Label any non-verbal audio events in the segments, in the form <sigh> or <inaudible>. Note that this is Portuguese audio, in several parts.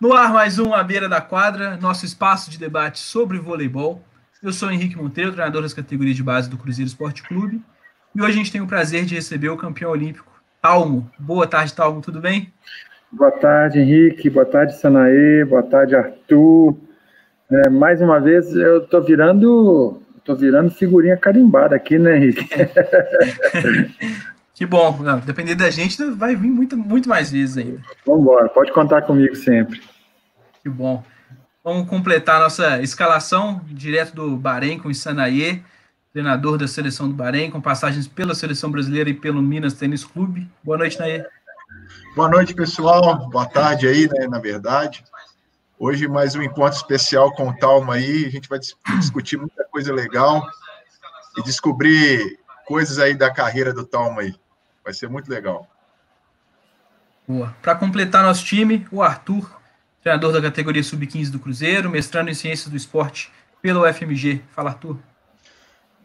No ar, mais um À Beira da Quadra, nosso espaço de debate sobre voleibol. Eu sou Henrique Monteiro, treinador das categorias de base do Cruzeiro Esporte Clube. E hoje a gente tem o prazer de receber o campeão olímpico, Talmo. Boa tarde, Talmo, tudo bem? Boa tarde, Henrique. Boa tarde, Sanaê. Boa tarde, Arthur. É, mais uma vez, eu tô virando, tô virando figurinha carimbada aqui, né, Henrique? <laughs> que bom. Não, depender da gente, vai vir muito, muito mais vezes ainda. Vamos embora. Pode contar comigo sempre. Que bom. Vamos completar nossa escalação direto do Bahrein com o Sanaê, treinador da seleção do Bahrein, com passagens pela seleção brasileira e pelo Minas Tênis Clube. Boa noite, Naê. Boa noite, pessoal. Boa tarde aí, né, na verdade. Hoje mais um encontro especial com o Talma aí. A gente vai discutir muita coisa legal e descobrir coisas aí da carreira do Talma aí. Vai ser muito legal. Boa. Para completar nosso time, o Arthur, treinador da categoria sub-15 do Cruzeiro, mestrando em ciências do esporte pelo FMG. Fala, Arthur.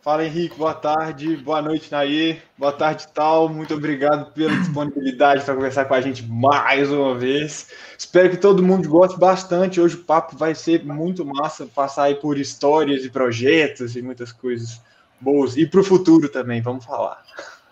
Fala Henrique, boa tarde, boa noite Nair, boa tarde Tal, muito obrigado pela disponibilidade para conversar com a gente mais uma vez. Espero que todo mundo goste bastante. Hoje o papo vai ser muito massa, passar aí por histórias e projetos e muitas coisas boas. E para o futuro também, vamos falar.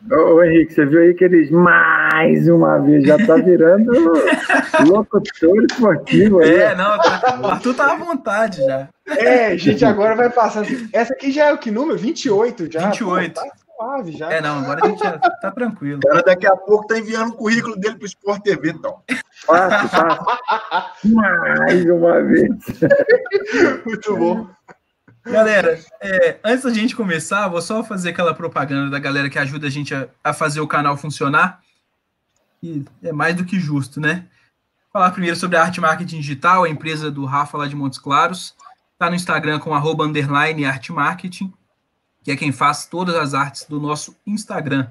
Ô, Henrique, você viu aí que eles mais uma vez já tá virando <laughs> locutor esportivo. É, aí. não, tá, o Arthur tá à vontade já. É, a gente agora vai passando. Essa aqui já é o que número? 28 já. 28. Pô, tá suave já. É, não, agora a gente já tá tranquilo. O cara daqui a pouco tá enviando o currículo dele pro Sport TV, então. Fácil, fácil. <laughs> mais uma vez. Muito bom. Galera, é, antes da gente começar, vou só fazer aquela propaganda da galera que ajuda a gente a, a fazer o canal funcionar. E é mais do que justo, né? Falar primeiro sobre a Arte Marketing Digital, a empresa do Rafa lá de Montes Claros. Está no Instagram com arroba underline Arte Marketing, que é quem faz todas as artes do nosso Instagram.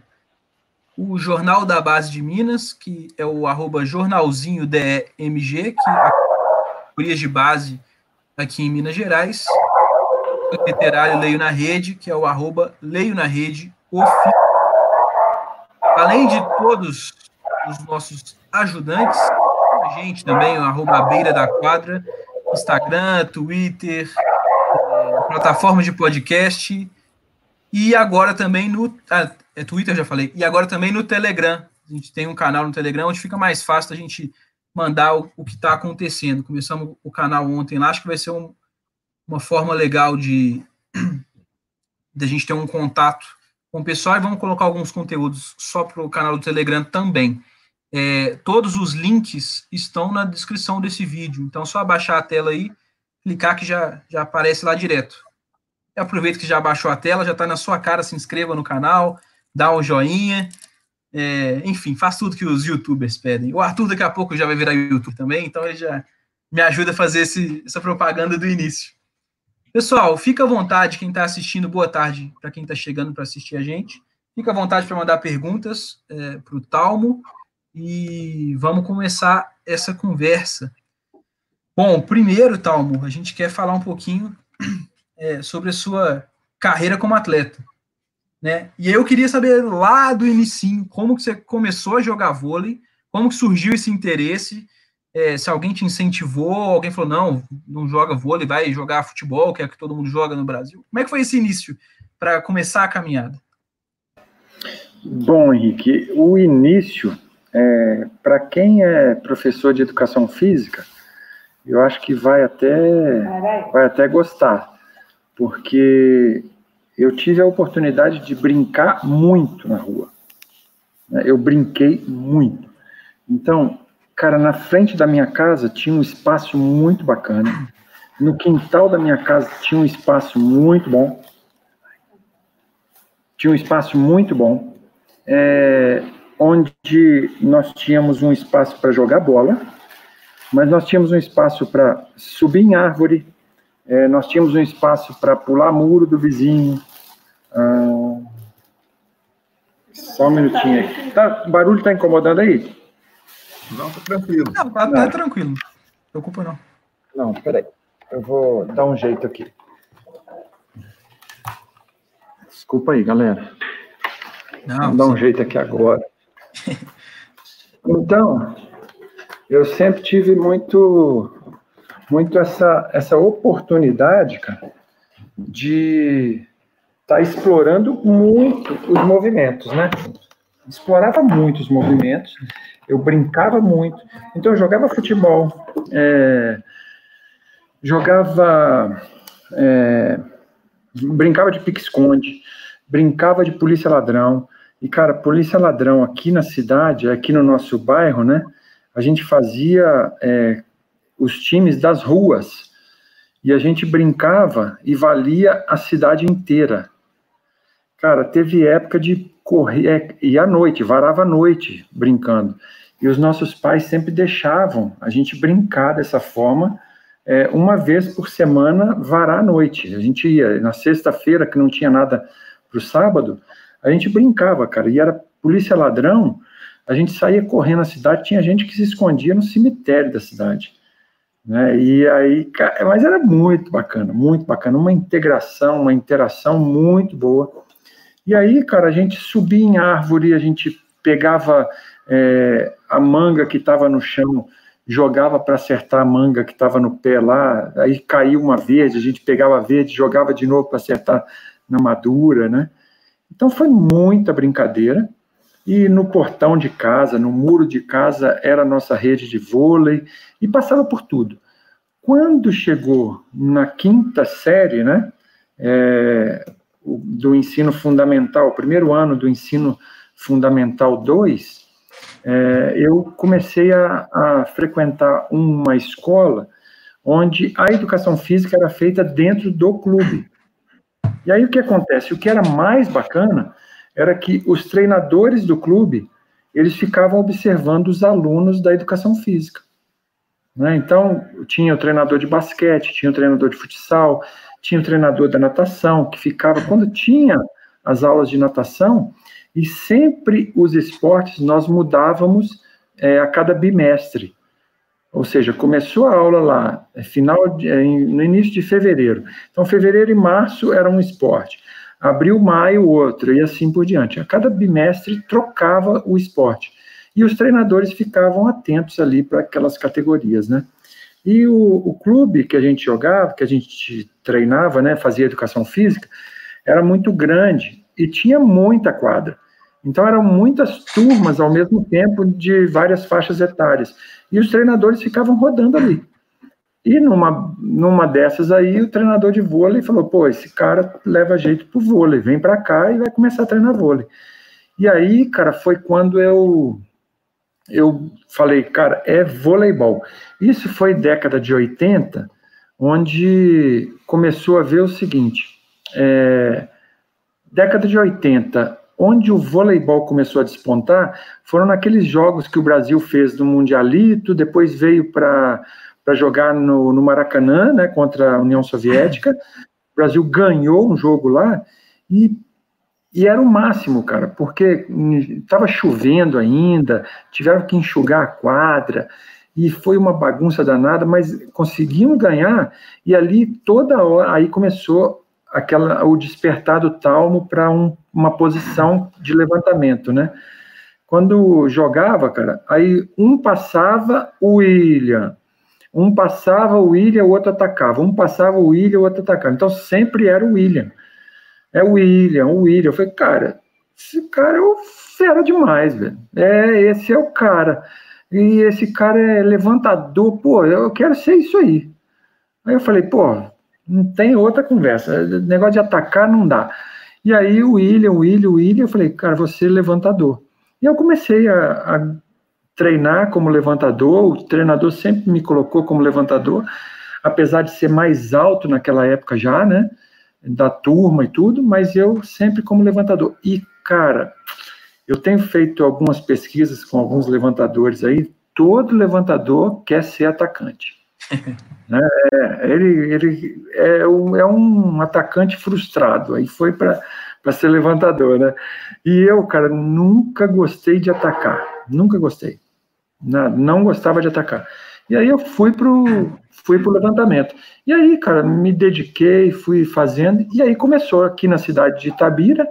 O Jornal da Base de Minas, que é o arroba jornalzinho DEMG, que é a de base aqui em Minas Gerais literário Leio na Rede, que é o arroba Leio na Rede oficial. Além de todos os nossos ajudantes, a gente também, o arroba Beira da Quadra, Instagram, Twitter, é, plataforma de podcast, e agora também no. Ah, é Twitter, já falei. E agora também no Telegram. A gente tem um canal no Telegram onde fica mais fácil a gente mandar o, o que está acontecendo. Começamos o canal ontem lá, acho que vai ser um, uma forma legal de, <clears throat> de a gente ter um contato com o pessoal e vamos colocar alguns conteúdos só para o canal do Telegram também. É, todos os links estão na descrição desse vídeo, então é só abaixar a tela aí, clicar que já, já aparece lá direto. E aproveita que já abaixou a tela, já está na sua cara, se inscreva no canal, dá um joinha, é, enfim, faz tudo que os youtubers pedem. O Arthur daqui a pouco já vai virar YouTube também, então ele já me ajuda a fazer esse, essa propaganda do início. Pessoal, fica à vontade, quem está assistindo, boa tarde para quem está chegando para assistir a gente. Fica à vontade para mandar perguntas é, para o Talmo e vamos começar essa conversa. Bom, primeiro, Talmo, a gente quer falar um pouquinho é, sobre a sua carreira como atleta. Né? E eu queria saber lá do início como que você começou a jogar vôlei, como que surgiu esse interesse, é, se alguém te incentivou, alguém falou, não, não joga vôlei, vai jogar futebol, que é o que todo mundo joga no Brasil. Como é que foi esse início para começar a caminhada? Bom, Henrique, o início, é, para quem é professor de educação física, eu acho que vai até, vai até gostar, porque eu tive a oportunidade de brincar muito na rua. Né? Eu brinquei muito. Então, Cara, na frente da minha casa tinha um espaço muito bacana. No quintal da minha casa tinha um espaço muito bom. Tinha um espaço muito bom. É, onde nós tínhamos um espaço para jogar bola, mas nós tínhamos um espaço para subir em árvore, é, nós tínhamos um espaço para pular muro do vizinho. Ah, só um minutinho aí. Tá, barulho está incomodando aí? Não, tá tranquilo. Não, tá, tá tranquilo. Não preocupa não. Não, peraí. Eu vou dar um jeito aqui. Desculpa aí, galera. Não, vou dar um jeito aqui agora. <laughs> Então, eu sempre tive muito, muito essa, essa oportunidade, cara, de estar tá explorando muito os movimentos, né? Explorava muito os movimentos, eu brincava muito. Então, eu jogava futebol, é, jogava. É, brincava de pique-esconde, brincava de polícia-ladrão. E, cara, polícia-ladrão aqui na cidade, aqui no nosso bairro, né? A gente fazia é, os times das ruas. E a gente brincava e valia a cidade inteira. Cara, teve época de correr, é, e à noite, varava à noite brincando. E os nossos pais sempre deixavam a gente brincar dessa forma, é, uma vez por semana, varar à noite. A gente ia, na sexta-feira, que não tinha nada para o sábado, a gente brincava, cara, e era polícia ladrão, a gente saía correndo na cidade, tinha gente que se escondia no cemitério da cidade. Né? E aí, mas era muito bacana, muito bacana, uma integração, uma interação muito boa. E aí, cara, a gente subia em árvore, a gente pegava é, a manga que estava no chão, jogava para acertar a manga que estava no pé lá, aí caiu uma verde, a gente pegava a verde, jogava de novo para acertar na madura, né? Então foi muita brincadeira. E no portão de casa, no muro de casa, era a nossa rede de vôlei e passava por tudo. Quando chegou na quinta série, né? É, do ensino fundamental, primeiro ano do ensino fundamental 2, é, eu comecei a, a, frequentar uma escola onde a educação física era feita dentro do clube. E aí o que acontece? O que era mais bacana era que os treinadores do clube eles ficavam observando os alunos da educação física. Né? Então, tinha o treinador de basquete, tinha o treinador de futsal, tinha o treinador da natação, que ficava, quando tinha as aulas de natação, e sempre os esportes nós mudávamos é, a cada bimestre. Ou seja, começou a aula lá, é, final de, é, no início de fevereiro. Então, fevereiro e março era um esporte. Abril, maio, outro, e assim por diante. A cada bimestre trocava o esporte. E os treinadores ficavam atentos ali para aquelas categorias, né? E o, o, clube que a gente jogava, que a gente treinava, né, fazia educação física, era muito grande e tinha muita quadra. Então eram muitas turmas ao mesmo tempo de várias faixas etárias. E os treinadores ficavam rodando ali. E numa, numa dessas aí, o treinador de vôlei falou: pô, esse cara leva jeito pro vôlei, vem para cá e vai começar a treinar vôlei. E aí, cara, foi quando eu eu falei, cara, é voleibol. Isso foi década de 80, onde começou a ver o seguinte: é, década de 80, onde o voleibol começou a despontar, foram naqueles jogos que o Brasil fez no Mundialito, depois veio para jogar no, no Maracanã, né, contra a União Soviética. <laughs> O Brasil ganhou um jogo lá e e era o máximo, cara, porque estava chovendo ainda, tiveram que enxugar a quadra, e foi uma bagunça danada, mas conseguimos ganhar, e ali toda hora, aí começou aquela o despertar do talmo para um, uma posição de levantamento, né? Quando jogava, cara, aí um passava o William, um passava o William, o outro atacava, um passava o William, o outro atacava. Então sempre era o William. É o William, o William. Eu falei, cara, esse cara é o fera demais, velho. É, esse é o cara. E esse cara é levantador, pô, eu quero ser isso aí. Aí eu falei, pô, não tem outra conversa. Negócio de atacar não dá. E aí o William, o William, o William, eu falei, cara, você é levantador. E eu comecei a, a treinar como levantador, o treinador sempre me colocou como levantador, apesar de ser mais alto naquela época já, né? Da turma e tudo, mas eu sempre como levantador. E, cara, eu tenho feito algumas pesquisas com alguns levantadores aí, todo levantador quer ser atacante. <laughs> né? É, ele ele é, um, é um atacante frustrado, aí foi para ser levantador, né? E eu, cara, nunca gostei de atacar, nunca gostei. Não, não gostava de atacar. E aí eu fui pro, fui pro levantamento. E aí, cara, me dediquei, fui fazendo, e aí começou aqui na cidade de Itabira,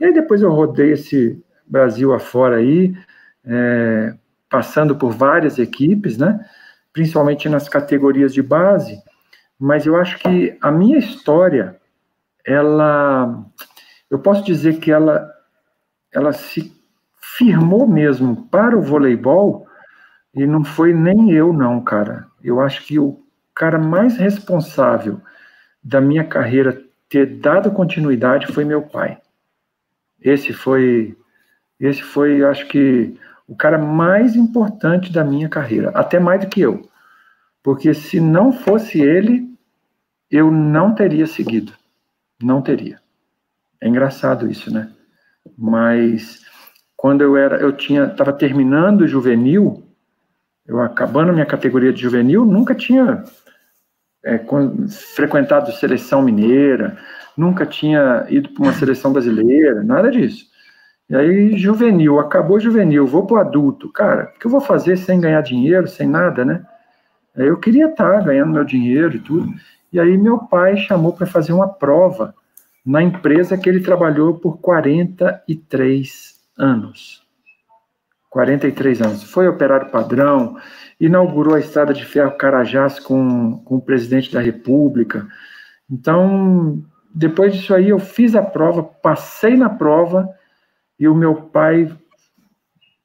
e aí depois eu rodei esse Brasil afora aí, é, passando por várias equipes, né? Principalmente nas categorias de base, mas eu acho que a minha história, ela, eu posso dizer que ela, ela se firmou mesmo para o voleibol e não foi nem eu não, cara. Eu acho que o cara mais responsável da minha carreira ter dado continuidade foi meu pai. Esse foi, esse foi, acho que o cara mais importante da minha carreira, até mais do que eu. Porque se não fosse ele, eu não teria seguido. Não teria. É engraçado isso, né? Mas quando eu era, eu tinha, estava terminando o juvenil, eu acabando minha categoria de juvenil, nunca tinha é, frequentado seleção mineira, nunca tinha ido para uma seleção brasileira, nada disso. E aí, juvenil, acabou juvenil, vou para o adulto. Cara, o que eu vou fazer sem ganhar dinheiro, sem nada, né? Eu queria estar ganhando meu dinheiro e tudo. E aí, meu pai chamou para fazer uma prova na empresa que ele trabalhou por 43 anos. 43 anos. Foi operário padrão, inaugurou a estrada de ferro Carajás com, com o presidente da República. Então, depois disso aí, eu fiz a prova, passei na prova e o meu pai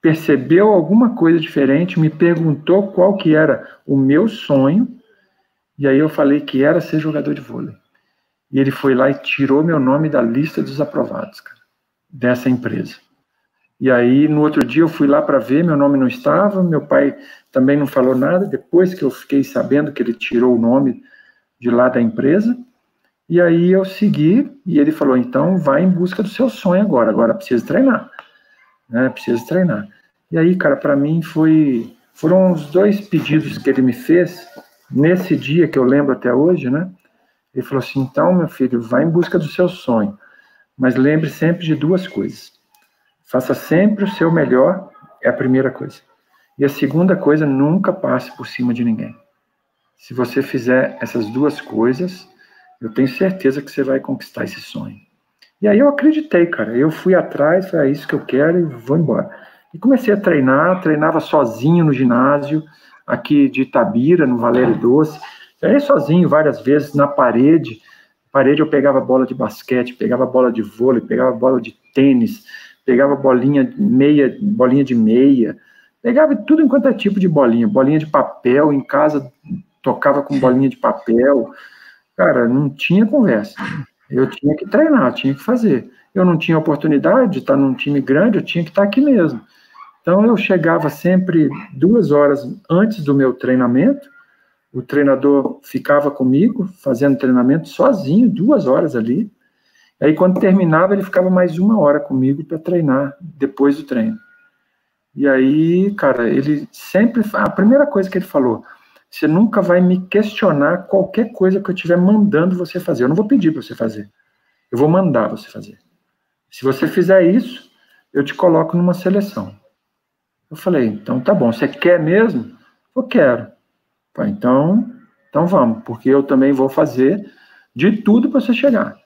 percebeu alguma coisa diferente, me perguntou qual que era o meu sonho, e aí eu falei que era ser jogador de vôlei. E ele foi lá e tirou meu nome da lista dos aprovados, cara, dessa empresa. E aí, no outro dia, eu fui lá para ver, meu nome não estava, meu pai também não falou nada. Depois que eu fiquei sabendo que ele tirou o nome de lá da empresa, e aí eu segui, e ele falou: então vai em busca do seu sonho agora, agora precisa treinar, né? Precisa treinar. E aí, cara, para mim foi. Foram os dois pedidos que ele me fez nesse dia que eu lembro até hoje, né? Ele falou assim: então, meu filho, vai em busca do seu sonho, mas lembre sempre de duas coisas Faça sempre o seu melhor, é a primeira coisa. E a segunda coisa, nunca passe por cima de ninguém. Se você fizer essas duas coisas, eu tenho certeza que você vai conquistar esse sonho. E aí eu acreditei, cara. Eu fui atrás, é isso que eu quero e vou embora. E comecei a treinar, treinava sozinho no ginásio, aqui de Itabira, no Valério Doce. Treinei sozinho várias vezes na parede. Parede eu pegava bola de basquete, pegava bola de vôlei, pegava bola de tênis, pegava bolinha meia, bolinha de meia, pegava tudo enquanto é tipo de bolinha, bolinha de papel, em casa tocava com bolinha de papel. Cara, não tinha conversa. Eu tinha que treinar, tinha que fazer. Eu não tinha oportunidade de estar num time grande, eu tinha que estar aqui mesmo. Então eu chegava sempre duas horas antes do meu treinamento, o treinador ficava comigo, fazendo treinamento sozinho, duas horas ali. Aí, quando terminava, ele ficava mais uma hora comigo para treinar depois do treino. E aí, cara, ele sempre. A primeira coisa que ele falou: você nunca vai me questionar qualquer coisa que eu estiver mandando você fazer. Eu não vou pedir para você fazer. Eu vou mandar você fazer. Se você fizer isso, eu te coloco numa seleção. Eu falei, então tá bom, você quer mesmo? Eu quero. Então, então vamos, porque eu também vou fazer de tudo para você chegar.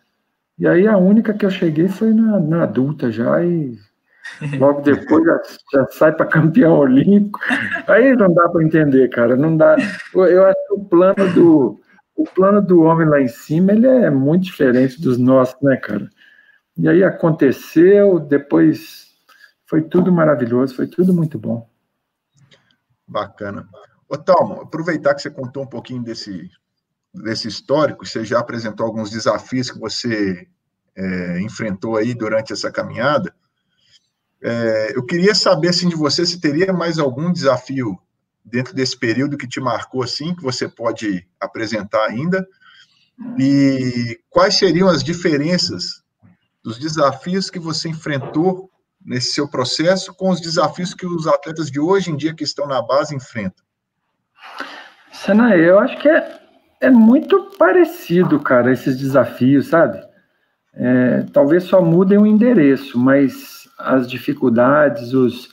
E aí a única que eu cheguei foi na, na adulta já, e <laughs> logo depois já, já sai para campeão olímpico. Aí não dá para entender, cara. Não dá. Eu acho que o plano do o plano do homem lá em cima ele é muito diferente dos nossos, né, cara? E aí aconteceu, depois foi tudo maravilhoso, foi tudo muito bom. Bacana. Ô, Talmo, aproveitar que você contou um pouquinho desse desse histórico, você já apresentou alguns desafios que você é, enfrentou aí durante essa caminhada. É, eu queria saber assim de você se teria mais algum desafio dentro desse período que te marcou assim, que você pode apresentar ainda, e quais seriam as diferenças dos desafios que você enfrentou nesse seu processo com os desafios que os atletas de hoje em dia que estão na base enfrentam? Sana, eu acho que é é muito parecido, cara, esses desafios, sabe? É, talvez só mudem o endereço, mas as dificuldades, os,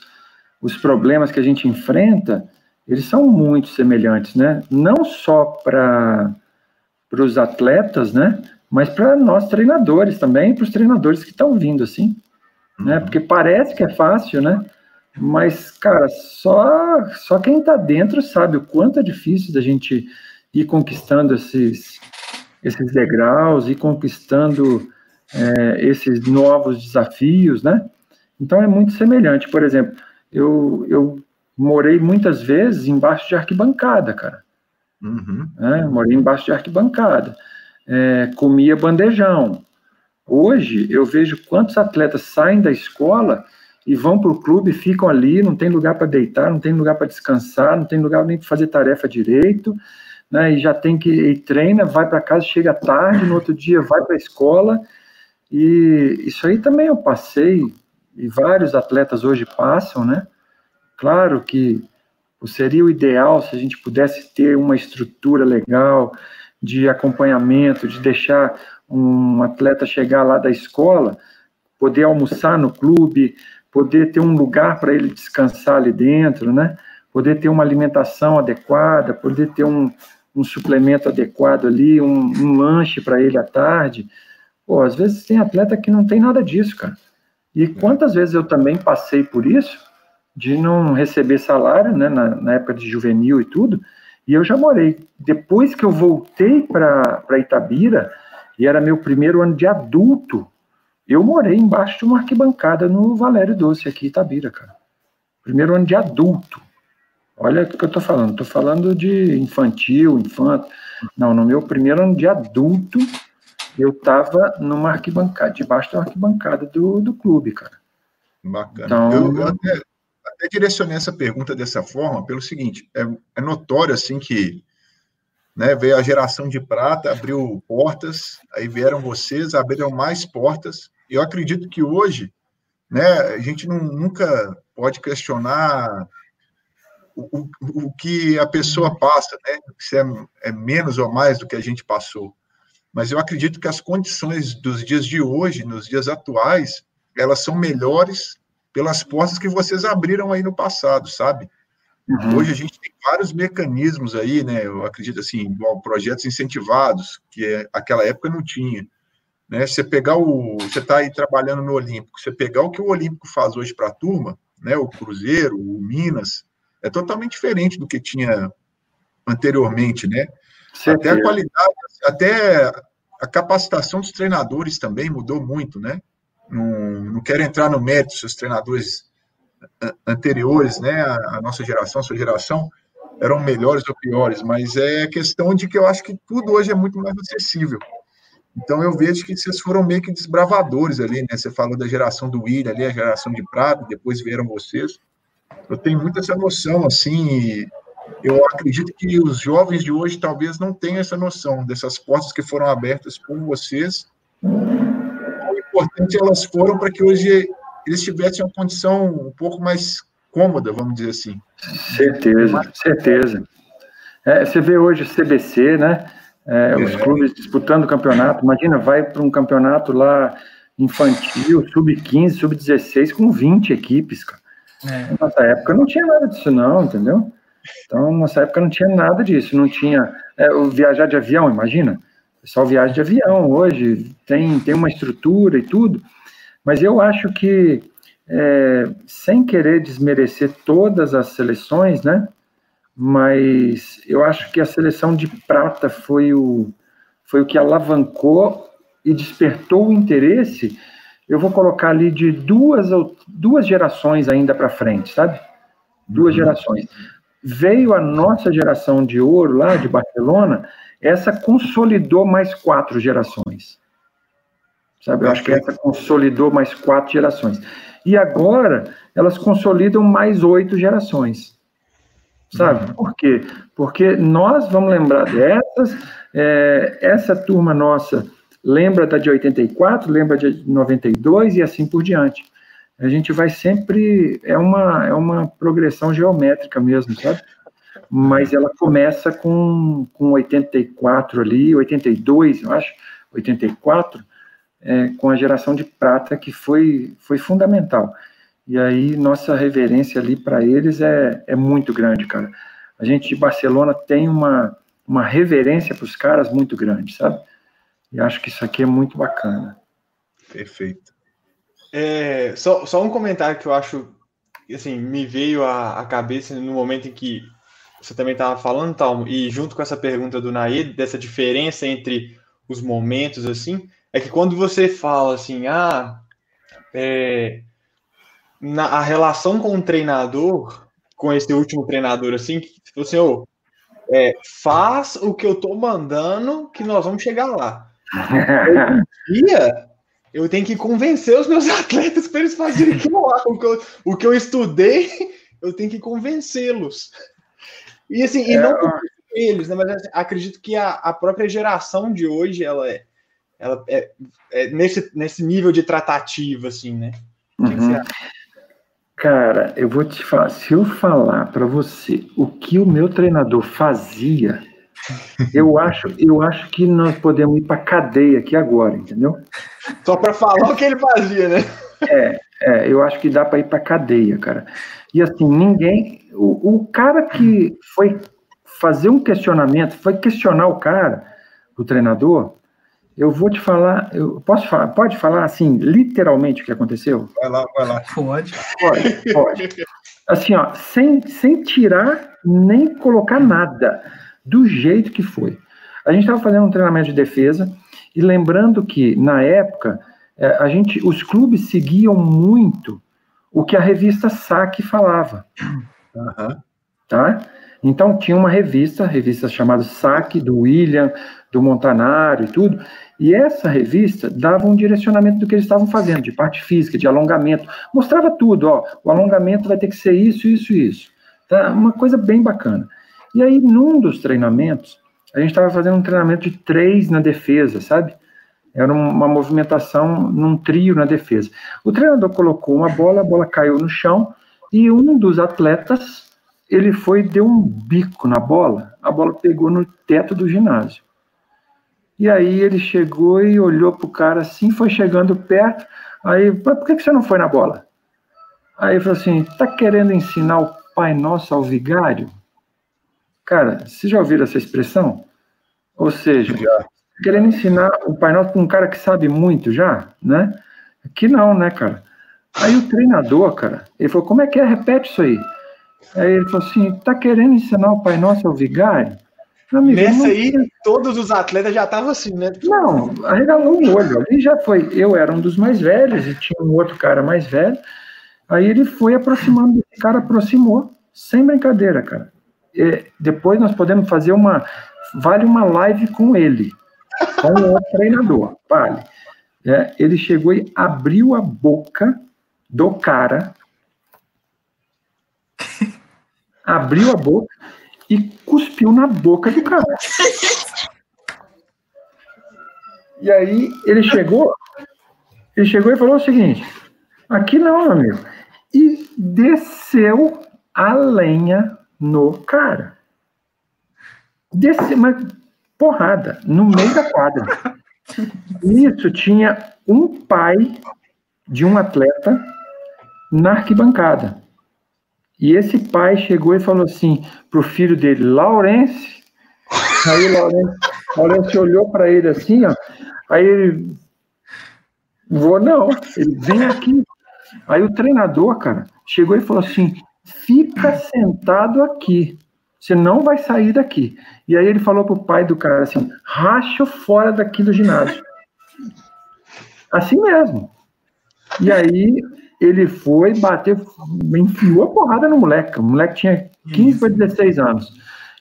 os problemas que a gente enfrenta, eles são muito semelhantes, né? Não só para os atletas, né? Mas para nós treinadores também, para os treinadores que estão vindo, assim, né? Porque parece que é fácil, né? Mas, cara, só, só quem está dentro sabe o quanto é difícil da gente ir conquistando esses, esses degraus, ir conquistando é, esses novos desafios, né? Então é muito semelhante. Por exemplo, eu, eu morei muitas vezes embaixo de arquibancada, cara. Uhum. É, morei embaixo de arquibancada. É, comia bandejão. Hoje eu vejo quantos atletas saem da escola e vão para o clube, ficam ali, não tem lugar para deitar, não tem lugar para descansar, não tem lugar nem para fazer tarefa direito, né? E já tem que treina, vai para casa, chega tarde, no outro dia vai para a escola. E isso aí também eu passei e vários atletas hoje passam, né? Claro que seria o ideal se a gente pudesse ter uma estrutura legal de acompanhamento, de deixar um atleta chegar lá da escola, poder almoçar no clube, poder ter um lugar para ele descansar ali dentro, né? Poder ter uma alimentação adequada, poder ter um, um suplemento adequado ali, um, um lanche para ele à tarde. Pô, às vezes tem atleta que não tem nada disso, cara. E quantas vezes eu também passei por isso, de não receber salário, né, na, na época de juvenil e tudo, e eu já morei. Depois que eu voltei para Itabira, e era meu primeiro ano de adulto, eu morei embaixo de uma arquibancada no Valério Doce, aqui em Itabira, cara. Primeiro ano de adulto. Olha o que eu tô falando. Tô falando de infantil, infanto. Não, no meu primeiro ano de adulto, eu estava numa arquibancada, debaixo da arquibancada do, do clube, cara. Bacana. Então, eu, eu até, até, direcionei essa pergunta dessa forma pelo seguinte: é, é notório assim que né, veio a geração de prata, abriu portas, aí vieram vocês, abriram mais portas. Eu acredito que hoje, né, a gente não, nunca pode questionar o, o, que a pessoa passa, né, se é, é menos ou mais do que a gente passou mas eu acredito que as condições dos dias de hoje, nos dias atuais, elas são melhores pelas portas que vocês abriram aí no passado, sabe? Uhum. Hoje a gente tem vários mecanismos aí, né? Eu acredito assim, projetos incentivados, que é, aquela época não tinha. Né? Você pegar o. Você está aí trabalhando no Olímpico, você pegar o que o Olímpico faz hoje para a turma, né? O Cruzeiro, o Minas, é totalmente diferente do que tinha anteriormente, né? Até a qualidade, até a capacitação dos treinadores também mudou muito, né? Não, não quero entrar no mérito se os treinadores anteriores, né, a, nossa geração, a sua geração, eram melhores ou piores, mas é questão de que eu acho que tudo hoje é muito mais acessível. Então eu vejo que vocês foram meio que desbravadores ali, né? Você falou da geração do William ali, a geração de Prado, depois vieram vocês. Eu tenho muito essa noção, assim, eu acredito que os jovens de hoje talvez não tenham essa noção dessas portas que foram abertas por vocês. O importante elas foram para que hoje eles tivessem uma condição um pouco mais cômoda, vamos dizer assim. Certeza, certeza. É, você vê hoje o CBC, né? É, os é. clubes disputando o campeonato. Imagina, vai para um campeonato lá infantil, sub-15, sub-16, com 20 equipes, cara. É. Época não tinha nada disso, não, entendeu? Então, nessa época não tinha nada disso, não tinha é, viajar de avião, imagina. O pessoal viaja de avião hoje, tem, tem uma estrutura e tudo, mas eu acho que, é, sem querer desmerecer todas as seleções, né? Mas eu acho que a seleção de prata foi o, foi o que alavancou e despertou o interesse. Eu vou colocar ali de duas, duas gerações ainda para frente, sabe? Duas uhum. gerações veio a nossa geração de ouro lá de Barcelona, essa consolidou mais quatro gerações. Sabe, eu acho que essa consolidou mais quatro gerações. E agora elas consolidam mais oito gerações. Sabe? Uhum. Por quê? Porque nós vamos lembrar dessas, é, essa turma nossa lembra da de 84, lembra de 92 e assim por diante a gente vai sempre. É uma, é uma progressão geométrica mesmo, sabe? Mas ela começa com, com 84 ali, 82, eu acho, 84, é, com a geração de prata, que foi, foi fundamental. E aí, nossa reverência ali para eles é, é muito grande, cara. A gente de Barcelona tem uma, uma reverência para os caras muito grande, sabe? E acho que isso aqui é muito bacana. Perfeito. É, só, só um comentário que eu acho assim, me veio à, cabeça no momento em que você também estava falando, Talmo, e junto com essa pergunta do Naed, dessa diferença entre os momentos, assim, é que quando você fala assim, ah, é, na, a relação com o treinador, com esse último treinador, assim, que tipo assim, oh, é, faz o que eu tô mandando que nós vamos chegar lá. Hoje dia, eu tenho que convencer os meus <laughs> atletas para eles fazerem. O que, eu, o que eu estudei, eu tenho que convencê-los. E assim, e não é, eles, né, mas assim, acredito que a, a própria geração de hoje, ela é, ela é, é nesse, nesse nível de tratativa, assim, né? Uhum. Cara, eu vou te falar, se eu falar para você o que o meu treinador fazia, eu acho, eu acho que nós podemos ir para cadeia aqui agora, entendeu? Só para falar o que ele fazia, né? É, é eu acho que dá para ir para cadeia, cara. E assim, ninguém, o, o cara que foi fazer um questionamento, foi questionar o cara, o treinador, eu vou te falar, eu posso falar, pode falar assim, literalmente o que aconteceu? Vai lá, vai lá. Pode. Pode, pode. <laughs> Assim, ó, sem, sem tirar nem colocar nada, do jeito que foi. A gente estava fazendo um treinamento de defesa, e lembrando que, na época, é, a gente, os clubes seguiam muito o que a revista Saque falava. Uhum. Tá? Então, tinha uma revista, revista chamada Saque, do William, do Montanaro e tudo, e essa revista dava um direcionamento do que eles estavam fazendo, de parte física, de alongamento, mostrava tudo, ó, o alongamento vai ter que ser isso, isso, isso. Tá? Uma coisa bem bacana. E aí, num dos treinamentos, a gente estava fazendo um treinamento de três na defesa, sabe? Era uma movimentação num trio na defesa. O treinador colocou uma bola, a bola caiu no chão, e um dos atletas ele foi deu um bico na bola, a bola pegou no teto do ginásio. E aí ele chegou e olhou pro cara assim, foi chegando perto, aí, por que, que você não foi na bola? Aí ele falou assim, tá querendo ensinar o Pai Nosso ao vigário? Cara, vocês já ouviram essa expressão? Ou seja, já. querendo ensinar o Pai Nosso para um cara que sabe muito já, né? Aqui não, né, cara? Aí o treinador, cara, ele falou, como é que é? Repete isso aí. Aí ele falou assim: tá querendo ensinar o Pai Nosso ao vigário? Amigo, Nessa aí, todos os atletas já estavam assim, né? Não, arregalou o olho. Ali já foi. Eu era um dos mais velhos e tinha um outro cara mais velho. Aí ele foi aproximando, o cara aproximou, sem brincadeira, cara. E depois nós podemos fazer uma. Vale uma live com ele, com o treinador. Vale. É, ele chegou e abriu a boca do cara abriu a boca e cuspiu na boca do cara. E aí ele chegou, ele chegou e falou o seguinte: aqui não, amigo. E desceu a lenha no cara. Desceu, mas porrada, no meio da quadra. Isso tinha um pai de um atleta na arquibancada. E esse pai chegou e falou assim pro filho dele, Laurence. Aí o Laurence olhou para ele assim, ó. Aí ele, vou não, ele vem aqui. Aí o treinador, cara, chegou e falou assim: fica sentado aqui, você não vai sair daqui. E aí ele falou pro pai do cara assim: racha fora daqui do ginásio. Assim mesmo. E aí ele foi bater, enfiou a porrada no moleque. O moleque tinha 15 para 16 anos.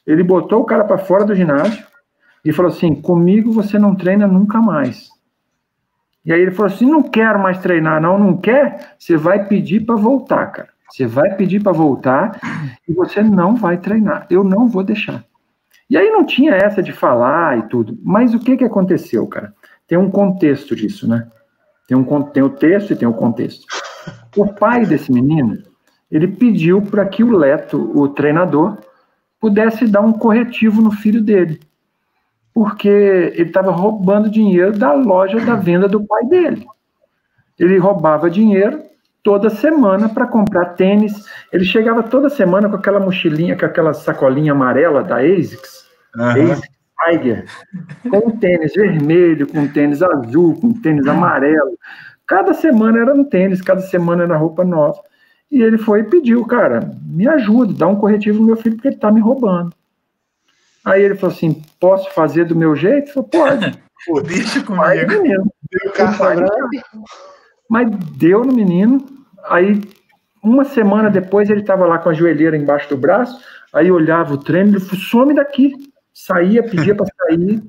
Ele botou o cara para fora do ginásio e falou assim: comigo você não treina nunca mais. E aí ele falou assim: não quero mais treinar, não, não quer? Você vai pedir para voltar, cara. Você vai pedir para voltar e você não vai treinar. Eu não vou deixar. E aí não tinha essa de falar e tudo. Mas o que que aconteceu, cara? Tem um contexto disso, né? Tem, um, tem o texto e tem o contexto. O pai desse menino, ele pediu para que o Leto, o treinador, pudesse dar um corretivo no filho dele. Porque ele estava roubando dinheiro da loja da venda do pai dele. Ele roubava dinheiro toda semana para comprar tênis. Ele chegava toda semana com aquela mochilinha, com aquela sacolinha amarela da ASICS, uhum. ASICS Tiger, com um tênis vermelho, com um tênis azul, com um tênis amarelo. Cada semana era um tênis, cada semana era roupa nova. E ele foi e pediu, cara, me ajuda, dá um corretivo no meu filho, porque ele tá me roubando. Aí ele falou assim: posso fazer do meu jeito? Eu falei, pode. Pô, deixa comigo. Menino. Deu Mas deu no menino. Aí, uma semana depois, ele estava lá com a joelheira embaixo do braço. Aí olhava o falou: some daqui. Saía, pedia para sair.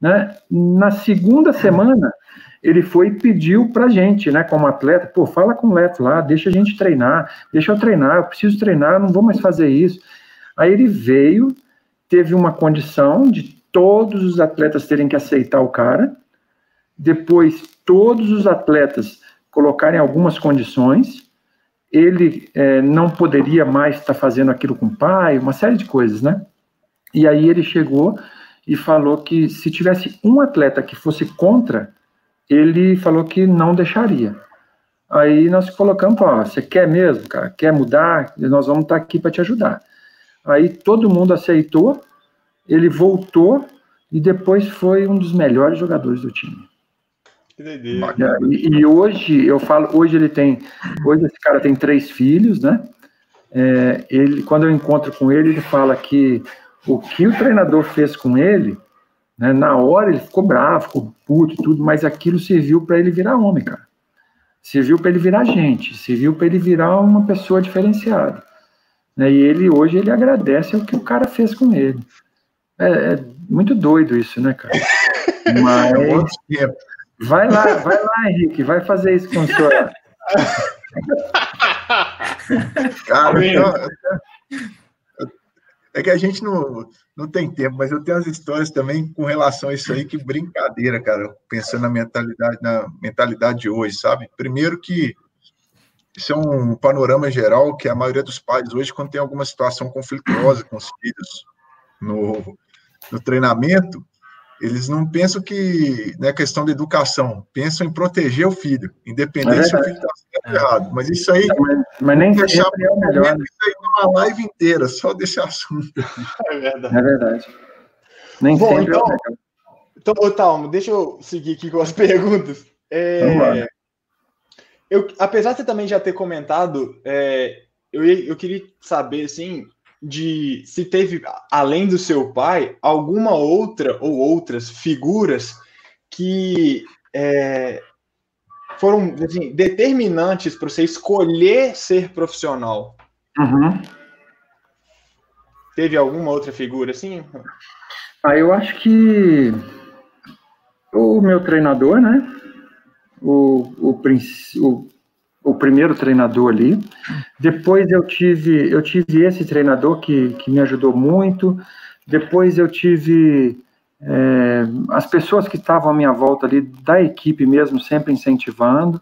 Né? Na segunda semana, ele foi e pediu para gente, né, como atleta, pô, fala com o Leto lá, deixa a gente treinar, deixa eu treinar, eu preciso treinar, não vou mais fazer isso. Aí ele veio, teve uma condição de todos os atletas terem que aceitar o cara, depois todos os atletas colocarem algumas condições, ele é, não poderia mais estar fazendo aquilo com o pai, uma série de coisas, né? E aí ele chegou e falou que se tivesse um atleta que fosse contra, ele falou que não deixaria. Aí nós colocamos, ó, você quer mesmo, cara? Quer mudar? Nós vamos estar aqui para te ajudar. Aí todo mundo aceitou, ele voltou e depois foi um dos melhores jogadores do time. Que E, e hoje, eu falo, hoje ele tem, hoje esse cara tem três filhos, né? É, ele, quando eu encontro com ele, ele fala que o que o treinador fez com ele, né, na hora ele ficou bravo, ficou puto e tudo, mas aquilo serviu para ele virar homem, cara. Serviu para ele virar gente, serviu para ele virar uma pessoa diferenciada. Né? E ele hoje ele agradece o que o cara fez com ele. É, é muito doido isso, né, cara? <laughs> Mas vai lá, vai lá, Henrique, vai fazer isso com o senhor. Cara, então, é que a gente não, não tem tempo, mas eu tenho as histórias também com relação a isso aí, que brincadeira, cara, pensando na mentalidade, na mentalidade de hoje, sabe? Primeiro que isso é um panorama geral que a maioria dos pais hoje, quando tem alguma situação conflituosa com os filhos no, no treinamento, eles não pensam que é né, questão de educação, pensam em proteger o filho, independente é se o filho está certo ou errado. Mas isso aí, mas, mas nem deixar é o melhor. Isso aí uma live inteira só desse assunto. <laughs> É verdade. É verdade. Nem Bom, sempre então, é então, Talmo, deixa eu seguir aqui com as <laughs> perguntas. É, eu, apesar de você também já ter comentado, é, eu, eu queria saber, assim, de se teve, além do seu pai, alguma outra ou outras figuras que é, foram assim, determinantes para você escolher ser profissional. Uhum. Teve alguma outra figura assim? Ah, eu acho que o meu treinador, né? O, o, o, o primeiro treinador ali. Depois eu tive, eu tive esse treinador que, que me ajudou muito. Depois eu tive é, as pessoas que estavam à minha volta ali, da equipe mesmo, sempre incentivando.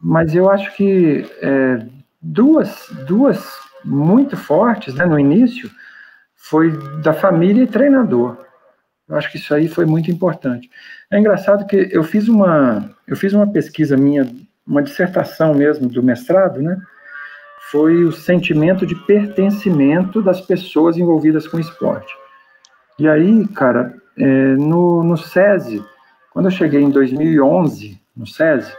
Mas eu acho que é, duas, duas muito fortes né, no início foi da família e treinador. Eu acho que isso aí foi muito importante. É engraçado que eu fiz uma, eu fiz uma pesquisa minha uma dissertação mesmo do mestrado, né? Foi o sentimento de pertencimento das pessoas envolvidas com esporte. E aí, cara, é, no, no SESI, quando eu cheguei em 2011, no SESI,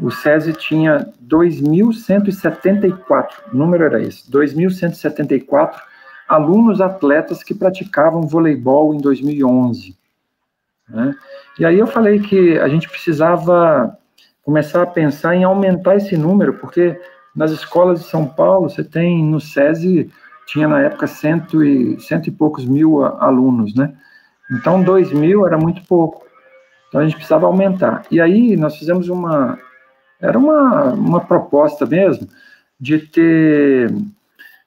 o SESI tinha 2.174, o número era esse, 2.174 alunos atletas que praticavam voleibol em 2011. Né? E aí eu falei que a gente precisava começar a pensar em aumentar esse número, porque nas escolas de São Paulo, você tem no SESI, tinha na época cento e, cento e poucos mil alunos, né? Então, dois mil era muito pouco. Então, a gente precisava aumentar. E aí, nós fizemos uma... Era uma, uma proposta mesmo de ter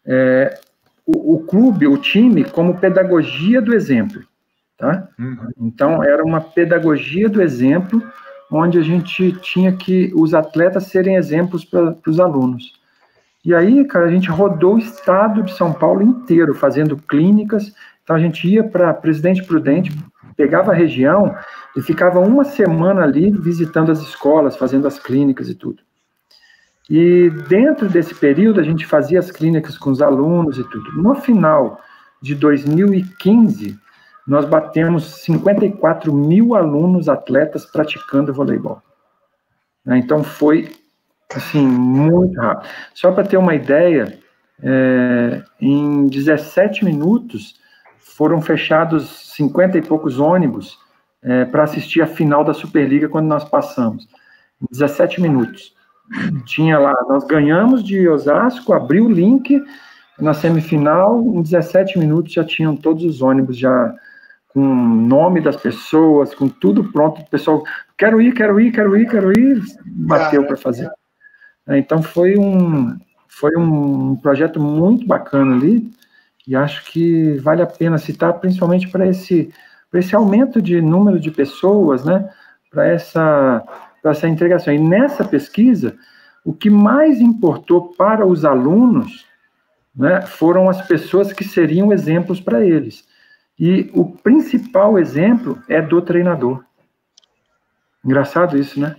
é, o, o, clube, o time, como pedagogia do exemplo, tá? Uhum. Então, era uma pedagogia do exemplo onde a gente tinha que os atletas serem exemplos para os alunos. E aí, cara, a gente rodou o estado de São Paulo inteiro fazendo clínicas. Então a gente ia para Presidente Prudente, pegava a região e ficava uma semana ali visitando as escolas, fazendo as clínicas e tudo. E dentro desse período a gente fazia as clínicas com os alunos e tudo. No final de 2015, nós batemos 54 mil alunos atletas praticando voleibol. Né? Então foi Assim, muito rápido. Só para ter uma ideia, é, em 17 minutos foram fechados 50 e poucos ônibus é, para assistir a final da Superliga quando nós passamos. Em 17 minutos. Tinha lá, nós ganhamos de Osasco, abriu o link na semifinal, em 17 minutos já tinham todos os ônibus já com o nome das pessoas, com tudo pronto, o pessoal, quero ir, quero ir, quero ir, quero ir, bateu para fazer. Então foi um, foi um projeto muito bacana ali, e acho que vale a pena citar, principalmente para esse, esse aumento de número de pessoas, né, para essa, essa integração. E nessa pesquisa, o que mais importou para os alunos né, foram as pessoas que seriam exemplos para eles. E o principal exemplo é do treinador. Engraçado isso, né?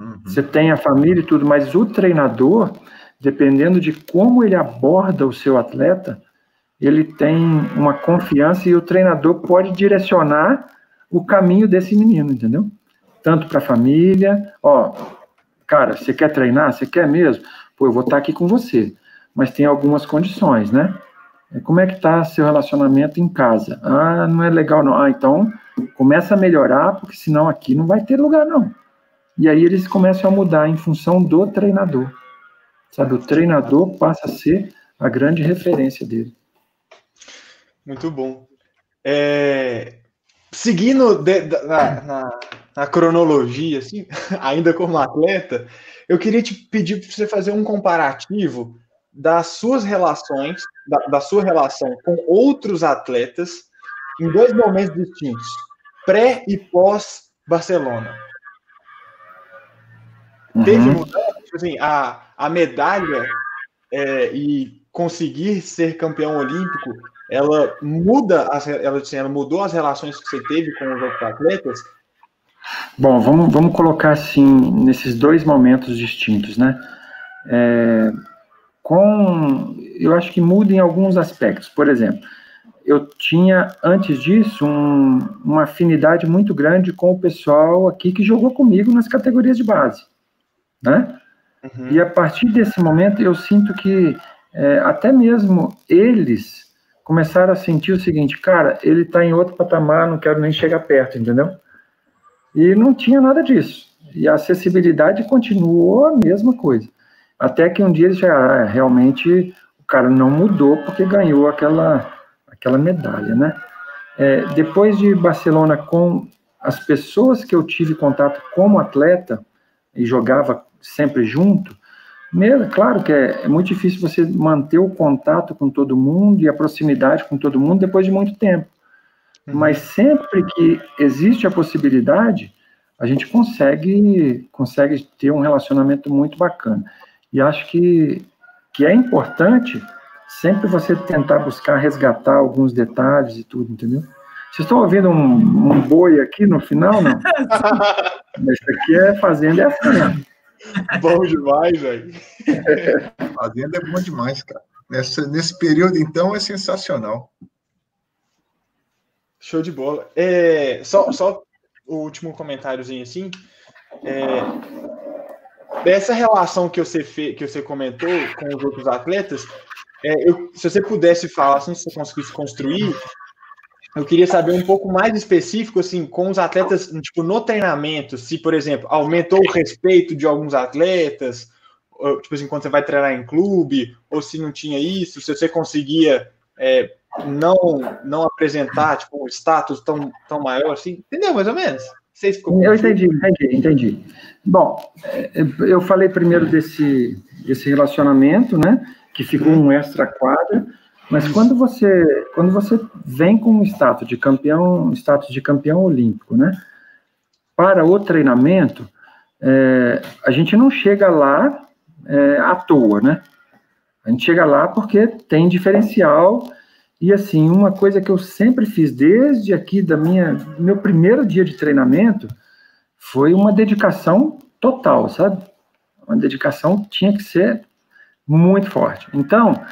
Uhum. Você tem a família e tudo, mas o treinador, dependendo de como ele aborda o seu atleta, ele tem uma confiança e o treinador pode direcionar o caminho desse menino, entendeu? Tanto para a família, ó, cara, você quer treinar? Você quer mesmo? Pô, eu vou estar aqui com você, mas tem algumas condições, né? É, como é que está seu relacionamento em casa? Ah, não é legal não. Ah, então começa a melhorar, porque senão aqui não vai ter lugar não. E aí eles começam a mudar em função do treinador. Sabe, o treinador passa a ser a grande referência dele. Muito bom. É, seguindo de, na, na, na, cronologia, assim, <laughs> ainda como atleta, eu queria te pedir para você fazer um comparativo das suas relações, da, da sua relação com outros atletas em dois momentos distintos, pré e pós Barcelona. Uhum. Teve mudança, assim, a, a medalha é, e conseguir ser campeão olímpico, ela muda, as, ela, assim, ela mudou as relações que você teve com os outros atletas? Bom, vamos, vamos colocar assim, nesses dois momentos distintos, né? É, com, eu acho que muda em alguns aspectos. Por exemplo, eu tinha, antes disso, um, uma afinidade muito grande com o pessoal aqui que jogou comigo nas categorias de base, né? Uhum. E a partir desse momento, eu sinto que é, até mesmo eles começaram a sentir o seguinte, cara, ele está em outro patamar, não quero nem chegar perto, entendeu? E não tinha nada disso. E a acessibilidade continuou a mesma coisa. Até que um dia eles já ah, realmente cara não mudou porque ganhou aquela, aquela medalha, né? É, depois de Barcelona, com as pessoas que eu tive contato como atleta e jogava sempre junto, mesmo, claro que é, é, muito difícil você manter o contato com todo mundo e a proximidade com todo mundo depois de muito tempo. Uhum. Mas sempre que existe a possibilidade, a gente consegue, consegue ter um relacionamento muito bacana. E acho que, que é importante sempre você tentar buscar resgatar alguns detalhes e tudo, entendeu? Vocês estão ouvindo um, um boi aqui no final, não? <laughs> Isso aqui é fazenda é assim, né? Bom demais, velho. <laughs> Fazenda é bom demais, cara. Nesse, nesse período, então, é sensacional. Show de bola. É, só, só o último comentáriozinho assim. É, Dessa relação que você, fez, que você comentou com os outros atletas, é, eu, se você pudesse falar, assim, se você conseguisse construir, eu queria saber um pouco mais específico, assim, com os atletas, tipo, no treinamento, se, por exemplo, aumentou o respeito de alguns atletas, tipo assim, quando você vai treinar em clube, ou se não tinha isso, se você conseguia é, não não apresentar, tipo, um status tão, tão maior, assim, entendeu, mais ou menos? Eu entendi, entendi, entendi. Bom, é, eu falei primeiro desse, desse relacionamento, né? Que ficou um extra quadra, mas quando você quando você vem com um status de campeão, status de campeão olímpico, né? Para o treinamento, é, a gente não chega lá é, à toa, né? A gente chega lá porque tem diferencial e assim, uma coisa que eu sempre fiz desde aqui da minha meu primeiro dia de treinamento foi uma dedicação total, sabe? Uma dedicação tinha que ser muito forte. Então,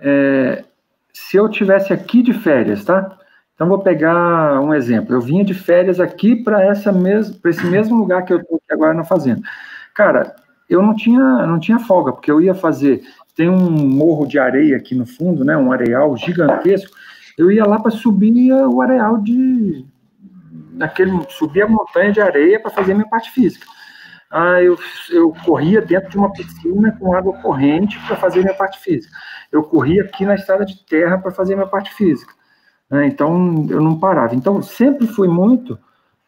é, se eu tivesse aqui de férias, tá? Então vou pegar um exemplo. Eu vinha de férias aqui para essa mesmo, esse mesmo lugar que eu estou agora na fazenda. Cara, eu não tinha, não tinha folga, porque eu ia fazer. Tem um morro de areia aqui no fundo, né? Um areal gigantesco. Eu ia lá para subir o areal de. Naquele, subir a montanha de areia para fazer minha parte física. Ah, eu, eu corria dentro de uma piscina com água corrente para fazer minha parte física. Eu corria aqui na estrada de terra para fazer minha parte física. Né? Então, eu não parava. Então, sempre fui muito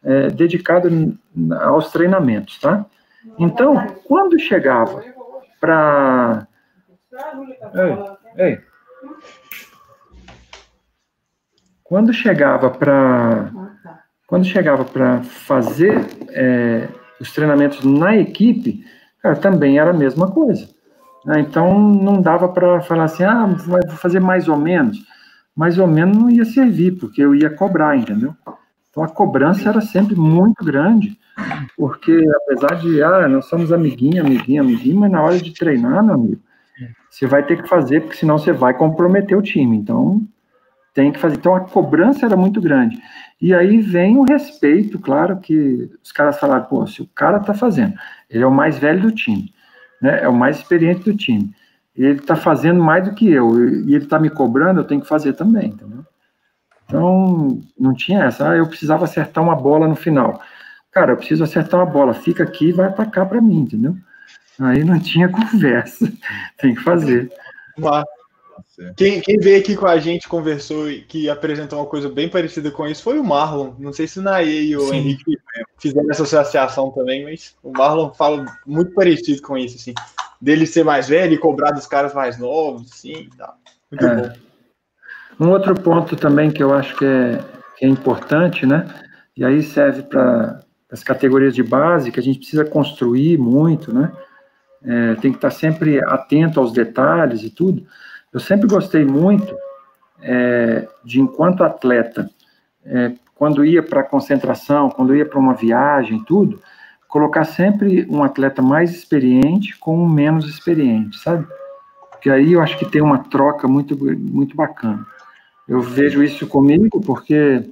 é, dedicado aos treinamentos, tá? Então, quando chegava para. Ei, ei. Quando chegava para. Quando chegava para fazer é, os treinamentos na equipe, cara, também era a mesma coisa. Né? Então, não dava para falar assim, ah, vou fazer mais ou menos. Mais ou menos não ia servir, porque eu ia cobrar, entendeu? Então, a cobrança era sempre muito grande, porque apesar de, ah, nós somos amiguinho, amiguinho, amiguinho, mas na hora de treinar, meu amigo, você vai ter que fazer, porque senão você vai comprometer o time. Então, tem que fazer. Então, a cobrança era muito grande. E aí vem o respeito, claro, que os caras falaram, pô, se o cara tá fazendo, ele é o mais velho do time, né? É o mais experiente do time. Ele tá fazendo mais do que eu, e ele tá me cobrando, eu tenho que fazer também, entendeu? Então, não tinha essa. Ah, eu precisava acertar uma bola no final. Cara, eu preciso acertar uma bola. Fica aqui e vai atacar para mim, entendeu? Aí não tinha <laughs> conversa. Tem que fazer. Quem, quem veio aqui com a gente conversou e que apresentou uma coisa bem parecida com isso foi o Marlon. Não sei se o Naê e o Sim. Henrique fizeram essa associação também, mas o Marlon fala muito parecido com isso, assim. Dele ser mais velho e cobrar dos caras mais novos, assim, tá. Muito é. bom. Um outro ponto também que eu acho que é, que é importante, né? E aí serve para as categorias de base, que a gente precisa construir muito, né? É, tem que estar sempre atento aos detalhes e tudo. Eu sempre gostei muito é, de, enquanto atleta, é, quando ia para concentração, quando ia para uma viagem, tudo, colocar sempre um atleta mais experiente com um menos experiente, sabe? Porque aí eu acho que tem uma troca muito, muito bacana. Eu vejo isso comigo porque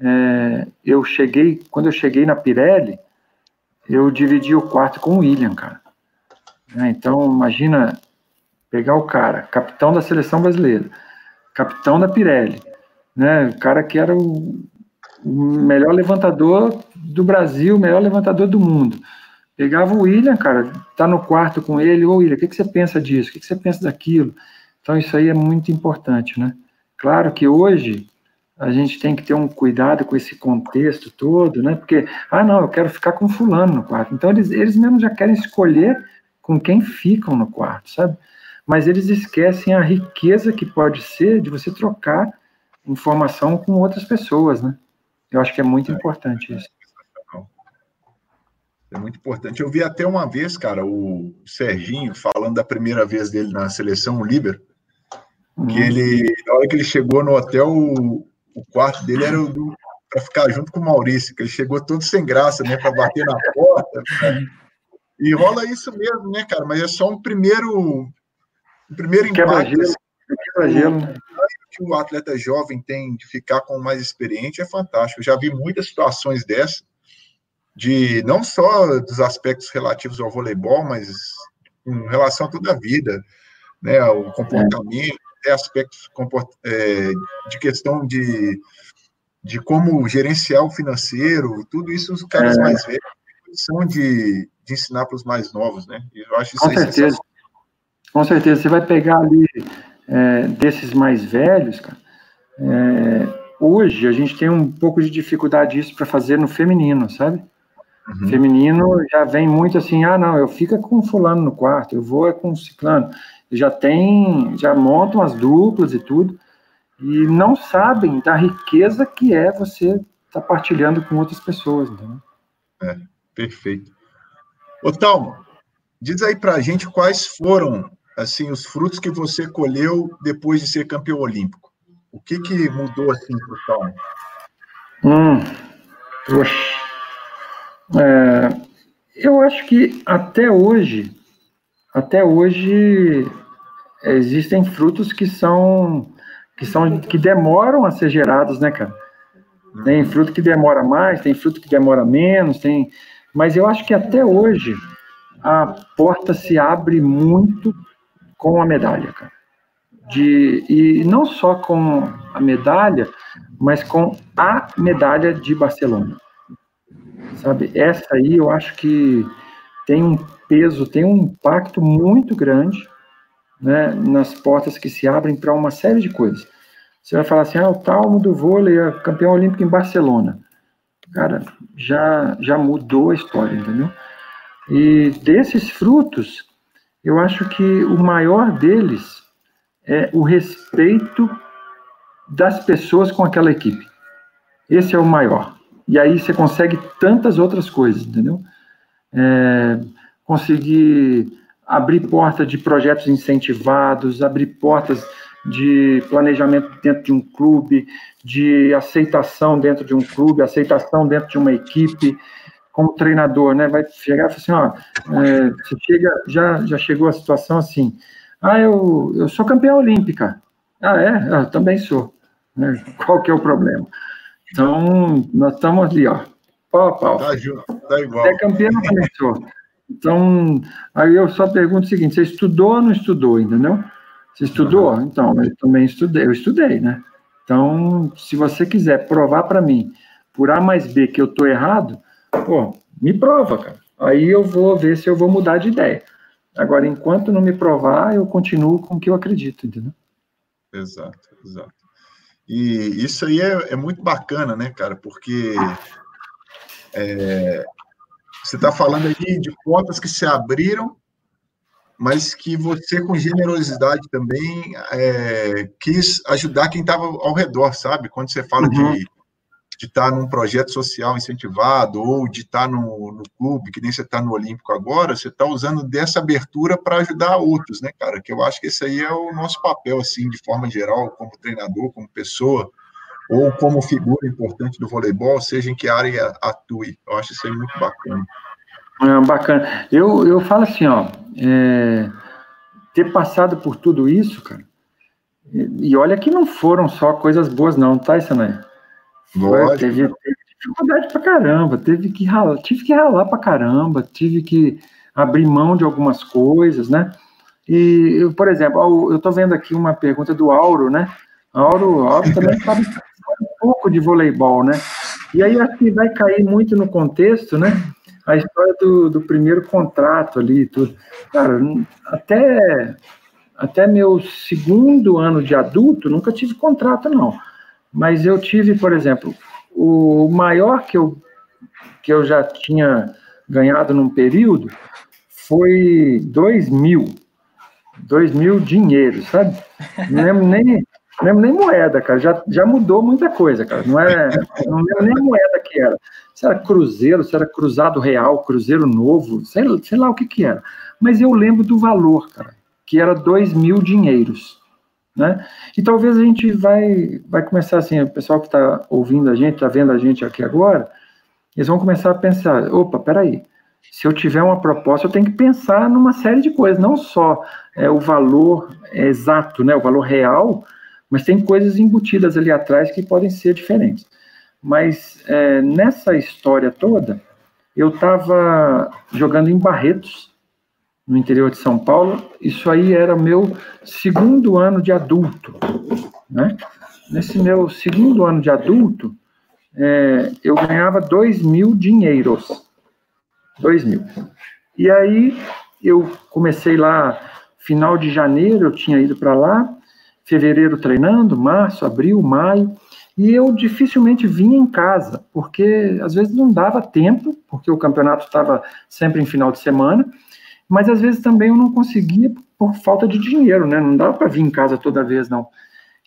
é, eu cheguei, quando eu cheguei na Pirelli, eu dividi o quarto com o William, cara. É, então, imagina pegar o cara, capitão da seleção brasileira, capitão da Pirelli, né? O cara que era o, melhor levantador do Brasil, o melhor levantador do mundo. Pegava o William, cara, tá no quarto com ele, ô William, o que, que você pensa disso? O que, que você pensa daquilo? Então, isso aí é muito importante, né? Claro que hoje a gente tem que ter um cuidado com esse contexto todo, né? Porque, ah, não, eu quero ficar com fulano no quarto. Então, eles, eles mesmo já querem escolher com quem ficam no quarto, sabe? Mas eles esquecem a riqueza que pode ser de você trocar informação com outras pessoas, né? Eu acho que é muito é, importante isso. É muito importante. Eu vi até uma vez, cara, o Serginho falando da primeira vez dele na seleção, o Líbero, que ele, na hora que ele chegou no hotel, o, o quarto dele era para ficar junto com o Maurício, que ele chegou todo sem graça, né, para bater na porta. Né? <laughs> E rola isso mesmo, né, cara? Mas é só um primeiro, um primeiro impacto. Assim, que o atleta jovem tem de ficar com o mais experiente é fantástico. Eu já vi muitas situações dessas, de não só dos aspectos relativos ao voleibol, mas em relação a toda a vida, né, o comportamento, até aspectos é, de questão de, de como gerenciar o financeiro, tudo isso os caras é. mais velhos são de, de ensinar para os mais novos, né? Eu acho isso Com certeza. Com certeza. Você vai pegar ali é, desses mais velhos, cara. É, hoje a gente tem um pouco de dificuldade isso para fazer no feminino, sabe? Uhum. Feminino já vem muito assim, ah, não, eu fico com fulano no quarto, eu vou é com ciclano já tem, já montam as duplas e tudo, e não sabem da riqueza que é você estar tá partilhando com outras pessoas, entendeu? É, perfeito. Ô, Talmo, diz aí pra gente quais foram, assim, os frutos que você colheu depois de ser campeão olímpico. O que que mudou, assim, pro Talmo? Hum. É, eu acho que até hoje, até hoje existem frutos que são que são que demoram a ser gerados, né, cara? Tem fruto que demora mais, tem fruto que demora menos, tem, mas eu acho que até hoje a porta se abre muito com a medalha, cara. De, e não só com a medalha, mas com a medalha de Barcelona. Sabe, essa aí eu acho que tem um peso, tem um impacto muito grande né, nas portas que se abrem para uma série de coisas. Você vai falar assim, ah, o Talmo do vôlei é campeão olímpico em Barcelona. Cara, já, já mudou a história, entendeu? E desses frutos, eu acho que o maior deles é o respeito das pessoas com aquela equipe. Esse é o maior. E aí você consegue tantas outras coisas, entendeu? É, conseguir abrir porta de projetos incentivados, abrir portas de planejamento dentro de um clube, de aceitação dentro de um clube, aceitação dentro de uma equipe, como treinador, né? Vai chegar e falar assim, ó, é, você chega, já, já chegou a situação assim, ah, eu, eu sou campeã olímpica. Ah, é? Ah, eu também sou. Né? <laughs> Qual que é o problema? Então, nós estamos ali, ó, pau a pau. Tá, junto, tá igual. É campeão, também sou. Então, aí eu só pergunto o seguinte, você estudou ou não estudou, entendeu? Você estudou? Então, eu também estudei, eu estudei, né? Então, se você quiser provar para mim, por A mais B, que eu estou errado, pô, me prova, cara. Aí eu vou ver se eu vou mudar de ideia. Agora, enquanto não me provar, eu continuo com o que eu acredito, entendeu? Exato, exato. E isso aí é, é muito bacana, né, cara? Porque é, você está falando aí de contas que se abriram mas que você, com generosidade também, é, quis ajudar quem estava ao redor, sabe? Quando você fala uhum. de de estar tá num projeto social incentivado ou de estar tá no, no clube, que nem você está no Olímpico agora, você está usando dessa abertura para ajudar outros, né, cara? Que eu acho que esse aí é o nosso papel, assim, de forma geral, como treinador, como pessoa, ou como figura importante do voleibol, seja em que área atue. Eu acho isso aí muito bacana. É, bacana. Eu, eu falo assim, ó, é, ter passado por tudo isso, cara, e, e, olha que não foram só coisas boas, não, tá, Isanaia? Foi, teve, teve, dificuldade pra caramba, teve que ralar, tive que ralar pra caramba, tive que abrir mão de algumas coisas, né? E, eu, por exemplo, eu tô vendo aqui uma pergunta do Auro, né? Auro, Auro também sabe um pouco de voleibol, né? E aí acho que vai cair muito no contexto, né? A história do, do primeiro contrato ali, tudo. Cara, até, até meu segundo ano de adulto, nunca tive contrato, não. Mas eu tive, por exemplo, o maior que eu, que eu já tinha ganhado num período foi dois mil. Dois mil dinheiros, sabe? Não lembro nem, não lembro nem moeda, cara. Já, já mudou muita coisa, cara. Não, é, não lembro nem moeda que era. Se era cruzeiro, se era cruzado real, cruzeiro novo, sei, sei lá o que que era. Mas eu lembro do valor, cara, que era dois mil dinheiros. Né? E talvez a gente vai, vai começar assim, o pessoal que está ouvindo a gente, está vendo a gente aqui agora, eles vão começar a pensar, opa, peraí, se eu tiver uma proposta, eu tenho que pensar numa série de coisas, não só é, o valor exato, né, o valor real, mas tem coisas embutidas ali atrás que podem ser diferentes. Mas é, nessa história toda, eu estava jogando em Barretos, no interior de São Paulo. Isso aí era meu segundo ano de adulto, né? Nesse meu segundo ano de adulto, é, eu ganhava dois mil dinheiros, dois mil. E aí eu comecei lá final de janeiro, eu tinha ido para lá, fevereiro treinando, março, abril, maio, e eu dificilmente vinha em casa, porque às vezes não dava tempo, porque o campeonato estava sempre em final de semana, mas às vezes também eu não conseguia por falta de dinheiro, né? Não dava para vir em casa toda vez, não.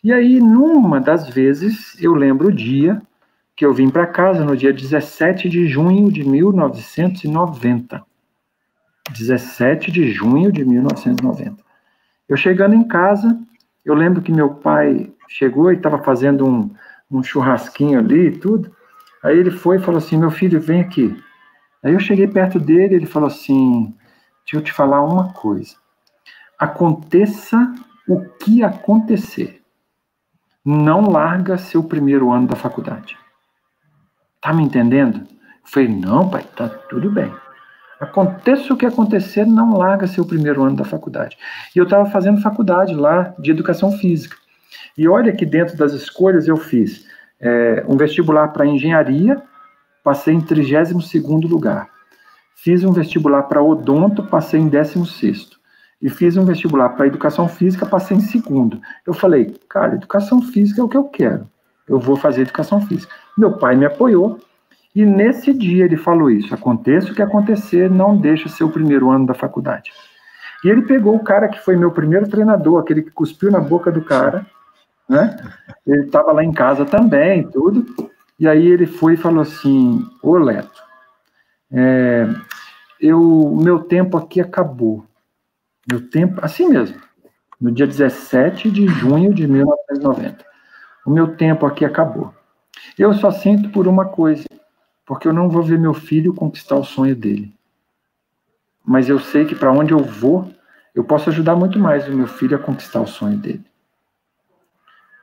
E aí, numa das vezes, eu lembro o dia que eu vim para casa, no dia 17 de junho de 1990. 17 de junho de 1990. Eu chegando em casa, eu lembro que meu pai chegou e estava fazendo um, um churrasquinho ali e tudo. Aí ele foi e falou assim: Meu filho, vem aqui. Aí eu cheguei perto dele, ele falou assim: Deixa eu te falar uma coisa. Aconteça o que acontecer, não larga seu primeiro ano da faculdade. Tá me entendendo? Eu falei, não, pai, tá tudo bem. Aconteça o que acontecer, não larga seu primeiro ano da faculdade. E eu estava fazendo faculdade lá de educação física. E olha que dentro das escolhas eu fiz é, um vestibular para engenharia, passei em 32 lugar. Fiz um vestibular para odonto, passei em 16 e fiz um vestibular para educação física, passei em segundo. Eu falei, cara, educação física é o que eu quero. Eu vou fazer educação física. Meu pai me apoiou e nesse dia ele falou isso: aconteça o que acontecer, não deixe ser o primeiro ano da faculdade. E ele pegou o cara que foi meu primeiro treinador, aquele que cuspiu na boca do cara, né? Ele estava lá em casa também, tudo. E aí ele foi e falou assim: Ô Leto, é, eu, meu tempo aqui acabou. Meu tempo, assim mesmo, no dia 17 de junho de 1990. O meu tempo aqui acabou. Eu só sinto por uma coisa, porque eu não vou ver meu filho conquistar o sonho dele. Mas eu sei que para onde eu vou, eu posso ajudar muito mais o meu filho a conquistar o sonho dele.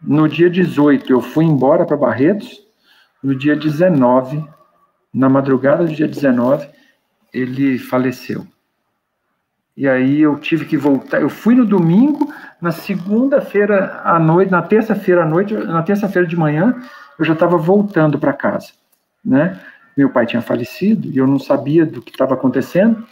No dia 18, eu fui embora para Barretos. No dia 19, na madrugada do dia 19, ele faleceu. E aí eu tive que voltar. Eu fui no domingo, na segunda-feira à noite, na terça-feira à noite, na terça-feira de manhã, eu já estava voltando para casa, né? Meu pai tinha falecido e eu não sabia do que estava acontecendo.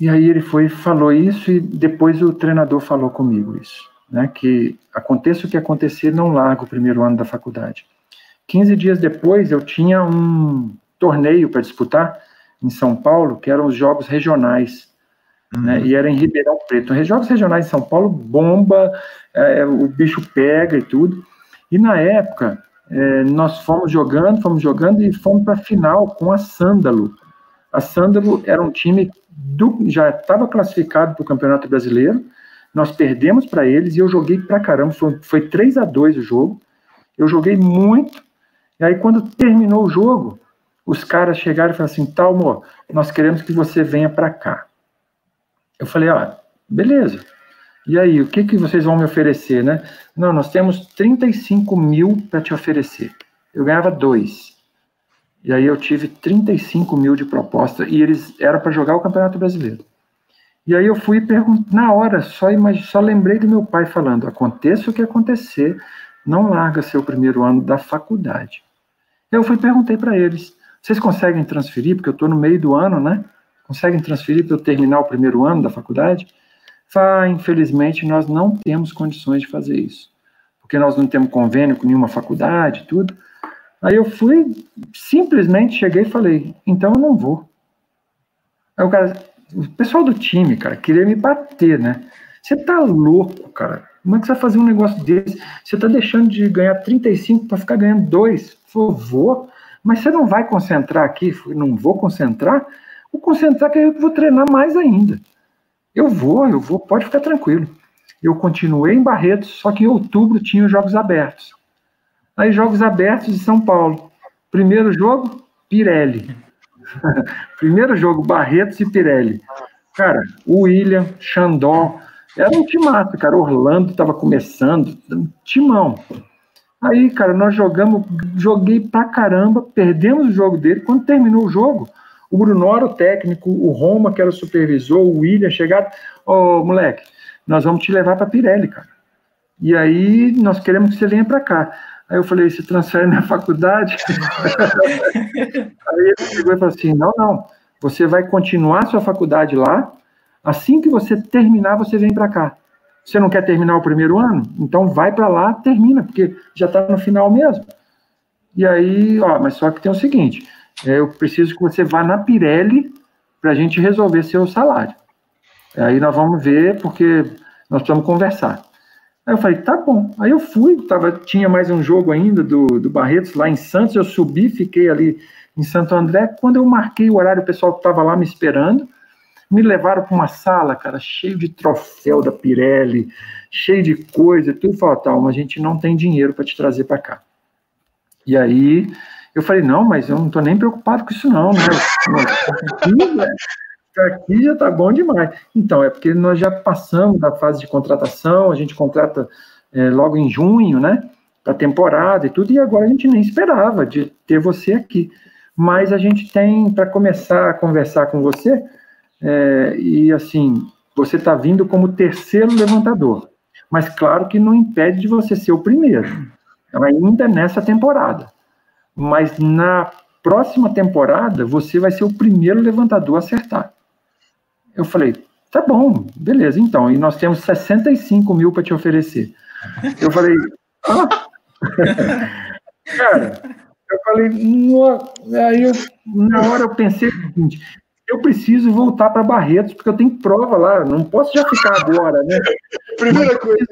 E aí ele foi falou isso e depois o treinador falou comigo isso, né? Que aconteça o que acontecer, não largo o primeiro ano da faculdade. 15 dias depois eu tinha um torneio para disputar em São Paulo, que eram os jogos regionais né, uhum. Né, e era em Ribeirão Preto. Os jogos regionais em São Paulo bomba, é, o bicho pega e tudo. E na época, é, nós fomos jogando, fomos jogando e fomos para a final com a Sândalo. A Sândalo era um time do, já estava classificado para o Campeonato Brasileiro. Nós perdemos para eles e eu joguei para caramba. Foi, foi 3 a 2 o jogo. Eu joguei muito. E aí, quando terminou o jogo, os caras chegaram e falaram assim: Talmo, nós queremos que você venha para cá. Eu falei, ah, beleza. E aí, o que, que vocês vão me oferecer, né? Não, nós temos 35 mil para te oferecer. Eu ganhava dois. E aí eu tive 35 mil de proposta e eles eram para jogar o Campeonato Brasileiro. E aí eu fui perguntar, na hora, só, imag... só lembrei do meu pai falando, aconteça o que acontecer, não larga seu primeiro ano da faculdade. Eu fui perguntei para eles, vocês conseguem transferir, porque eu estou no meio do ano, né? conseguem transferir para eu terminar o primeiro ano da faculdade? Infelizmente, nós não temos condições de fazer isso, porque nós não temos convênio com nenhuma faculdade, tudo. Aí eu fui, simplesmente cheguei e falei, então eu não vou. Aí o cara, o pessoal do time, cara, queria me bater, né? Você tá louco, cara. Como é que você vai fazer um negócio desse? Você tá deixando de ganhar 35 para ficar ganhando dois? Por favor. Mas você não vai concentrar aqui? Não vou concentrar? Vou concentrar que eu vou treinar mais ainda. Eu vou, eu vou, pode ficar tranquilo. Eu continuei em Barretos, só que em outubro tinha os Jogos Abertos. Aí, Jogos Abertos de São Paulo. Primeiro jogo, Pirelli. <laughs> Primeiro jogo, Barretos e Pirelli. Cara, o William, Xandó, era um timaço, cara. Orlando estava começando, timão. Aí, cara, nós jogamos, joguei pra caramba, perdemos o jogo dele. Quando terminou o jogo, o Brunoro, o técnico, o Roma, que era o supervisor, o William, chegaram, ô, oh, moleque, nós vamos te levar para Pirelli, cara. E aí, nós queremos que você venha para cá. Aí eu falei, se transfere na faculdade? <laughs> aí ele chegou e falou assim, não, não, você vai continuar sua faculdade lá, assim que você terminar, você vem para cá. Você não quer terminar o primeiro ano? Então vai para lá, termina, porque já está no final mesmo. E aí, ó, mas só que tem o seguinte, é, eu preciso que você vá na Pirelli para a gente resolver seu salário. Aí nós vamos ver, porque nós precisamos conversar. Aí eu falei, tá bom. Aí eu fui, tava, tinha mais um jogo ainda do, do Barretos lá em Santos, eu subi, fiquei ali em Santo André. Quando eu marquei o horário, o pessoal que estava lá me esperando, me levaram para uma sala, cara, cheio de troféu da Pirelli, cheio de coisa, tudo falou, tá, mas a gente não tem dinheiro para te trazer para cá. E aí eu falei, não, mas eu não estou nem preocupado com isso não, né? Aqui, aqui já está bom demais. Então, é porque nós já passamos da fase de contratação, a gente contrata é, logo em junho, né? Para temporada e tudo, e agora a gente nem esperava de ter você aqui. mas a gente tem para começar a conversar com você, é, e assim, você está vindo como terceiro levantador, mas claro que não impede de você ser o primeiro, ainda nessa temporada. Mas na próxima temporada, você vai ser o primeiro levantador a acertar. Eu falei, tá bom, beleza, então, e nós temos 65 mil para te oferecer. Eu falei, ah? <laughs> cara, eu falei, aí eu, na hora eu pensei o seguinte, eu preciso voltar para Barretos, porque eu tenho prova lá, não posso já ficar agora, né? Primeira coisa.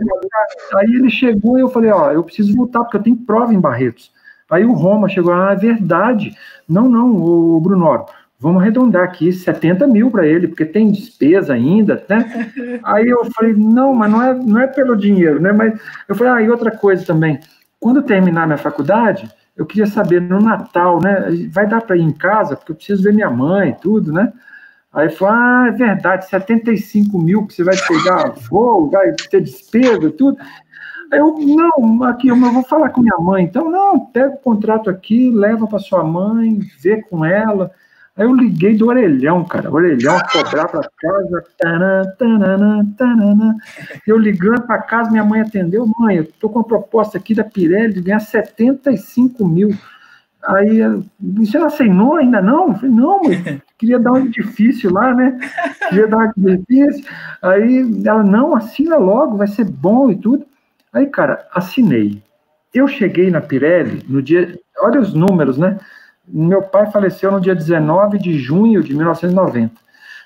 Aí ele chegou e eu falei, ó, eu preciso voltar, porque eu tenho prova em Barretos. Aí o Roma chegou, ah, é verdade. Não, não, o Bruno, vamos arredondar aqui, 70 mil para ele, porque tem despesa ainda, né? <laughs> Aí eu falei, não, mas não é, não é pelo dinheiro, né? Mas eu falei, ah, e outra coisa também, quando terminar minha faculdade, eu queria saber no Natal, né? Vai dar para ir em casa, porque eu preciso ver minha mãe e tudo, né? Aí falou, ah, é verdade, 75 mil que você vai pegar <laughs> voo, vai ter despesa e tudo. Eu, não, aqui, eu vou falar com minha mãe. Então, não, pega o contrato aqui, leva para sua mãe, vê com ela. Aí eu liguei do orelhão, cara, orelhão cobrar para casa. Taran, taran, taran, eu ligando para casa, minha mãe atendeu. Mãe, eu tô com uma proposta aqui da Pirelli de ganhar 75 mil. Aí, você não assinou ainda não? Eu falei, não, mãe, queria dar um edifício lá, né? Queria dar um edifício. Aí ela, não, assina logo, vai ser bom e tudo. Aí, cara, assinei. Eu cheguei na Pirelli no dia. Olha os números, né? Meu pai faleceu no dia 19 de junho de 1990.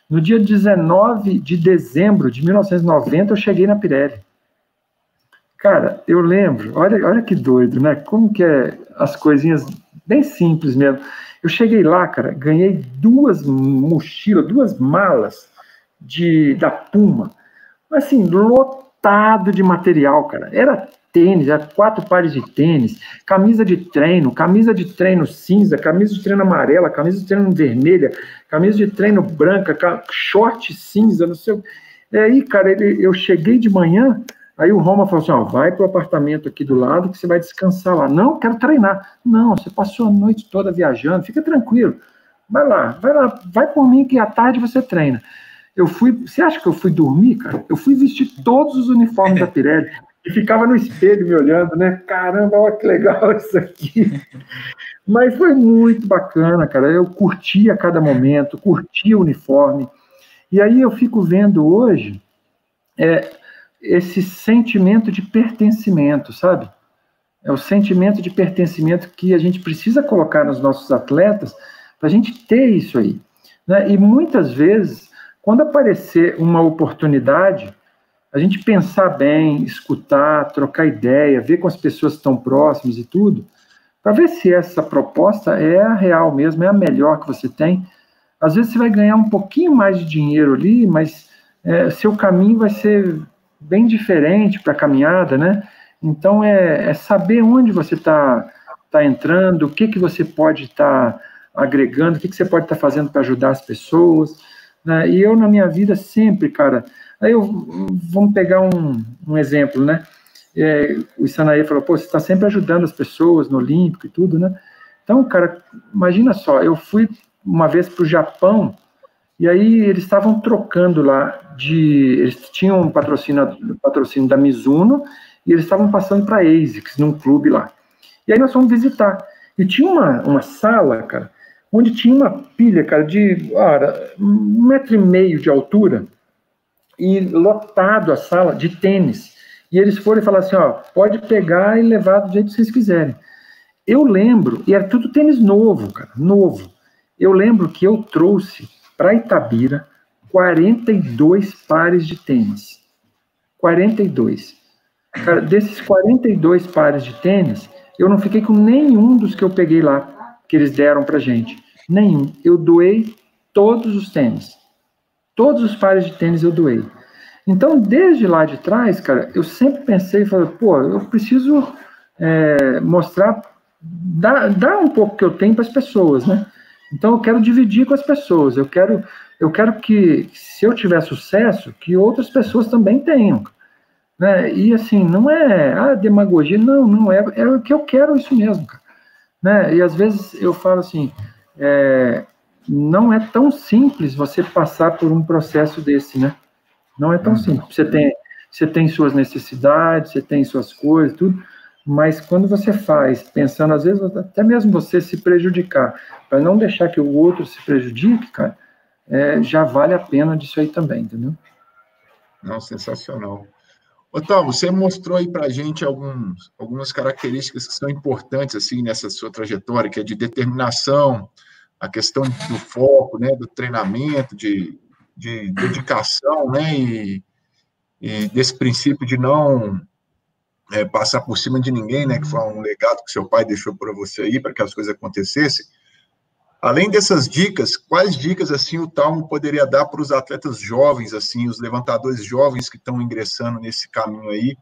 No dia 19 de dezembro de 1990, eu cheguei na Pirelli. Cara, eu lembro, olha, olha que doido, né? Como que é as coisinhas bem simples mesmo. Eu cheguei lá, cara, ganhei duas mochilas, duas malas de da Puma, assim, lotado lotado de material, cara. Era tênis, era quatro pares de tênis, camisa de treino, camisa de treino cinza, camisa de treino amarela, camisa de treino vermelha, camisa de treino branca, short cinza, não sei. E aí, cara, ele, eu cheguei de manhã, aí o Roma falou assim: ó, vai pro apartamento aqui do lado que você vai descansar lá. Não, quero treinar. Não, você passou a noite toda viajando, fica tranquilo. Vai lá, vai lá, vai por mim que à tarde você treina. Eu fui. Você acha que eu fui dormir, cara? Eu fui vestir todos os uniformes da <laughs> Pirelli e ficava no espelho me olhando, né? Caramba, olha que legal <laughs> isso aqui. Mas foi muito bacana, cara. Eu curti a cada momento, curti o uniforme. E aí eu fico vendo hoje é, esse sentimento de pertencimento, sabe? É o sentimento de pertencimento que a gente precisa colocar nos nossos atletas para a gente ter isso aí. Né? E muitas vezes quando aparecer uma oportunidade, a gente pensar bem, escutar, trocar ideia, ver com as pessoas que estão próximas e tudo, para ver se essa proposta é a real mesmo, é a melhor que você tem. Às vezes você vai ganhar um pouquinho mais de dinheiro ali, mas é, seu caminho vai ser bem diferente para a caminhada, né? Então é, é, saber onde você está tá entrando, o que, que você pode estar tá agregando, o que, que você pode estar tá fazendo para ajudar as pessoas. Né? E eu, na minha vida, sempre, cara. Aí eu, vamos pegar um, um exemplo, né? É, o Isanaí falou, pô, você está sempre ajudando as pessoas no Olímpico e tudo, né? Então, cara, imagina só, eu fui uma vez para o Japão e aí eles estavam trocando lá de. Eles tinham um patrocínio, patrocínio da Mizuno e eles estavam passando para ASICS, num clube lá. E aí nós fomos visitar. E tinha uma, uma sala, cara, onde tinha uma pilha, cara, de ora, um metro e meio de altura e lotado a sala de tênis. E eles foram e falaram assim, ó, pode pegar e levar do jeito que vocês quiserem. Eu lembro, e era tudo tênis novo, cara, novo. Eu lembro que eu trouxe para Itabira 42 pares de tênis. 42. Cara, desses 42 pares de tênis, eu não fiquei com nenhum dos que eu peguei lá, que eles deram pra gente. Nenhum. Eu doei todos os tênis. Todos os pares de tênis eu doei. Então, desde lá de trás, cara, eu sempre pensei e falei, pô, eu preciso é, mostrar, dar, dar um pouco que eu tenho para as pessoas, né? Então, eu quero dividir com as pessoas. Eu quero, eu quero que, se eu tiver sucesso, que outras pessoas também tenham. Né? E assim, não é ah, demagogia, não, não é, é o que eu quero isso mesmo, cara. Né? E às vezes eu falo assim, é, não é tão simples você passar por um processo desse, né? Não é tão uhum. simples. Você tem, você tem suas necessidades, você tem suas coisas, tudo, mas quando você faz, pensando, às vezes, até mesmo você se prejudicar, para não deixar que o outro se prejudique, cara, é, já vale a pena disso aí também, entendeu? Não, sensacional. Otávio, você mostrou aí para a gente alguns, algumas características que são importantes assim nessa sua trajetória, que é de determinação, a questão do foco, né, do treinamento, de, de dedicação, né, e, e desse princípio de não é, passar por cima de ninguém, né, que foi um legado que seu pai deixou para você aí, para que as coisas acontecessem. Além dessas dicas, quais dicas assim o Talmo poderia dar para os atletas jovens, assim, os levantadores jovens que estão ingressando nesse caminho aí,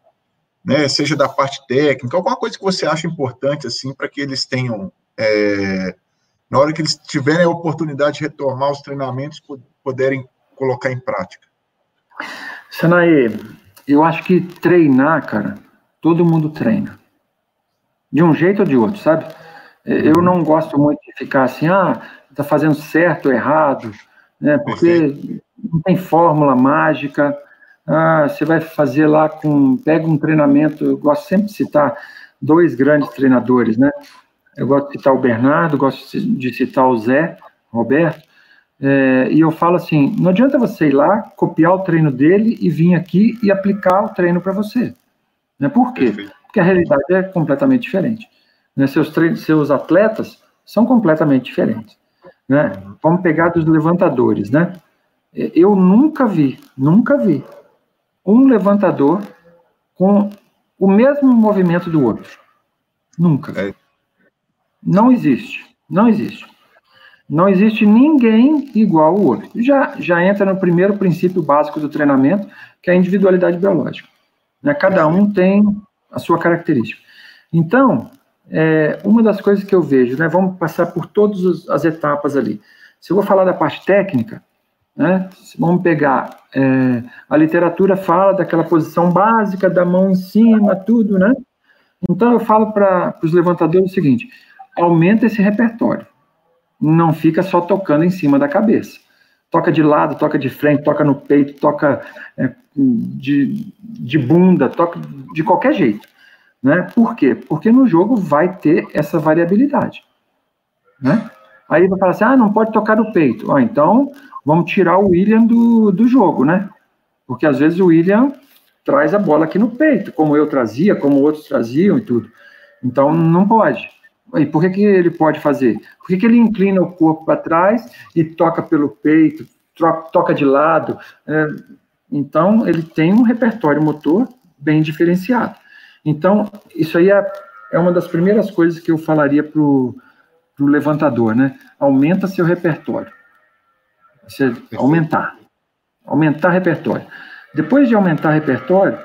né? Seja da parte técnica, alguma coisa que você acha importante assim para que eles tenham, é, na hora que eles tiverem a oportunidade de retomar os treinamentos, poderem colocar em prática. Sanaê, eu acho que treinar, cara, todo mundo treina, de um jeito ou de outro, sabe? Eu não gosto muito de ficar assim, ah, está fazendo certo ou errado, né? Porque não tem fórmula mágica. Ah, você vai fazer lá com. Pega um treinamento, eu gosto sempre de citar dois grandes treinadores, né? Eu gosto de citar o Bernardo, gosto de citar o Zé Roberto, é, e eu falo assim: não adianta você ir lá, copiar o treino dele e vir aqui e aplicar o treino para você. Né? Por quê? Porque a realidade é completamente diferente. Né? Seus, seus atletas são completamente diferentes. Né? Vamos pegar dos levantadores, né? Eu nunca vi, nunca vi um levantador com o mesmo movimento do outro. Nunca. É. Não existe. Não existe. Não existe ninguém igual ao outro. Já, já entra no primeiro princípio básico do treinamento, que é a individualidade biológica. Né? Cada um tem a sua característica. Então, é, uma das coisas que eu vejo, né, vamos passar por todas as etapas ali. Se eu vou falar da parte técnica, né, vamos pegar, é, a literatura fala daquela posição básica, da mão em cima, tudo, né? Então eu falo para os levantadores o seguinte: aumenta esse repertório. Não fica só tocando em cima da cabeça. Toca de lado, toca de frente, toca no peito, toca é, de, de bunda, toca de qualquer jeito. Né? Por quê? Porque no jogo vai ter essa variabilidade. Né? Aí vai falar assim: ah, não pode tocar no peito. Ah, então vamos tirar o William do, do jogo, né? Porque às vezes o William traz a bola aqui no peito, como eu trazia, como outros traziam e tudo. Então não pode. E por que, que ele pode fazer? Por que, que ele inclina o corpo para trás e toca pelo peito, troca, toca de lado? É, então ele tem um repertório motor bem diferenciado. Então, isso aí é, é uma das primeiras coisas que eu falaria para o levantador, né? Aumenta seu repertório. Você aumentar. Aumentar repertório. Depois de aumentar repertório,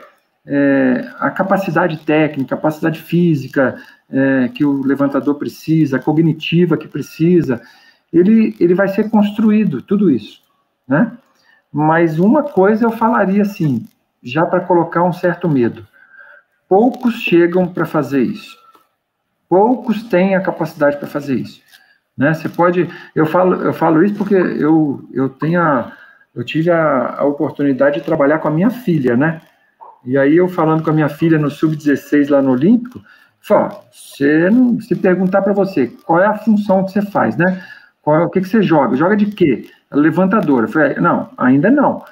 é, a capacidade técnica, capacidade física é, que o levantador precisa, a cognitiva que precisa, ele, ele vai ser construído, tudo isso, né? Mas uma coisa eu falaria assim, já para colocar um certo medo poucos chegam para fazer isso. Poucos têm a capacidade para fazer isso. Né? Você pode, eu falo, eu falo isso porque eu, eu tenho a, eu tive a, a oportunidade de trabalhar com a minha filha, né? E aí eu falando com a minha filha no sub-16 lá no Olímpico, fala, você não, se perguntar para você qual é a função que você faz, né? Qual, o que, que você joga? Joga de quê? Levantadora. Falei, não, ainda não.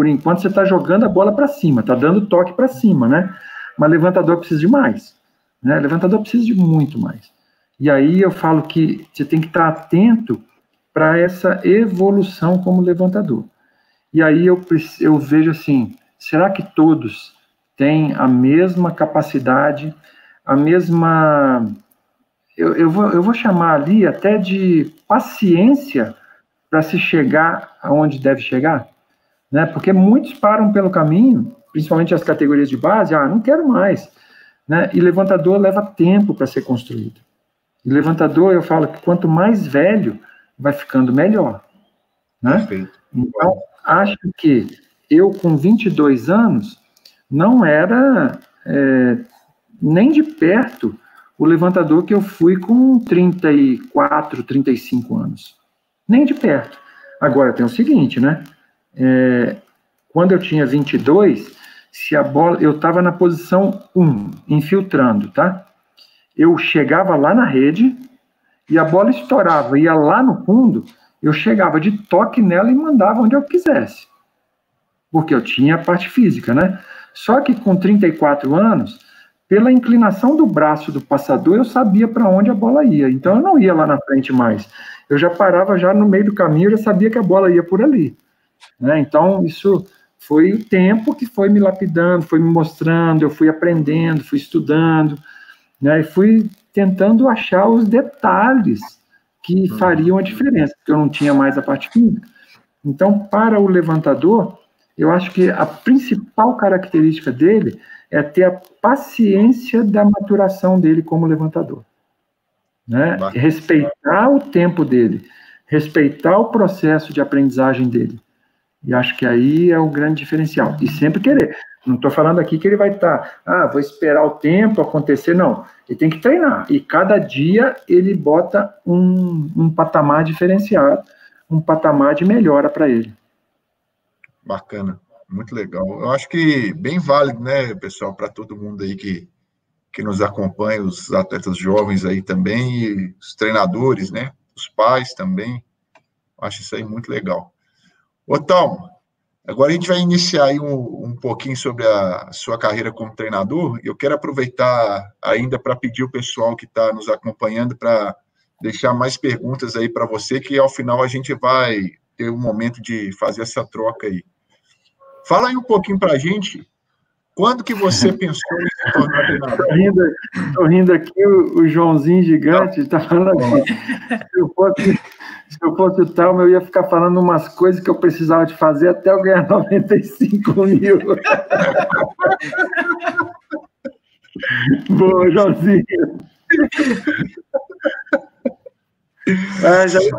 Por enquanto você está jogando a bola para cima, está dando toque para cima, né? Mas levantador precisa de mais, né? Levantador precisa de muito mais. E aí eu falo que você tem que estar tá atento para essa evolução como levantador. E aí eu, eu vejo assim, será que todos têm a mesma capacidade, a mesma... Eu, eu, vou, eu vou chamar ali até de paciência para se chegar aonde deve chegar? Né? Porque muitos param pelo caminho, principalmente as categorias de base, ah, não quero mais, né? E levantador leva tempo para ser construído. E levantador, eu falo que quanto mais velho, vai ficando melhor, né? Perfeito. Então, acho que eu com 22 anos não era é, nem de perto o levantador que eu fui com 34, 35 anos. Nem de perto. Agora tem o seguinte, né? É, quando eu tinha 22, se a bola, eu estava na posição 1, infiltrando, tá? Eu chegava lá na rede e a bola estourava, ia lá no fundo, eu chegava de toque nela e mandava onde eu quisesse. Porque eu tinha a parte física, né? Só que com 34 anos, pela inclinação do braço do passador, eu sabia para onde a bola ia. Então eu não ia lá na frente mais. Eu já parava já no meio do caminho, eu já sabia que a bola ia por ali. Né? Então isso foi o tempo que foi me lapidando, foi me mostrando, eu fui aprendendo, fui estudando, né? E fui tentando achar os detalhes que uhum. fariam a diferença, porque eu não tinha mais a parte física. Então, para o levantador, eu acho que a principal característica dele é ter a paciência da maturação dele como levantador. Né? Respeitar o tempo dele, respeitar o processo de aprendizagem dele. E acho que aí é o grande diferencial. E sempre querer. Não estou falando aqui que ele vai estar, tá, ah, vou esperar o tempo acontecer. Não. Ele tem que treinar. E cada dia ele bota um, um patamar diferenciado, um patamar de melhora para ele. Bacana. Muito legal. Eu acho que bem válido, né, pessoal, para todo mundo aí que, que nos acompanha, os atletas jovens aí também, os treinadores, né, os pais também. Acho isso aí muito legal. Tom, agora a gente vai iniciar aí um, um pouquinho sobre a sua carreira como treinador. Eu quero aproveitar ainda para pedir o pessoal que está nos acompanhando para deixar mais perguntas aí para você, que ao final a gente vai ter um momento de fazer essa troca aí. Fala aí um pouquinho para a gente quando que você pensou em se tornar treinador? Estou rindo, tô rindo aqui, o, o Joãozinho Gigante está falando aqui. Se eu, fosse, se eu fosse o Talma, eu ia ficar falando umas coisas que eu precisava de fazer até eu ganhar <laughs> 95 mil. Boa, Joãozinho. Aí,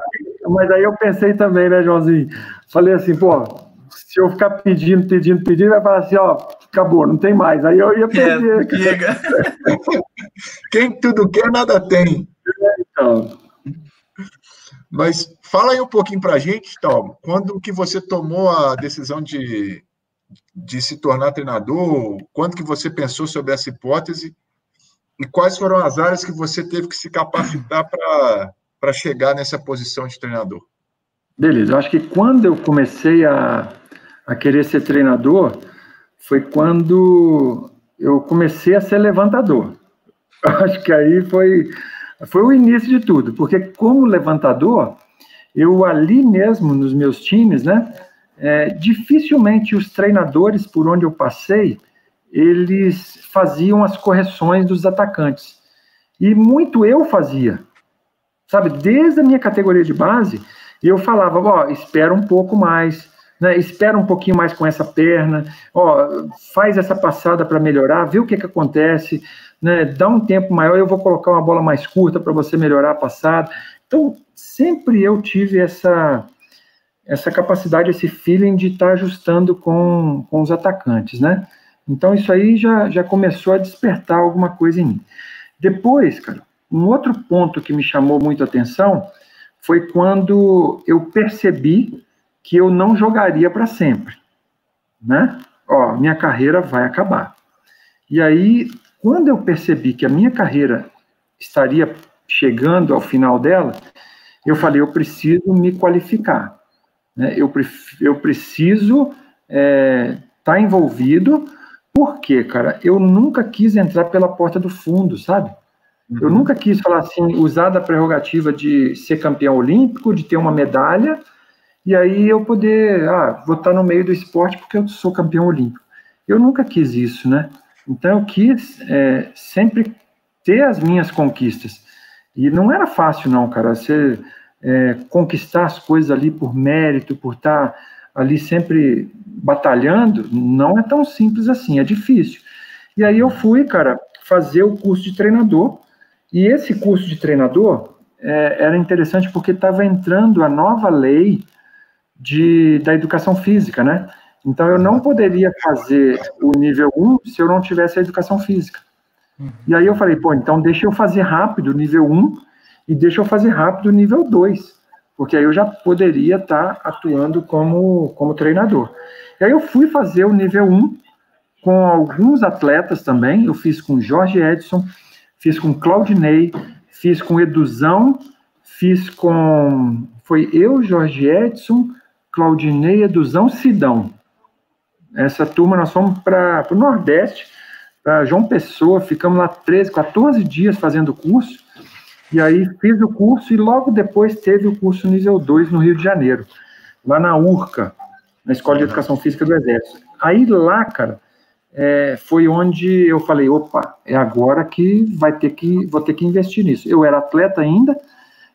mas aí eu pensei também, né, Joãozinho? Falei assim, pô, se eu ficar pedindo, pedindo, pedindo, vai falar assim, ó, acabou, não tem mais. Aí eu ia é, perder. É, <laughs> Quem tudo quer, nada tem. então. Mas fala aí um pouquinho para a gente, Tom, quando que você tomou a decisão de, de se tornar treinador? Quando que você pensou sobre essa hipótese? E quais foram as áreas que você teve que se capacitar para chegar nessa posição de treinador? Beleza, eu acho que quando eu comecei a, a querer ser treinador foi quando eu comecei a ser levantador. <laughs> Acho que aí foi, foi o início de tudo, porque como levantador, eu ali mesmo nos meus times, né, é, dificilmente os treinadores por onde eu passei, eles faziam as correções dos atacantes. E muito eu fazia. Sabe, desde a minha categoria de base, eu falava, ó, oh, espera um pouco mais, né, espera um pouquinho mais com essa perna, ó, faz essa passada para melhorar, vê o que, que acontece, né, dá um tempo maior, eu vou colocar uma bola mais curta para você melhorar a passada. Então, sempre eu tive essa, essa capacidade, esse feeling de estar tá ajustando com, com os atacantes, né? Então, isso aí já, já começou a despertar alguma coisa em mim. Depois, cara, um outro ponto que me chamou muito a atenção foi quando eu percebi que eu não jogaria para sempre, né? Ó, minha carreira vai acabar. E aí, quando eu percebi que a minha carreira estaria chegando ao final dela, eu falei, eu preciso me qualificar, né? Eu, eu preciso estar é, tá envolvido, porque, cara, eu nunca quis entrar pela porta do fundo, sabe? Eu uhum. nunca quis falar assim, usar da prerrogativa de ser campeão olímpico, de ter uma medalha, e aí eu poder, ah, vou estar no meio do esporte porque eu sou campeão olímpico. Eu nunca quis isso, né? Então eu quis é, sempre ter as minhas conquistas. E não era fácil, não, cara. Você é, conquistar as coisas ali por mérito, por estar ali sempre batalhando, não é tão simples assim, é difícil. E aí eu fui, cara, fazer o curso de treinador. E esse curso de treinador é, era interessante porque estava entrando a nova lei de, da educação física, né? Então, eu não poderia fazer o nível 1 se eu não tivesse a educação física. E aí eu falei, pô, então deixa eu fazer rápido nível 1 e deixa eu fazer rápido nível 2, porque aí eu já poderia estar tá atuando como, como treinador. E aí eu fui fazer o nível 1 com alguns atletas também, eu fiz com Jorge Edson, fiz com Claudinei, fiz com Eduzão, fiz com. Foi eu, Jorge Edson, Claudinei, Eduzão, Sidão. Essa turma nós fomos para o Nordeste, para João Pessoa, ficamos lá 13, 14 dias fazendo curso. E aí fiz o curso e logo depois teve o curso nível 2 no Rio de Janeiro, lá na URCA, na Escola de Educação Física do Exército. Aí lá, cara, é, foi onde eu falei, opa, é agora que vai ter que vou ter que investir nisso. Eu era atleta ainda,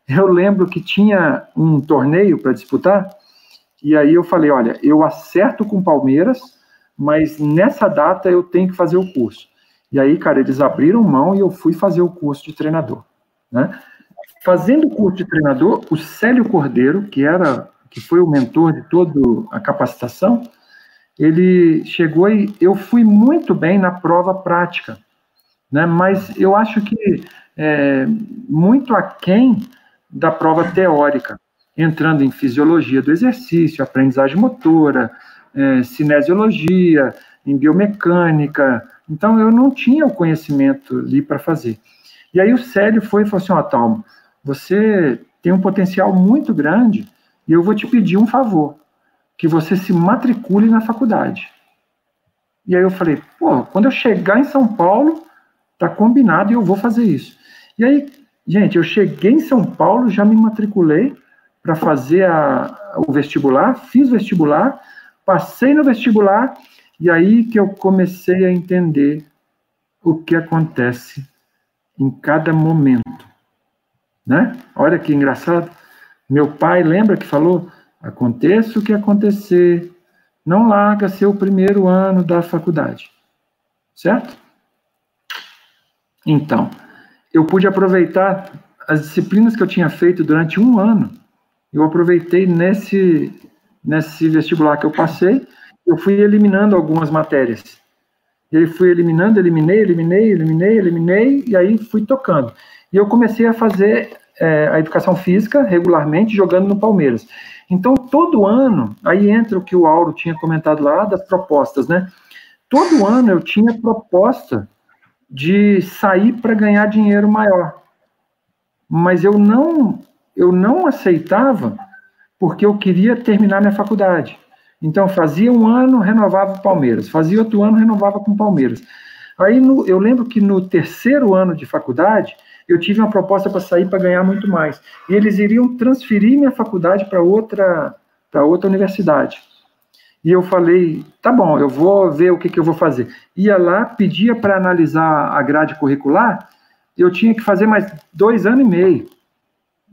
eu lembro que tinha um torneio para disputar, e aí eu falei, olha, eu acerto com Palmeiras, mas nessa data eu tenho que fazer o curso. E aí, cara, eles abriram mão e eu fui fazer o curso de treinador, né? Fazendo o curso de treinador, o Célio Cordeiro, que era que foi o mentor de toda a capacitação, ele chegou e eu fui muito bem na prova prática, né? Mas eu acho que é, muito aquém da prova teórica, entrando em fisiologia do exercício, aprendizagem motora, é, cinesiologia, em biomecânica. Então eu não tinha o conhecimento ali para fazer. E aí o Célio foi e falou assim: Ó, oh, você tem um potencial muito grande e eu vou te pedir um favor que você se matricule na faculdade. E aí eu falei, pô, quando eu chegar em São Paulo, tá combinado e eu vou fazer isso. E aí, gente, eu cheguei em São Paulo, já me matriculei para fazer a, o vestibular, fiz vestibular, passei no vestibular, e aí que eu comecei a entender o que acontece em cada momento. Né? Olha que engraçado. Meu pai, lembra que falou? Aconteça o que acontecer, não larga seu primeiro ano da faculdade. Certo? Então, eu pude aproveitar as disciplinas que eu tinha feito durante um ano. Eu aproveitei nesse, nesse vestibular que eu passei, eu fui eliminando algumas matérias. E aí fui eliminando, eliminei, eliminei, eliminei, eliminei, e aí fui tocando. E eu comecei a fazer é, a educação física regularmente, jogando no Palmeiras. Então, todo ano, aí entra o que o Auro tinha comentado lá das propostas, né? Todo ano eu tinha proposta de sair para ganhar dinheiro maior. Mas eu não eu não aceitava porque eu queria terminar minha faculdade. Então, fazia um ano, renovava o Palmeiras. Fazia outro ano, renovava com Palmeiras. Aí, no, eu lembro que no terceiro ano de faculdade, eu tive uma proposta para sair para ganhar muito mais. E eles iriam transferir minha faculdade para outra, outra universidade. E eu falei, tá bom, eu vou ver o que, que eu vou fazer. Ia lá, pedia para analisar a grade curricular, eu tinha que fazer mais dois anos e meio.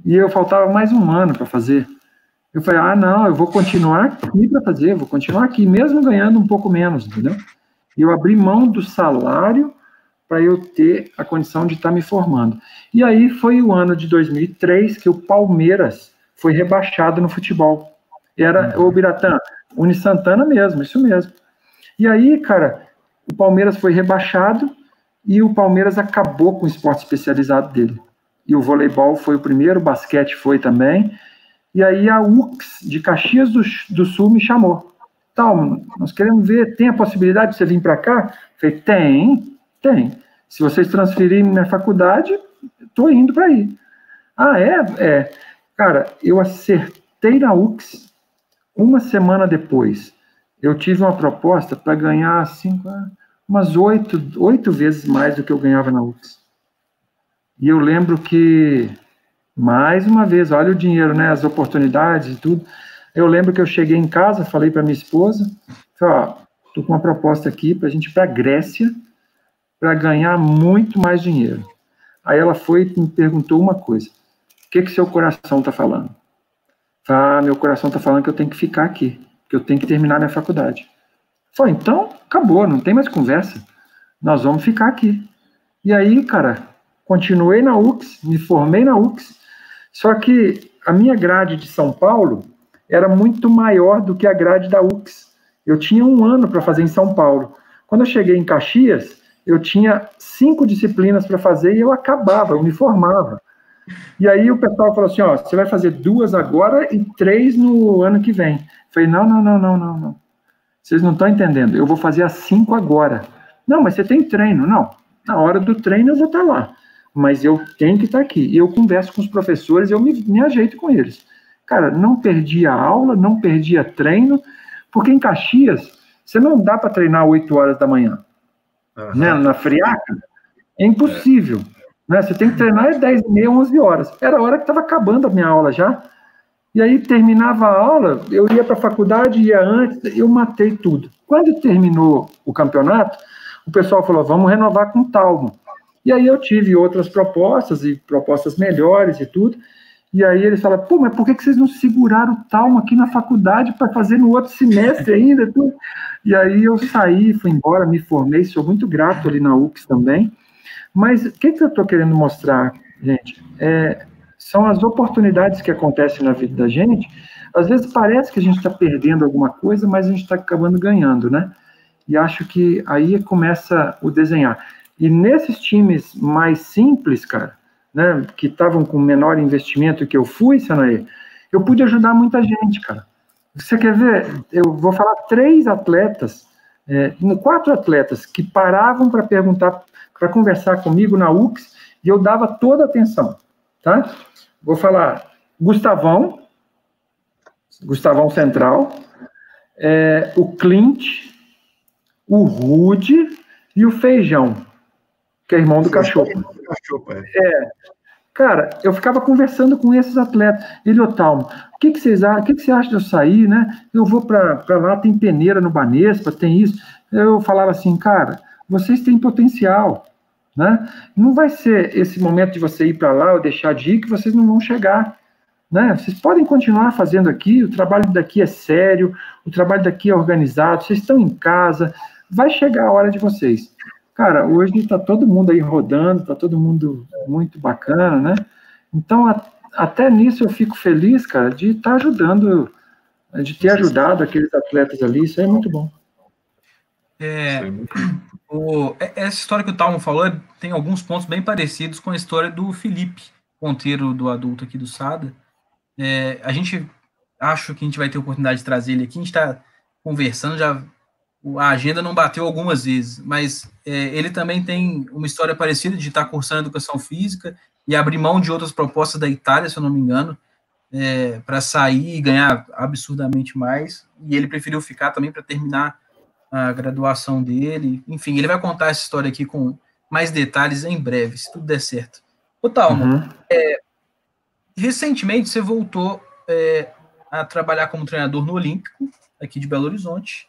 E eu faltava mais um ano para fazer. Eu falei, ah, não, eu vou continuar aqui para fazer, vou continuar aqui, mesmo ganhando um pouco menos, entendeu? E eu abri mão do salário para eu ter a condição de estar tá me formando. E aí foi o ano de 2003 que o Palmeiras foi rebaixado no futebol. Era uhum. o Biratã, Uni Santana mesmo, isso mesmo. E aí, cara, o Palmeiras foi rebaixado e o Palmeiras acabou com o esporte especializado dele. E o voleibol foi o primeiro, o basquete foi também. E aí a UX de Caxias do, do Sul me chamou. Tal, nós queremos ver, tem a possibilidade de você vir para cá? falei, tem, tem. Se vocês transferirem minha faculdade, estou indo para aí. Ah, é? É. Cara, eu acertei na UX uma semana depois. Eu tive uma proposta para ganhar assim, umas oito, oito vezes mais do que eu ganhava na UX. E eu lembro que, mais uma vez, olha o dinheiro, né? As oportunidades e tudo. Eu lembro que eu cheguei em casa, falei para minha esposa, falei, ó, tô com uma proposta aqui para a gente ir para Grécia para ganhar muito mais dinheiro. Aí ela foi e me perguntou uma coisa: o que que seu coração está falando? Ah, meu coração está falando que eu tenho que ficar aqui, que eu tenho que terminar minha faculdade. Falei, então acabou, não tem mais conversa. Nós vamos ficar aqui. E aí, cara, continuei na UX, me formei na UX, só que a minha grade de São Paulo era muito maior do que a grade da UX. Eu tinha um ano para fazer em São Paulo. Quando eu cheguei em Caxias, eu tinha cinco disciplinas para fazer e eu acabava, eu me formava. E aí o pessoal falou assim, ó, você vai fazer duas agora e três no ano que vem. Eu falei, não, não, não, não, não, não. Vocês não estão entendendo, eu vou fazer as cinco agora. Não, mas você tem treino. Não, na hora do treino eu vou estar tá lá. Mas eu tenho que estar tá aqui. E eu converso com os professores, eu me, me ajeito com eles. Cara, não perdi a aula, não perdi a treino, porque em Caxias, você não dá para treinar 8 horas da manhã. Uhum. Né? Na friaca, é impossível. É. Né? Você tem que treinar às 10 e meia, 11 horas. Era a hora que estava acabando a minha aula já. E aí terminava a aula, eu ia para a faculdade, ia antes, eu matei tudo. Quando terminou o campeonato, o pessoal falou, vamos renovar com Talmo. E aí eu tive outras propostas, e propostas melhores e tudo, e aí eles falaram, pô, mas por que, vocês não seguraram o Talmo aqui na faculdade para fazer no outro semestre <laughs> ainda? E aí eu saí, fui embora, me formei, sou muito grato ali na UX também. Mas o que, que eu estou querendo mostrar, gente? É, são as oportunidades que acontecem na vida da gente. Às vezes parece que a gente está perdendo alguma coisa, mas a gente está acabando ganhando, né? E acho que aí começa o desenhar. E nesses times mais simples, cara, né, que estavam com menor investimento que eu fui, Sanaê, eu pude ajudar muita gente, cara. Você quer ver? Eu vou falar três atletas, é, quatro atletas que paravam para perguntar, para conversar comigo na UX e eu dava toda a atenção, tá? Vou falar Gustavão, Gustavão Central, é, o Clint, o Rude e o Feijão, que é irmão do cachorro. É. é. Cara, eu ficava conversando com esses atletas. Ele, ô Talmo, o que, que vocês acham? O que, que você acha de eu sair, né? Eu vou para lá, tem peneira no Banespa, tem isso. Eu falava assim, cara, vocês têm potencial, né? Não vai ser esse momento de você ir para lá ou deixar de ir que vocês não vão chegar. Né? Vocês podem continuar fazendo aqui, o trabalho daqui é sério, o trabalho daqui é organizado, vocês estão em casa, vai chegar a hora de vocês. Cara, hoje está todo mundo aí rodando, está todo mundo muito bacana, né? Então, a, até nisso eu fico feliz, cara, de estar tá ajudando, de ter ajudado aqueles atletas ali, isso é muito bom. É, o, é, essa história que o Talmo falou tem alguns pontos bem parecidos com a história do Felipe Ponteiro, do adulto aqui do SADA. É, a gente acho que a gente vai ter oportunidade de trazer ele aqui, a gente está conversando, já a agenda não bateu algumas vezes, mas é, ele também tem uma história parecida de estar cursando educação física e abrir mão de outras propostas da Itália, se eu não me engano, é, para sair e ganhar absurdamente mais. E ele preferiu ficar também para terminar a graduação dele. Enfim, ele vai contar essa história aqui com mais detalhes em breve, se tudo der certo. Ô, Talmo, uhum. é, recentemente você voltou é, a trabalhar como treinador no Olímpico, aqui de Belo Horizonte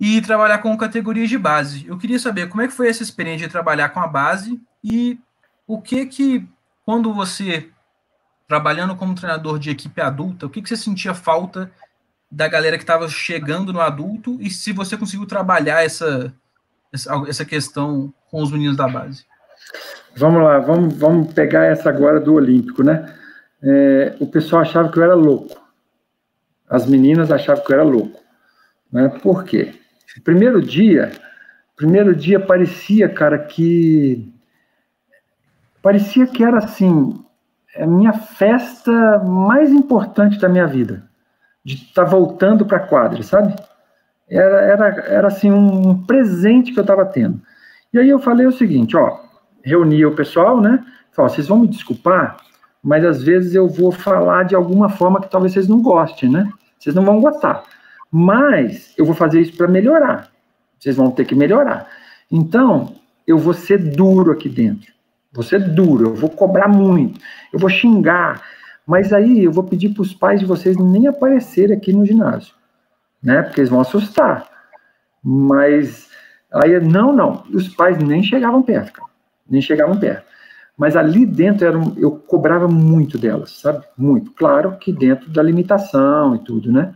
e trabalhar com categorias de base. Eu queria saber como é que foi essa experiência de trabalhar com a base e o que que, quando você, trabalhando como treinador de equipe adulta, o que que você sentia falta da galera que estava chegando no adulto e se você conseguiu trabalhar essa, essa questão com os meninos da base? Vamos lá, vamos, vamos pegar essa agora do Olímpico, né? É, o pessoal achava que eu era louco. As meninas achavam que eu era louco. Né? Por quê? Primeiro dia, primeiro dia parecia, cara, que parecia que era assim a minha festa mais importante da minha vida, de estar tá voltando para a quadra, sabe? Era, era, era assim um presente que eu estava tendo. E aí eu falei o seguinte, ó, reuni o pessoal, né? Falei, vocês vão me desculpar, mas às vezes eu vou falar de alguma forma que talvez vocês não gostem, né? Vocês não vão gostar. Mas eu vou fazer isso para melhorar. Vocês vão ter que melhorar. Então, eu vou ser duro aqui dentro. Vou ser duro, eu vou cobrar muito, eu vou xingar. Mas aí eu vou pedir para os pais de vocês nem aparecerem aqui no ginásio, né? Porque eles vão assustar. Mas aí, não, não. Os pais nem chegavam perto, cara. Nem chegavam perto. Mas ali dentro era, eu cobrava muito delas, sabe? Muito. Claro que dentro da limitação e tudo, né?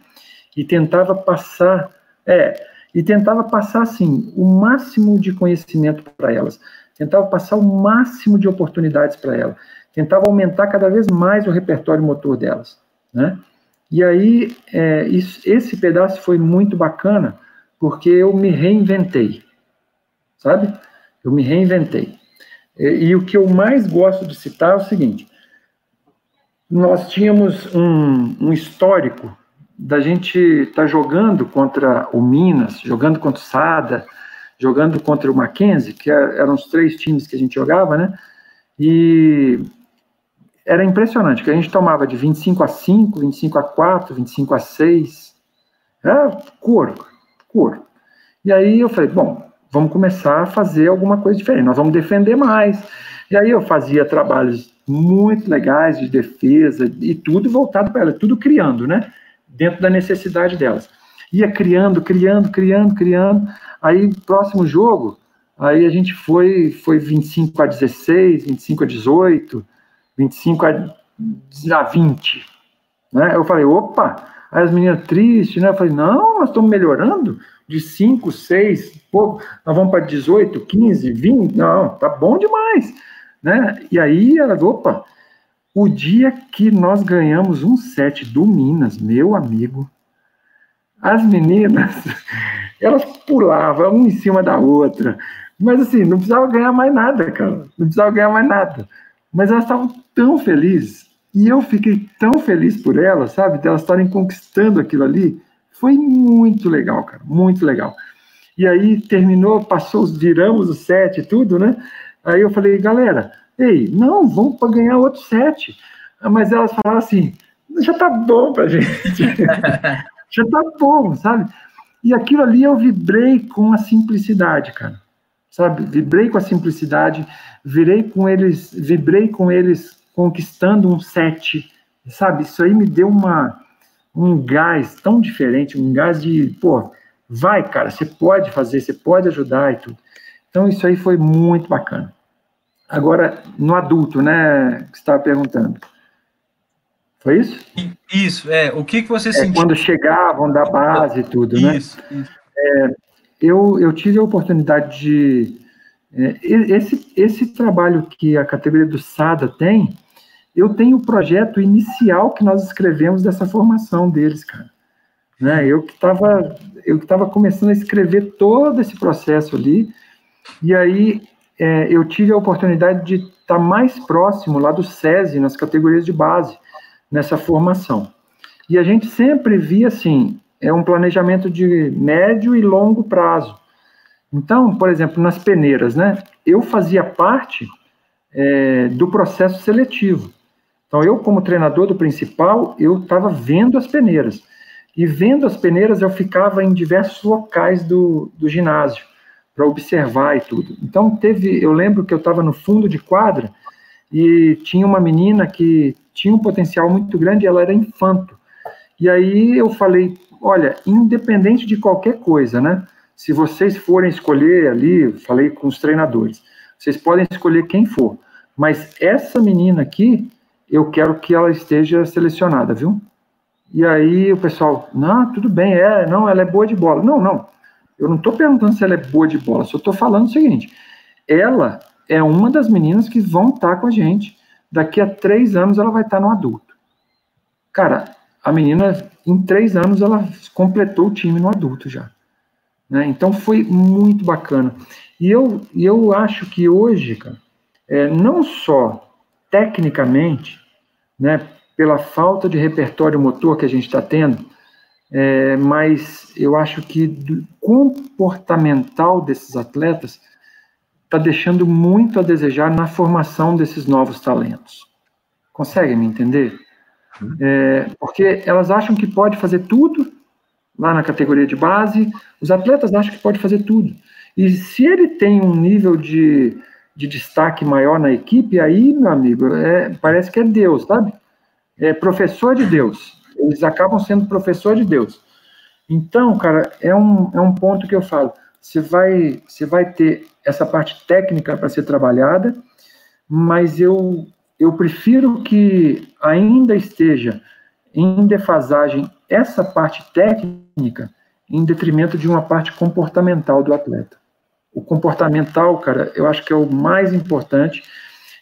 E tentava passar, é, e tentava passar assim o máximo de conhecimento para elas, tentava passar o máximo de oportunidades para elas, tentava aumentar cada vez mais o repertório motor delas, né? E aí é, isso, esse pedaço foi muito bacana porque eu me reinventei, sabe? Eu me reinventei. E, e, o que eu mais gosto de citar é o seguinte: nós tínhamos um, um histórico da gente estar tá jogando contra o Minas, jogando contra o Sada, jogando contra o Mackenzie, que é, eram os três times que a gente jogava, né? E era impressionante, que a gente tomava de 25 a 5, 25 a 4, 25 a 6. Era couro, couro. E aí eu falei, bom, vamos começar a fazer alguma coisa diferente, nós vamos defender mais. E aí eu fazia trabalhos muito legais de defesa e tudo voltado para ela, tudo criando, né? Dentro da necessidade delas. Ia criando, criando, criando, criando. Aí, próximo jogo, aí a gente foi, foi 25 a 16, 25 a 18, 25 a, a 20. Né? Eu falei, opa! Aí as meninas tristes, né? Eu falei, não, nós estamos melhorando de 5, 6, pô, nós vamos para 18, 15, 20, não, tá bom demais, né? E aí ela, opa, o dia que nós ganhamos um set do Minas, meu amigo, as meninas, <laughs> elas pulavam uma em cima da outra, mas assim, não precisava ganhar mais nada, cara, não precisava ganhar mais nada, mas elas estavam tão felizes, e eu fiquei tão feliz por elas, sabe, de elas estarem conquistando aquilo ali, foi muito legal, cara, muito legal. E aí terminou, passou, viramos o set e tudo, né? Aí eu falei, galera, ei, não, vamos para ganhar outro set. Mas elas falaram assim, já tá bom pra gente. <laughs> já tá bom, sabe? E aquilo ali eu vibrei com a simplicidade, cara. Sabe? Vibrei com a simplicidade, virei com eles, vibrei com eles conquistando um set, sabe? Isso aí me deu uma um gás tão diferente, um gás de, pô, vai, cara, você pode fazer, você pode ajudar e tudo. Então, isso aí foi muito bacana. Agora, no adulto, né, que você estava perguntando. Foi isso? Isso, é. O que, que você é, sentiu? Quando chegavam da base e tudo, né? Isso. isso. É, eu, eu tive a oportunidade de. É, esse, esse trabalho que a categoria do SADA tem, eu tenho o projeto inicial que nós escrevemos dessa formação deles, cara. Né? Eu que estava eu que estava começando a escrever todo esse processo ali, e aí é, eu tive a oportunidade de estar tá mais próximo lá do SESI, nas categorias de base, nessa formação. E a gente sempre via, assim, é um planejamento de médio e longo prazo. Então, por exemplo, nas peneiras, né, eu fazia parte é, do processo seletivo. Então, eu, como treinador do principal, eu estava vendo as peneiras. E vendo as peneiras, eu ficava em diversos locais do, do ginásio para observar e tudo. Então, teve, eu lembro que eu estava no fundo de quadra e tinha uma menina que tinha um potencial muito grande, ela era infanto. E aí eu falei, olha, independente de qualquer coisa, né? Se vocês forem escolher ali, falei com os treinadores, vocês podem escolher quem for, mas essa menina aqui, eu quero que ela esteja selecionada, viu? E aí o pessoal, não, tudo bem, é, não, ela é boa de bola. Não, não, eu não estou perguntando se ela é boa de bola, só estou falando o seguinte, ela é uma das meninas que vão estar tá com a gente, daqui a três anos ela vai estar tá no adulto. Cara, a menina, em três anos, ela completou o time no adulto já. Né? Então foi muito bacana. E eu, eu acho que hoje, cara, é, não só tecnicamente, né, pela falta de repertório motor que a gente está tendo, é, mas eu acho que do comportamental desses atletas está deixando muito a desejar na formação desses novos talentos. Conseguem me entender? É, porque elas acham que pode fazer tudo lá na categoria de base, os atletas acham que pode fazer tudo. E se ele tem um nível de de destaque maior na equipe, aí, meu amigo, é, parece que é Deus, sabe? É professor de Deus. Eles acabam sendo professor de Deus. Então, cara, é um, é um ponto que eu falo. Você vai, você vai ter essa parte técnica para ser trabalhada, mas eu, eu prefiro que ainda esteja em defasagem essa parte técnica em detrimento de uma parte comportamental do atleta. O comportamental, cara, eu acho que é o mais importante.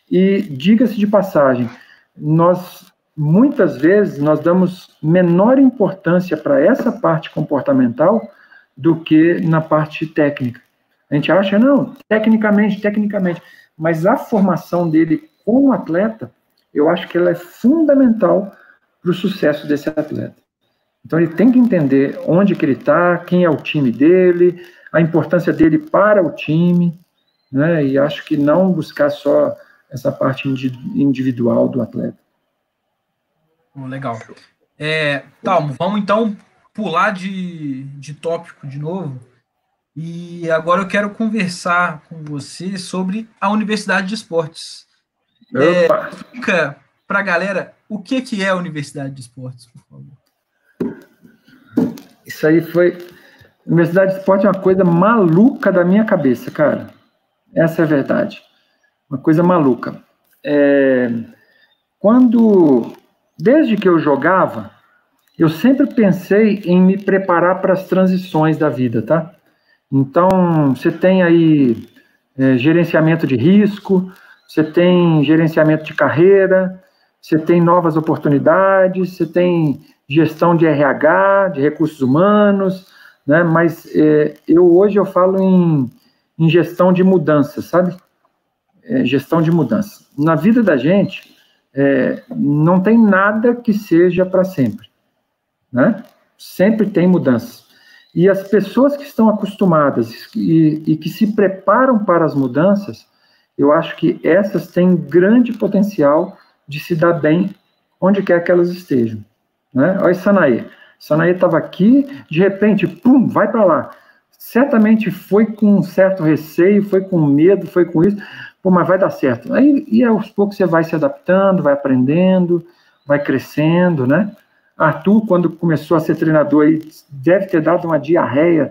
E diga-se de passagem, nós muitas vezes nós damos menor importância para essa parte comportamental do que na parte técnica. A gente acha, não, tecnicamente, tecnicamente. Mas a formação dele como atleta, eu acho que ela é fundamental para o sucesso desse atleta. Então ele tem que entender onde que ele está, quem é o time dele, a importância dele para o time, né? E acho que não buscar só essa parte individual do atleta. Legal. É, Talmo, vamos então pular de, de tópico de novo. E agora eu quero conversar com você sobre a Universidade de Esportes. É, explica para a galera o que, que é a Universidade de Esportes, por favor. Isso aí foi. Universidade de Esportes é uma coisa maluca da minha cabeça, cara. Essa é a verdade. Uma coisa maluca. É... Quando. Desde que eu jogava, eu sempre pensei em me preparar para as transições da vida, tá? Então, você tem aí é, gerenciamento de risco, você tem gerenciamento de carreira, você tem novas oportunidades, você tem gestão de RH, de recursos humanos, né? Mas é, eu hoje eu falo em, em gestão de mudança, sabe? É, gestão de mudança. Na vida da gente, é, não tem nada que seja para sempre, né? Sempre tem mudança. E as pessoas que estão acostumadas e, e que se preparam para as mudanças, eu acho que essas têm grande potencial de se dar bem onde quer que elas estejam. Né? Olha Sanaí. Sanaí estava aqui, de repente, pum, vai para lá. Certamente foi com um certo receio, foi com medo, foi com isso, pô, mas vai dar certo. Aí, e aos poucos você vai se adaptando, vai aprendendo, vai crescendo, né? Arthur, quando começou a ser treinador, aí, deve ter dado uma diarreia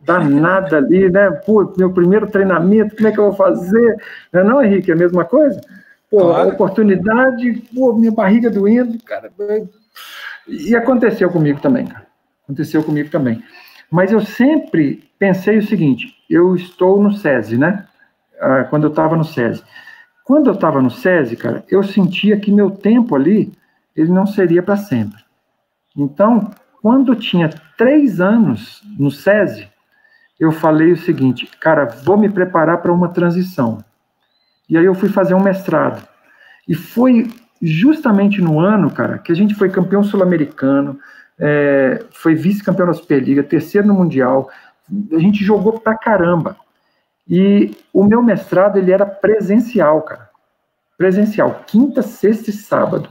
danada ali, né? Pô, meu primeiro treinamento, como é que eu vou fazer? Não é não, Henrique? É a mesma coisa? Pô, claro. oportunidade, pô, minha barriga doendo, cara. E aconteceu comigo também, cara. Aconteceu comigo também. Mas eu sempre pensei o seguinte: eu estou no SESI, né? Ah, quando eu estava no SESI. Quando eu estava no SESI, cara, eu sentia que meu tempo ali, ele não seria para sempre. Então, quando eu tinha três anos no SESI, eu falei o seguinte, cara, vou me preparar para uma transição. E aí eu fui fazer um mestrado. E foi justamente no ano, cara, que a gente foi campeão sul-americano, é, foi vice-campeão da Superliga, terceiro no Mundial. A gente jogou pra caramba. E o meu mestrado, ele era presencial, cara. Presencial, quinta, sexta e sábado.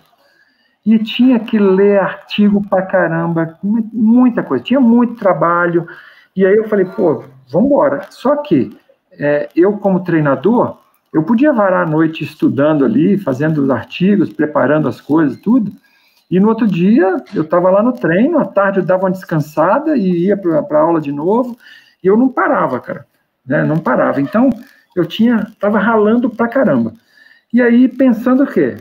E tinha que ler artigo pra caramba, muita coisa, tinha muito trabalho, e aí eu falei, pô, vamos embora. Só que é, eu, como treinador, eu podia varar a noite estudando ali, fazendo os artigos, preparando as coisas, tudo, e no outro dia eu estava lá no treino, à tarde eu dava uma descansada e ia para aula de novo, e eu não parava, cara, né, não parava. Então, eu tinha, estava ralando pra caramba. E aí, pensando o quê?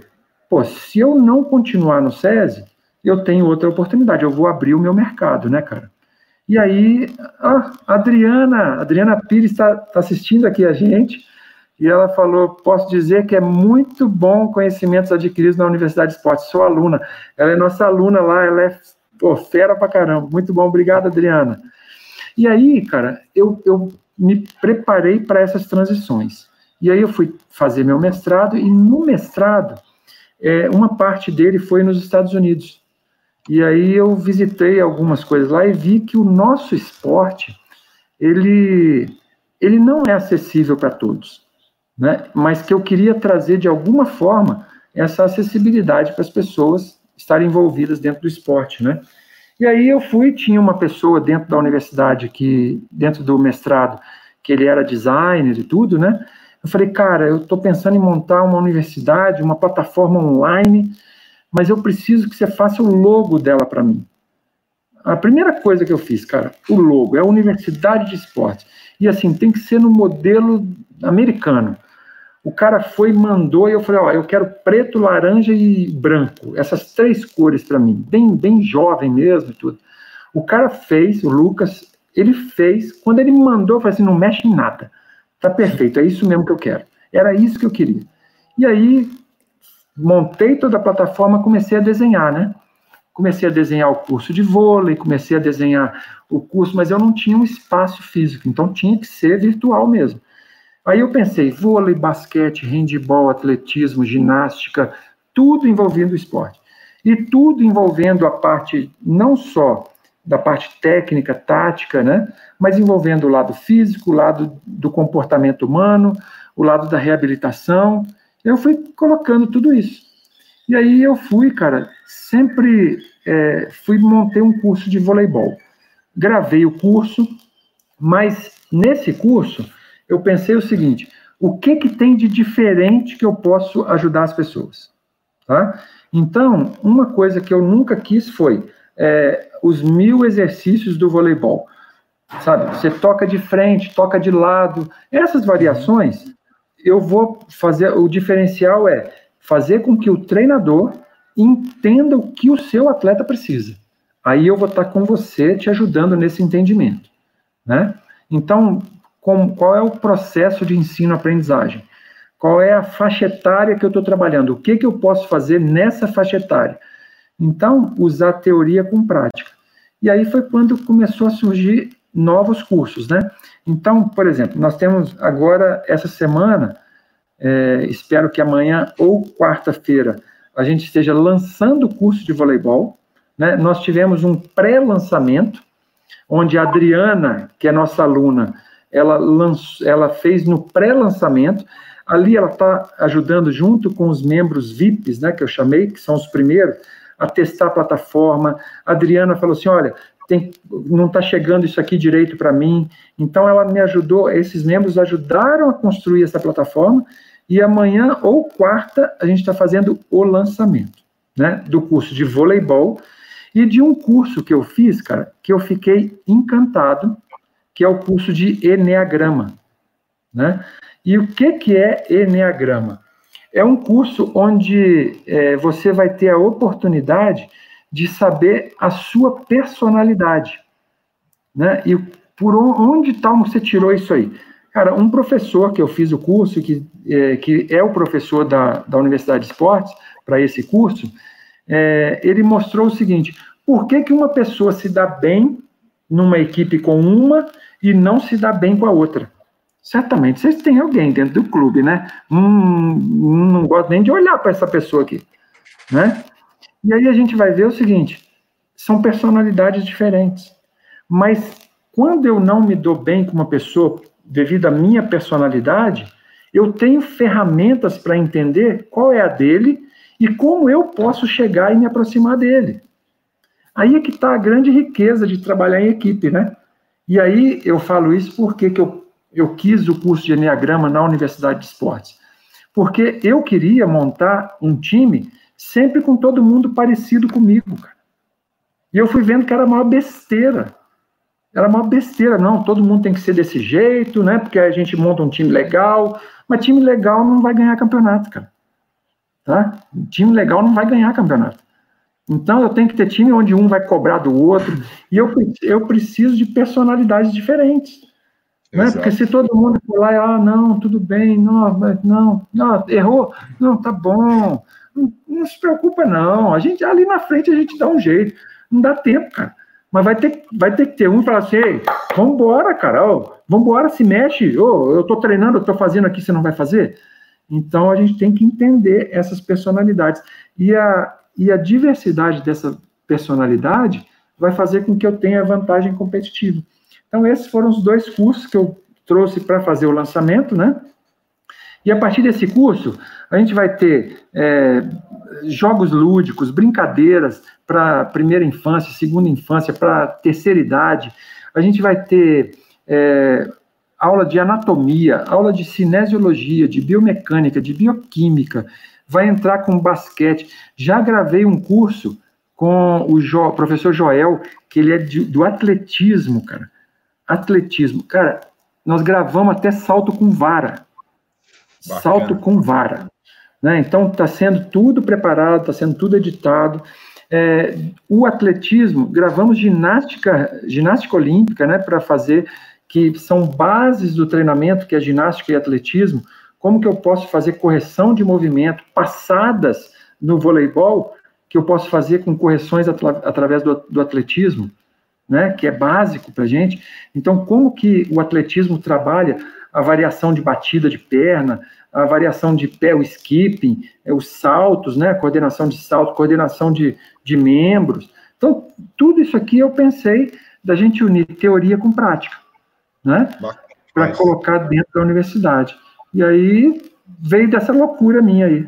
Pô, se eu não continuar no SESI, eu tenho outra oportunidade, eu vou abrir o meu mercado, né, cara? E aí, a Adriana, Adriana Pires está tá assistindo aqui a gente, e ela falou: posso dizer que é muito bom conhecimentos adquiridos na Universidade de Esportes. Sou aluna. Ela é nossa aluna lá, ela é pô, fera pra caramba. Muito bom, obrigado, Adriana. E aí, cara, eu, eu me preparei para essas transições. E aí eu fui fazer meu mestrado, e no mestrado é, uma parte dele foi nos Estados Unidos. E aí eu visitei algumas coisas lá e vi que o nosso esporte, ele, ele não é acessível para todos, né? mas que eu queria trazer de alguma forma essa acessibilidade para as pessoas estarem envolvidas dentro do esporte, né? E aí eu fui, tinha uma pessoa dentro da universidade que, dentro do mestrado, que ele era designer e tudo, né? Eu falei, cara, eu estou pensando em montar uma universidade, uma plataforma online, mas eu preciso que você faça o logo dela para mim. A primeira coisa que eu fiz, cara, o logo, é a Universidade de Esportes. E assim, tem que ser no modelo americano. O cara foi e mandou, e eu falei, ó, eu quero preto, laranja e branco, essas três cores para mim, bem, bem jovem mesmo tudo. O cara fez, o Lucas, ele fez, quando ele mandou, eu falei assim, não mexe em nada. Tá perfeito, é isso mesmo que eu quero. Era isso que eu queria. E aí, montei toda a plataforma, comecei a desenhar, né? comecei a desenhar o curso de vôlei, comecei a desenhar o curso, mas eu não tinha um espaço físico, então tinha que ser virtual mesmo. Aí eu pensei, vôlei, basquete, handebol, atletismo, ginástica, tudo envolvendo o esporte. E tudo envolvendo a parte não só da parte técnica, tática, né, mas envolvendo o lado físico, o lado do comportamento humano, o lado da reabilitação. Eu fui colocando tudo isso. E aí eu fui, cara, sempre é, fui montei um curso de voleibol. Gravei o curso, mas nesse curso eu pensei o seguinte: o que que tem de diferente que eu posso ajudar as pessoas, tá? Então, uma coisa que eu nunca quis foi é, os mil exercícios do voleibol, sabe? Você toca de frente, toca de lado, essas variações. Eu vou fazer. O diferencial é fazer com que o treinador entenda o que o seu atleta precisa. Aí eu vou estar com você te ajudando nesse entendimento, né? Então, com, qual é o processo de ensino-aprendizagem? Qual é a faixa etária que eu estou trabalhando? O que, que eu posso fazer nessa faixa etária? Então, usar teoria com prática. E aí foi quando começou a surgir novos cursos, né? Então, por exemplo, nós temos agora, essa semana, é, espero que amanhã ou quarta-feira a gente esteja lançando o curso de voleibol. Né? Nós tivemos um pré-lançamento, onde a Adriana, que é nossa aluna, ela, lanç, ela fez no pré-lançamento. Ali ela está ajudando junto com os membros VIPs, né, que eu chamei, que são os primeiros, a testar a plataforma. A Adriana falou assim: olha, tem, não está chegando isso aqui direito para mim. Então ela me ajudou, esses membros ajudaram a construir essa plataforma e amanhã ou quarta a gente está fazendo o lançamento, né, do curso de voleibol e de um curso que eu fiz, cara, que eu fiquei encantado, que é o curso de Enneagrama, né? E o que que é Enneagrama? É um curso onde é, você vai ter a oportunidade de saber a sua personalidade, né? E por onde tal você tirou isso aí? Cara, um professor que eu fiz o curso, que é, que é o professor da, da Universidade de Esportes, para esse curso, é, ele mostrou o seguinte: por que, que uma pessoa se dá bem numa equipe com uma e não se dá bem com a outra? Certamente vocês têm alguém dentro do clube, né? Hum, não gosto nem de olhar para essa pessoa aqui, né? E aí a gente vai ver o seguinte: são personalidades diferentes. Mas quando eu não me dou bem com uma pessoa devido à minha personalidade, eu tenho ferramentas para entender qual é a dele e como eu posso chegar e me aproximar dele. Aí é que está a grande riqueza de trabalhar em equipe, né? E aí eu falo isso porque que eu, eu quis o curso de Enneagrama na Universidade de Esportes. Porque eu queria montar um time sempre com todo mundo parecido comigo, cara. E eu fui vendo que era uma besteira. Era uma besteira, não, todo mundo tem que ser desse jeito, né? Porque a gente monta um time legal, mas time legal não vai ganhar campeonato, cara. Tá? Time legal não vai ganhar campeonato. Então eu tenho que ter time onde um vai cobrar do outro, e eu, eu preciso de personalidades diferentes. Né? Porque se todo mundo for lá e, ah, não, tudo bem, não, não, não, errou, não, tá bom, não, não se preocupa, não. A gente ali na frente a gente dá um jeito. Não dá tempo, cara. Mas vai ter, vai ter que ter um e falar assim, Ei, vambora, cara, ó, vambora, se mexe, oh, eu tô treinando, eu tô fazendo aqui, você não vai fazer? Então a gente tem que entender essas personalidades. E a, e a diversidade dessa personalidade vai fazer com que eu tenha vantagem competitiva. Então, esses foram os dois cursos que eu trouxe para fazer o lançamento, né? E a partir desse curso, a gente vai ter é, jogos lúdicos, brincadeiras para primeira infância, segunda infância, para terceira idade. A gente vai ter é, aula de anatomia, aula de cinesiologia, de biomecânica, de bioquímica. Vai entrar com basquete. Já gravei um curso com o jo, professor Joel, que ele é de, do atletismo, cara. Atletismo. Cara, nós gravamos até salto com vara. Bacana. Salto com vara. Né? Então, está sendo tudo preparado, está sendo tudo editado. É, o atletismo, gravamos ginástica, ginástica olímpica, né, para fazer, que são bases do treinamento, que é ginástica e atletismo, como que eu posso fazer correção de movimento, passadas no voleibol, que eu posso fazer com correções através do, do atletismo, né, que é básico para a gente. Então, como que o atletismo trabalha a variação de batida de perna, a variação de pé, o skipping, é, os saltos, né, coordenação de salto, coordenação de, de membros. Então, tudo isso aqui eu pensei da gente unir teoria com prática, né, para colocar dentro da universidade. E aí veio dessa loucura minha aí.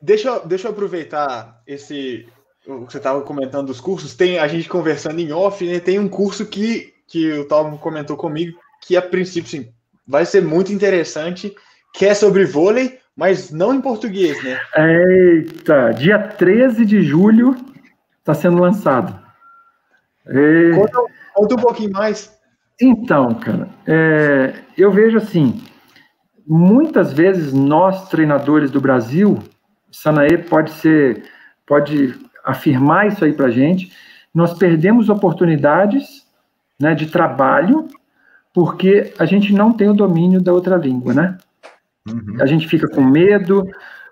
Deixa, deixa eu aproveitar esse o que você estava comentando dos cursos. Tem a gente conversando em off, né? Tem um curso que, que o Tom comentou comigo que a princípio sim, vai ser muito interessante, que é sobre vôlei, mas não em português, né? Eita, dia 13 de julho está sendo lançado. E... Conta, conta, um pouquinho mais. Então, cara, é, eu vejo assim, muitas vezes nós, treinadores do Brasil, Sanaê pode ser, pode afirmar isso aí para a gente, nós perdemos oportunidades né, de trabalho porque a gente não tem o domínio da outra língua, né? Uhum. A gente fica com medo,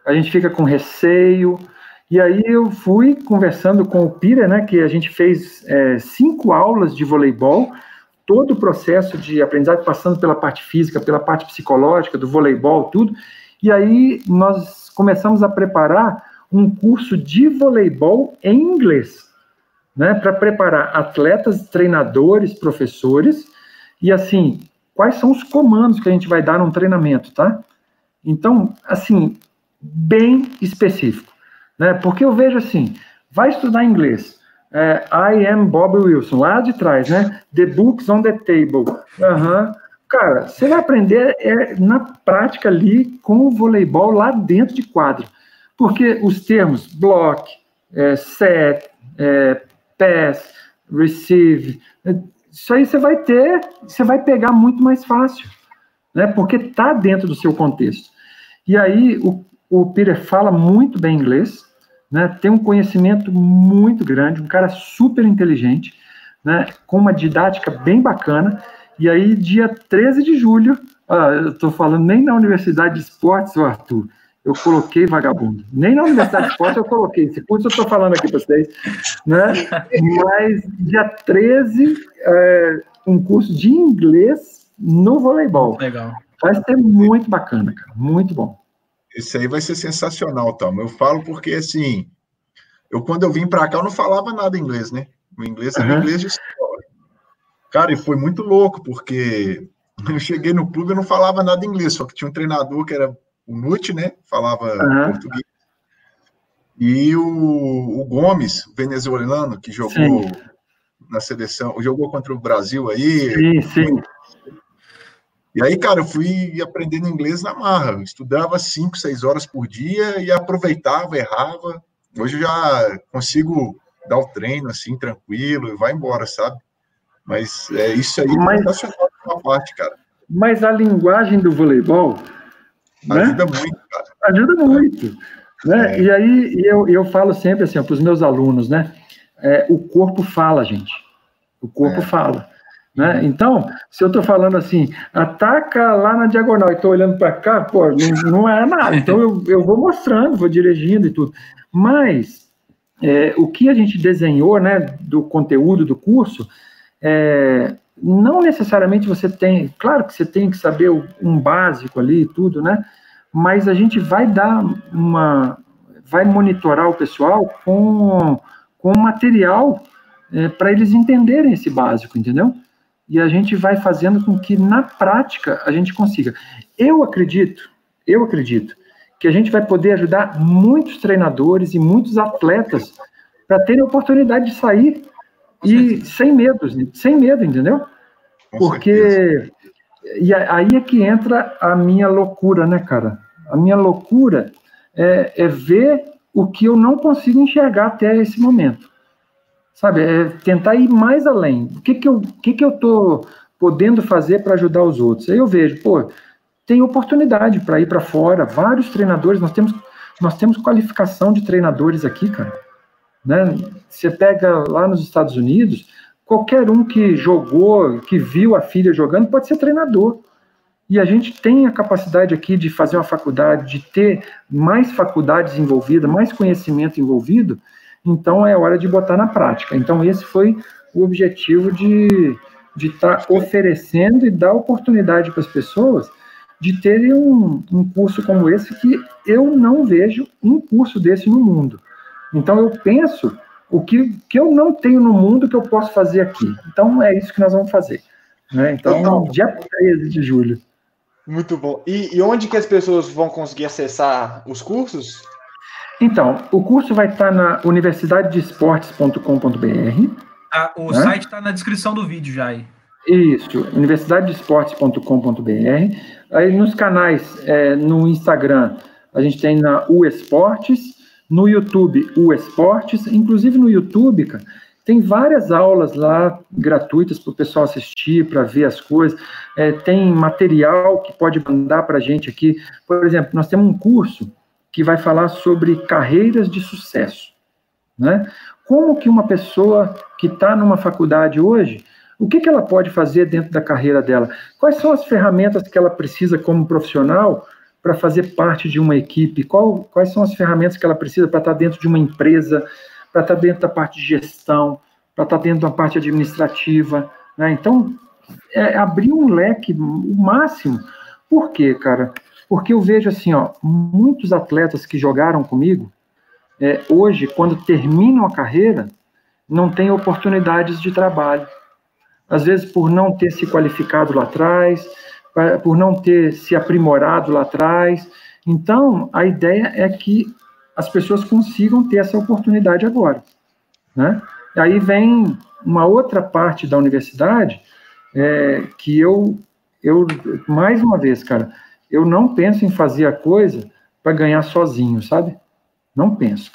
a gente fica com receio. E aí eu fui conversando com o Pira, né, que a gente fez é, cinco aulas de voleibol, todo o processo de aprendizagem, passando pela parte física, pela parte psicológica, do voleibol, tudo. E aí nós começamos a preparar um curso de voleibol em inglês, né, para preparar atletas, treinadores, professores, e assim, quais são os comandos que a gente vai dar num treinamento, tá? Então, assim, bem específico, né? Porque eu vejo assim, vai estudar inglês, é, I am Bob Wilson, lá de trás, né? The books on the table. Uhum. Cara, você vai aprender é, na prática ali com o voleibol lá dentro de quadro. Porque os termos block, é, set, é, pass, receive, é, isso aí você vai ter, você vai pegar muito mais fácil, né? Porque está dentro do seu contexto. E aí o, o Peter fala muito bem inglês, né? Tem um conhecimento muito grande, um cara super inteligente, né? Com uma didática bem bacana. E aí dia 13 de julho, ah, eu estou falando nem na Universidade de Esportes, Arthur, eu coloquei vagabundo. Nem na Universidade de Esporte eu coloquei. Esse curso eu estou falando aqui para vocês. Né? Mas dia 13, é, um curso de inglês no voleibol. Legal. Vai ser muito bacana, cara. Muito bom. Isso aí vai ser sensacional, Tom. Eu falo porque, assim, eu quando eu vim para cá, eu não falava nada inglês, né? O inglês era uhum. inglês de escola. Cara, e foi muito louco, porque <laughs> eu cheguei no clube e não falava nada inglês, só que tinha um treinador que era o Nuti, né? Falava uhum. português. E o, o, Gomes, venezuelano, que jogou sim. na seleção, jogou contra o Brasil aí. Sim, sim. E aí, cara, eu fui aprendendo inglês na marra. estudava cinco, seis horas por dia e aproveitava, errava. Hoje eu já consigo dar o treino assim, tranquilo, e vai embora, sabe? Mas é isso aí, mas, sensacional uma parte, cara. Mas a linguagem do voleibol né? Ajuda muito, cara. Ajuda muito. Né? É. E aí eu, eu falo sempre assim para os meus alunos, né? É, o corpo fala, gente. O corpo é. fala. Né? Então, se eu estou falando assim, ataca lá na diagonal e estou olhando para cá, pô, não, não, é nada. <laughs> Então eu, eu vou mostrando, vou dirigindo e tudo. Mas é, o que a gente desenhou, né, do conteúdo do curso, é, não necessariamente você tem, claro que você tem que saber um básico ali e tudo, né? Mas a gente vai dar uma, vai monitorar o pessoal com, com material é, para eles entenderem esse básico, entendeu? E a gente vai fazendo com que na prática a gente consiga. Eu acredito, eu acredito que a gente vai poder ajudar muitos treinadores e muitos atletas para terem a oportunidade de sair e sem medo, sem medo, entendeu? Porque e aí é que entra a minha loucura, né, cara? A minha loucura é, é ver o que eu não consigo enxergar até esse momento. Sabe, é tentar ir mais além. O que que eu, que que eu tô podendo fazer para ajudar os outros? Aí eu vejo, pô, tem oportunidade para ir para fora, vários treinadores, nós temos nós temos qualificação de treinadores aqui, cara. Né? Você pega lá nos Estados Unidos, qualquer um que jogou, que viu a filha jogando, pode ser treinador. E a gente tem a capacidade aqui de fazer uma faculdade, de ter mais faculdades envolvidas, mais conhecimento envolvido, então é hora de botar na prática. Então, esse foi o objetivo de estar tá oferecendo e dar oportunidade para as pessoas de terem um, um curso como esse que eu não vejo um curso desse no mundo. Então eu penso o que, que eu não tenho no mundo que eu posso fazer aqui. Então é isso que nós vamos fazer. Né? Então, então dia 13 de julho. Muito bom. E, e, onde que as pessoas vão conseguir acessar os cursos? Então, o curso vai estar na universidadedesportes.com.br. Ah, o né? site está na descrição do vídeo já aí. Isso, universidadedesportes.com.br. Aí nos canais, é, no Instagram, a gente tem na U Esportes, no YouTube U Esportes, inclusive no YouTube, cara, tem várias aulas lá gratuitas para o pessoal assistir, para ver as coisas. É, tem material que pode mandar para a gente aqui. Por exemplo, nós temos um curso que vai falar sobre carreiras de sucesso. Né? Como que uma pessoa que está numa faculdade hoje o que, que ela pode fazer dentro da carreira dela? Quais são as ferramentas que ela precisa como profissional para fazer parte de uma equipe? Qual, quais são as ferramentas que ela precisa para estar tá dentro de uma empresa, para estar tá dentro da parte de gestão, para estar tá dentro da parte administrativa? Né? Então, é abrir um leque o máximo. Por quê, cara? Porque eu vejo assim, ó, muitos atletas que jogaram comigo, é, hoje, quando terminam a carreira, não têm oportunidades de trabalho às vezes por não ter se qualificado lá atrás, por não ter se aprimorado lá atrás. Então, a ideia é que as pessoas consigam ter essa oportunidade agora. Né? Aí vem uma outra parte da universidade é, que eu, eu, mais uma vez, cara, eu não penso em fazer a coisa para ganhar sozinho, sabe? Não penso.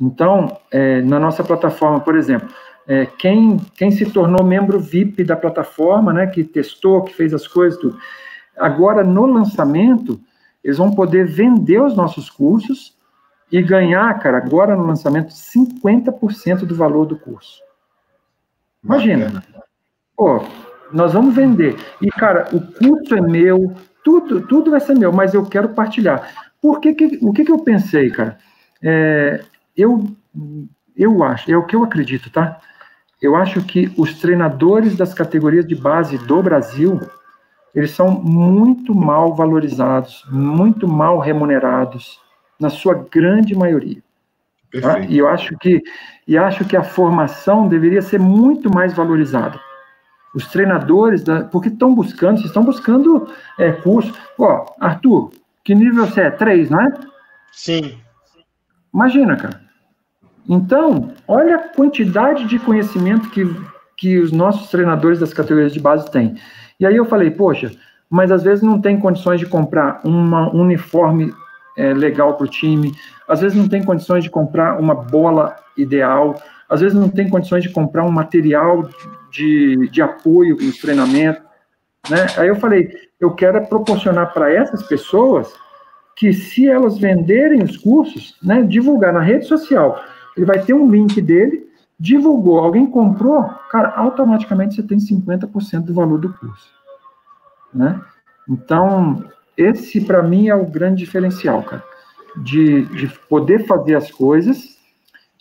Então, é, na nossa plataforma, por exemplo, é, quem, quem se tornou membro VIP da plataforma, né, que testou, que fez as coisas, tudo. Agora, no lançamento, eles vão poder vender os nossos cursos e ganhar, cara, agora no lançamento, 50% do valor do curso. Imagina. Pô, nós vamos vender. E, cara, o curso é meu, tudo, tudo vai ser meu, mas eu quero partilhar. Por que, que o que, que eu pensei, cara? É, eu, eu acho, é o que eu acredito, tá? eu acho que os treinadores das categorias de base do Brasil, eles são muito mal valorizados, muito mal remunerados, na sua grande maioria. Tá? E eu acho que e acho que a formação deveria ser muito mais valorizada. Os treinadores, da, porque estão buscando, vocês estão buscando é, curso. Ó, Arthur, que nível você é? Três, não é? Sim. Imagina, cara. Então, olha a quantidade de conhecimento que, que os nossos treinadores das categorias de base têm. E aí eu falei, poxa, mas às vezes não tem condições de comprar uma, um uniforme é, legal para o time, às vezes não tem condições de comprar uma bola ideal, às vezes não tem condições de comprar um material de, de apoio no treinamento. Né? Aí eu falei, eu quero proporcionar para essas pessoas que se elas venderem os cursos, né, divulgar na rede social, ele vai ter um link dele, divulgou, alguém comprou, cara, automaticamente você tem 50% do valor do curso. Né? Então, esse para mim é o grande diferencial, cara, de, de poder fazer as coisas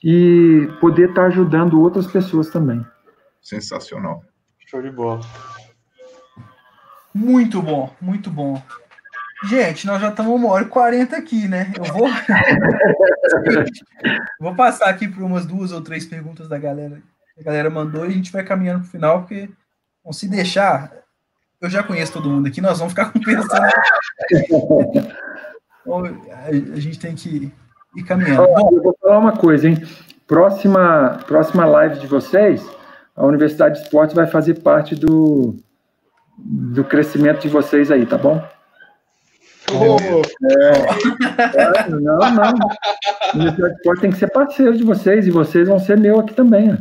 e poder estar tá ajudando outras pessoas também. Sensacional. Show de bola. Muito bom, muito bom. Gente, nós já estamos uma hora e quarenta aqui, né? Eu vou. <laughs> vou passar aqui por umas duas ou três perguntas da galera. A galera mandou e a gente vai caminhando para o final, porque bom, se deixar, eu já conheço todo mundo aqui, nós vamos ficar <laughs> conversando. <laughs> Então, a gente tem que ir caminhando. Bom, eu vou falar uma coisa, hein? Próxima, próxima live de vocês, a Universidade de Esportes vai fazer parte do, do crescimento de vocês aí, tá bom? Oh. É, não, não. O Universidade de Esporte tem que ser parceiro de vocês, e vocês vão ser meu aqui também. Né?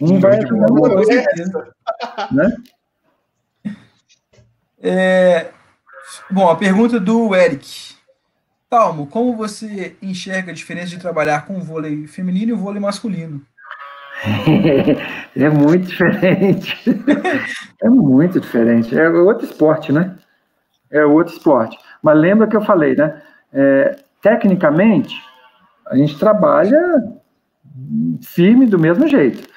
Um vai ajudar o outro. Né? É, bom, a pergunta do Eric. Talmo, como você enxerga a diferença de trabalhar com o vôlei feminino e o vôlei masculino? <laughs> é muito diferente. é muito diferente. É outro esporte, né? É outro esporte. Mas lembra que eu falei, né? É, tecnicamente, a gente trabalha firme do mesmo jeito.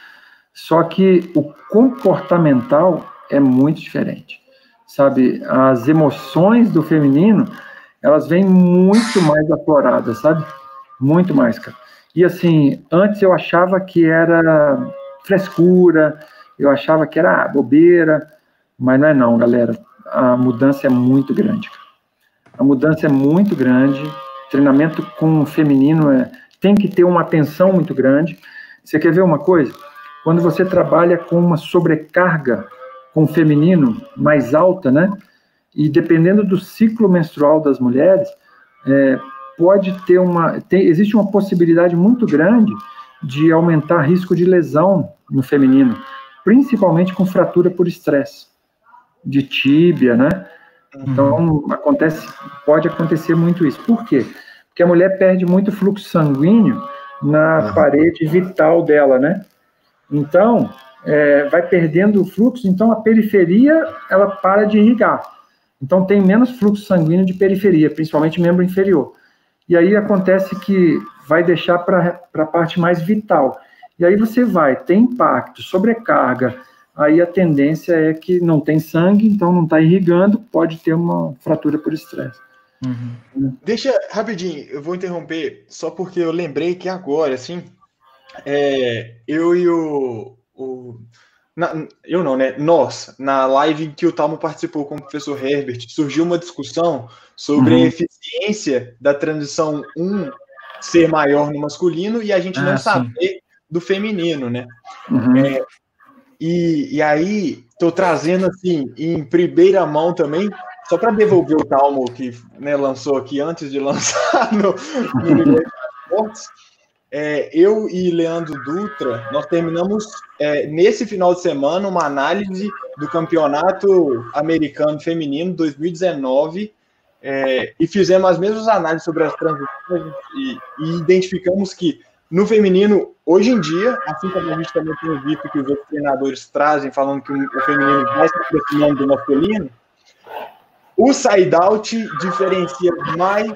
Só que o comportamental é muito diferente. Sabe, as emoções do feminino, elas vêm muito mais afloradas, sabe? Muito mais, cara. E assim, antes eu achava que era frescura, eu achava que era bobeira, mas não é não, galera. A mudança é muito grande. A mudança é muito grande. Treinamento com o feminino é, tem que ter uma atenção muito grande. Você quer ver uma coisa? Quando você trabalha com uma sobrecarga com o feminino mais alta, né? E dependendo do ciclo menstrual das mulheres, é, pode ter uma. Tem, existe uma possibilidade muito grande de aumentar risco de lesão no feminino, principalmente com fratura por estresse, de tíbia, né? Então, uhum. acontece, pode acontecer muito isso. Por quê? Porque a mulher perde muito fluxo sanguíneo na uhum. parede vital dela, né? Então, é, vai perdendo o fluxo, então a periferia, ela para de irrigar. Então, tem menos fluxo sanguíneo de periferia, principalmente membro inferior. E aí acontece que vai deixar para a parte mais vital. E aí você vai ter impacto, sobrecarga, aí a tendência é que não tem sangue, então não está irrigando, pode ter uma fratura por estresse. Uhum. Deixa, rapidinho, eu vou interromper, só porque eu lembrei que agora, assim, é, eu e o. o na, eu não, né? Nós, na live que o Talmo participou com o professor Herbert, surgiu uma discussão sobre uhum. a eficiência da transição 1 ser maior no masculino e a gente ah, não sim. saber do feminino, né? Uhum. É, e, e aí, estou trazendo assim, em primeira mão também, só para devolver o Talmo que né, lançou aqui antes de <laughs> lançar no, no <laughs> Esportes, é, eu e Leandro Dutra, nós terminamos é, nesse final de semana uma análise do campeonato americano feminino 2019 é, e fizemos as mesmas análises sobre as transições e, e identificamos que no feminino, hoje em dia, assim como a gente também tem visto que os outros treinadores trazem, falando que o feminino vai se aproximando do masculino, o side-out diferencia mais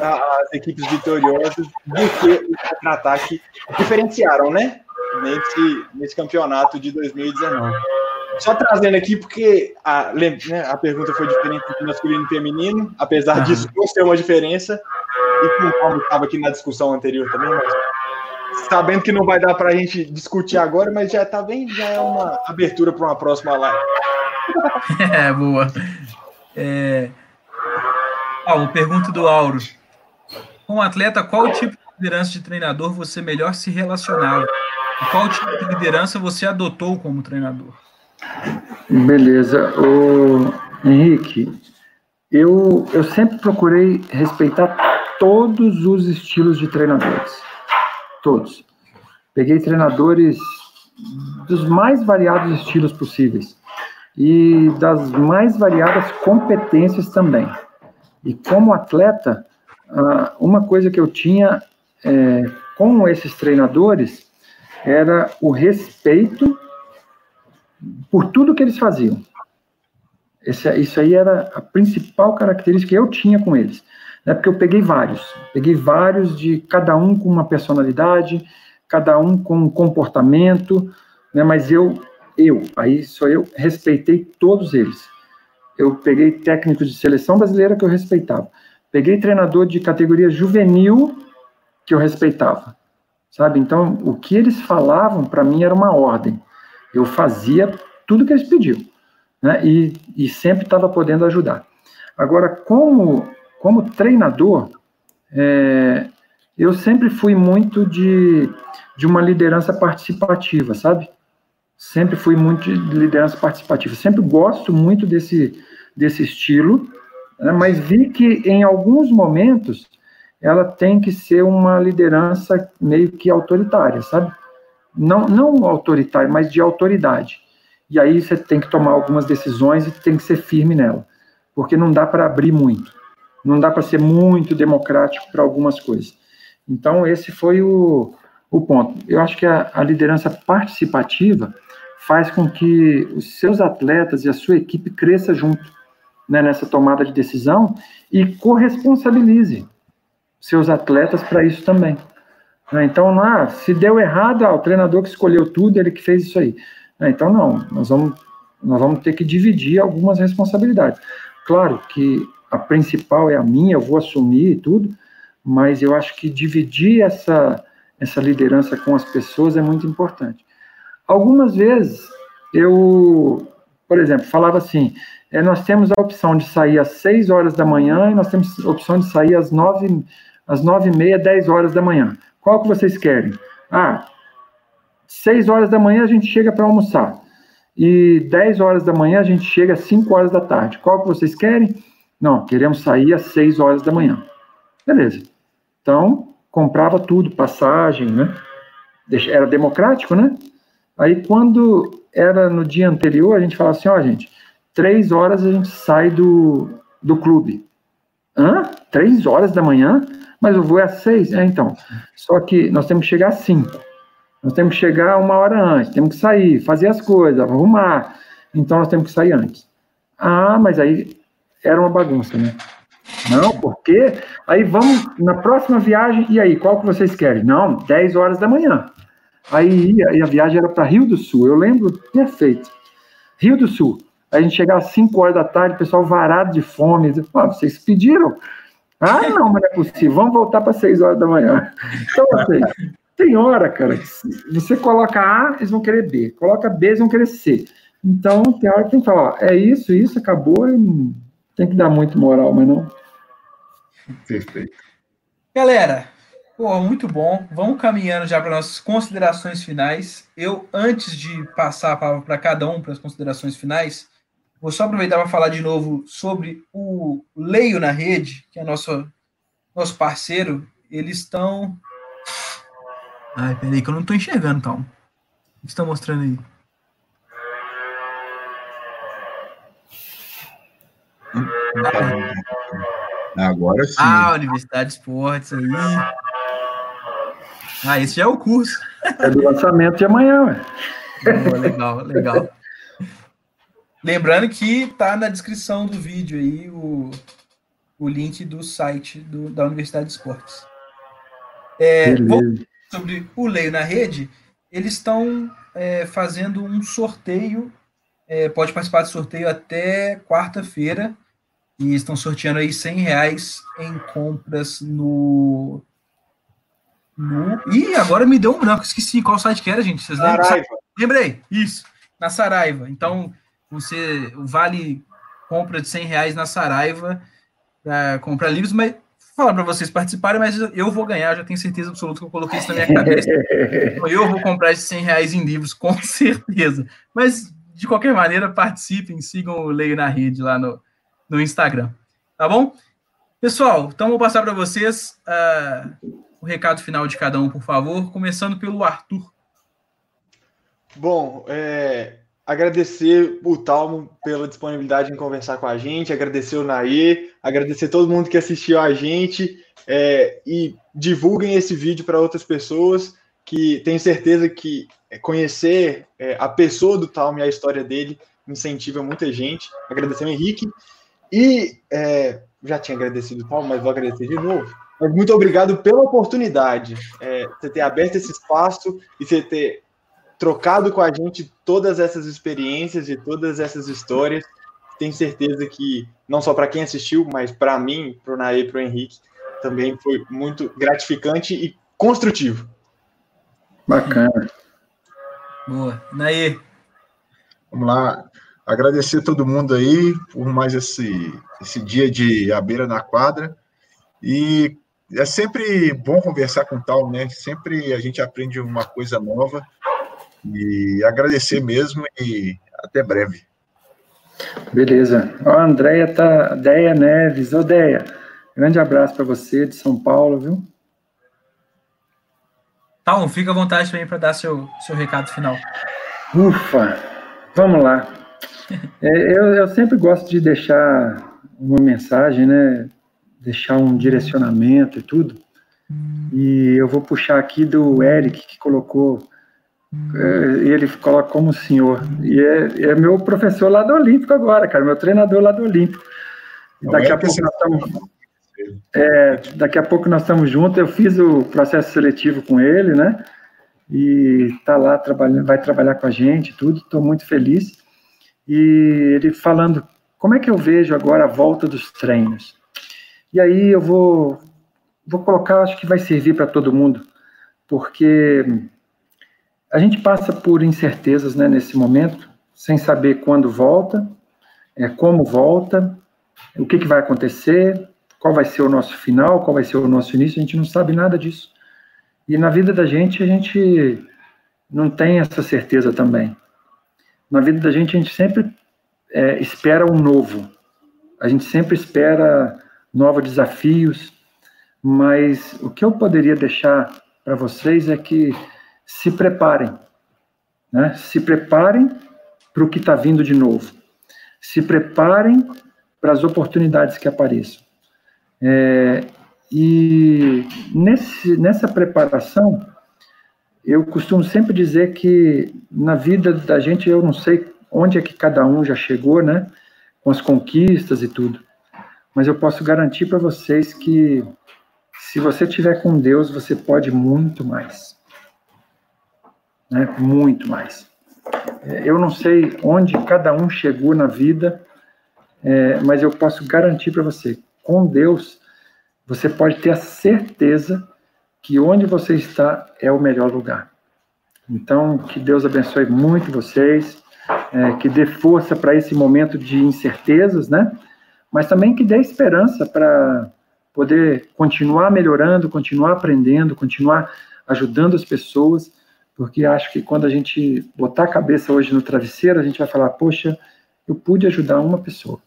as equipes vitoriosas do que o contra-ataque diferenciaram, né? Nesse, nesse campeonato de 2019. Só trazendo aqui, porque a, né, a pergunta foi diferente entre masculino e feminino, apesar disso não ser uma diferença, e como estava aqui na discussão anterior também, mas sabendo que não vai dar para a gente discutir agora, mas já está bem, já é uma abertura para uma próxima live. <laughs> É, boa. É... Paulo, pergunta do Auro. Com atleta, qual tipo de liderança de treinador você melhor se relacionava? E qual tipo de liderança você adotou como treinador? Beleza. O Henrique, eu, eu sempre procurei respeitar todos os estilos de treinadores. Todos. Peguei treinadores dos mais variados estilos possíveis e das mais variadas competências também. E como atleta, ah, uma coisa que eu tinha é, com esses treinadores era o respeito por tudo que eles faziam. Esse, isso aí era a principal característica que eu tinha com eles. Né? Porque eu peguei vários. Peguei vários de cada um com uma personalidade, cada um com um comportamento, né? mas eu, eu, aí sou eu, respeitei todos eles. Eu peguei técnicos de seleção brasileira que eu respeitava. Peguei treinador de categoria juvenil que eu respeitava. Sabe? Então, o que eles falavam para mim era uma ordem. Eu fazia tudo que eles pediam, né? E, e sempre estava podendo ajudar. Agora, como, como treinador, é, eu sempre fui muito de, de uma liderança participativa, sabe? Sempre fui muito de liderança participativa. Sempre gosto muito desse, desse estilo, né? mas vi que em alguns momentos ela tem que ser uma liderança meio que autoritária, sabe? não, não autoritário, mas de autoridade. E aí você tem que tomar algumas decisões e tem que ser firme nela, porque não dá para abrir muito, não dá para ser muito democrático para algumas coisas. Então, esse foi o, o ponto. Eu acho que a, a liderança participativa faz com que os seus atletas e a sua equipe cresça junto né, nessa tomada de decisão e corresponsabilize seus atletas para isso também. Né? Então, ah, se deu errado, ah, o treinador que escolheu tudo, ele que fez isso aí. Né? Então, não, nós vamos, nós vamos ter que dividir algumas responsabilidades. Claro que a principal é a minha, eu vou assumir e tudo, mas eu acho que dividir essa, essa liderança com as pessoas é muito importante. Algumas vezes eu, por exemplo, falava assim: é, nós temos a opção de sair às 6 horas da manhã e nós temos a opção de sair às 9, às 9 e meia, 10 horas da manhã. Qual que vocês querem? Ah, 6 horas da manhã a gente chega para almoçar. E 10 horas da manhã a gente chega às 5 horas da tarde. Qual que vocês querem? Não, queremos sair às 6 horas da manhã. Beleza. Então, comprava tudo, passagem, né? Era democrático, né? Aí, quando era no dia anterior, a gente falava assim, ó, oh, gente, três horas a gente sai do, do clube. Hã? Três horas da manhã? Mas eu vou às seis. É, então. Só que nós temos que chegar às cinco. Nós temos que chegar uma hora antes, temos que sair, fazer as coisas, arrumar. Então nós temos que sair antes. Ah, mas aí era uma bagunça, né? Não, porque aí vamos na próxima viagem, e aí, qual que vocês querem? Não, 10 horas da manhã. Aí ia, e a viagem era para Rio do Sul, eu lembro perfeito. Rio do Sul. Aí a gente chegava às 5 horas da tarde, o pessoal varado de fome. Ah, vocês pediram? Ah, não, mas não é possível, vamos voltar para 6 horas da manhã. Então, assim, tem hora, cara, que você coloca A, eles vão querer B. Coloca B, eles vão querer C. Então, tem hora que tem que falar, ó, é isso, isso, acabou, e tem que dar muito moral, mas não. Perfeito. Galera, pô, muito bom. Vamos caminhando já para nossas considerações finais. Eu, antes de passar a palavra para cada um para as considerações finais, vou só aproveitar para falar de novo sobre o Leio na Rede, que é nosso, nosso parceiro. Eles estão. Ai, peraí, que eu não estou enxergando, Tom. O que estão mostrando aí? Agora sim. Ah, Universidade de Esportes aí. Ah, esse já é o curso. É do lançamento de amanhã, ué. Oh, legal, legal. Lembrando que tá na descrição do vídeo aí o, o link do site do, da Universidade de Esportes. É, sobre o Leio na Rede, eles estão é, fazendo um sorteio. É, pode participar do sorteio até quarta-feira e estão sorteando aí 100 reais em compras no. No... Ih, agora me deu um branco, esqueci qual site que era, gente. Vocês lembram? Saraiva. Lembrei, isso, na Saraiva. Então, você vale compra de 100 reais na Saraiva para comprar livros, mas falar para vocês participarem, mas eu vou ganhar, já tenho certeza absoluta que eu coloquei isso na minha cabeça. <laughs> Então, eu vou comprar esses 100 reais em livros, com <laughs> certeza. Mas, de qualquer maneira, participem, sigam o Leio na Rede lá no, no Instagram. Tá bom? Pessoal, então vou passar para vocês uh, o recado final de cada um, por favor, começando pelo Arthur. Bom, é, agradecer o Talmo pela disponibilidade em conversar com a gente, agradecer o Naê, agradecer todo mundo que assistiu a gente é, e divulguem esse vídeo para outras pessoas que tenho certeza que conhecer é, a pessoa do Talmo e a história dele incentiva muita gente. Agradecer ao Henrique e é, já tinha agradecido o Paulo, mas vou agradecer de novo. Mas muito obrigado pela oportunidade, é, você ter aberto esse espaço e você ter trocado com a gente todas essas experiências e todas essas histórias. Tenho certeza que, não só para quem assistiu, mas para mim, para o Naê e para o Henrique, também foi muito gratificante e construtivo. Bacana. Boa. Naê. Vamos lá agradecer todo mundo aí por mais esse, esse dia de à beira na quadra. E é sempre bom conversar com tal, né? Sempre a gente aprende uma coisa nova. E agradecer mesmo e até breve. Beleza. A Andréia tá. Deia Neves. Ô, Deia, grande abraço para você de São Paulo, viu? Tá, fica à vontade também para dar seu, seu recado final. Ufa! Vamos lá. <laughs> É, eu, eu sempre gosto de deixar uma mensagem, né? Deixar um direcionamento e tudo. E eu vou puxar aqui do Eric, que colocou, é, ele coloca como senhor. E é, é, meu professor lá do Olímpico agora, cara, meu treinador lá do Olímpico. E daqui a pouco nós estamos. É, daqui a pouco nós estamos juntos. Eu fiz o processo seletivo com ele, né? E está lá trabalhando, vai trabalhar com a gente, tudo. Estou muito feliz. E ele falando como é que eu vejo agora a volta dos treinos. E aí eu vou vou colocar, acho que vai servir para todo mundo, porque a gente passa por incertezas né, nesse momento, sem saber quando volta, é, como volta, o que, que vai acontecer, qual vai ser o nosso final, qual vai ser o nosso início, a gente não sabe nada disso. E na vida da gente, a gente não tem essa certeza também. Na vida da gente, a gente sempre é, espera um novo, a gente sempre espera novos desafios, mas o que eu poderia deixar para vocês é que se preparem, né? se preparem para o que está vindo de novo, se preparem para as oportunidades que apareçam. É, e nesse, nessa preparação, eu costumo sempre dizer que na vida da gente, eu não sei onde é que cada um já chegou, né, com as conquistas e tudo, mas eu posso garantir para vocês que se você tiver com Deus, você pode muito mais. Né? Muito mais. É, eu não sei onde cada um chegou na vida, é, mas eu posso garantir para você, com Deus, você pode ter a certeza que onde você está é o melhor lugar. Então, que Deus abençoe muito vocês, é, que dê força para esse momento de incertezas, né? Mas também que dê esperança para poder continuar melhorando, continuar aprendendo, continuar ajudando as pessoas, porque acho que quando a gente botar a cabeça hoje no travesseiro, a gente vai falar, poxa, eu pude ajudar uma pessoa.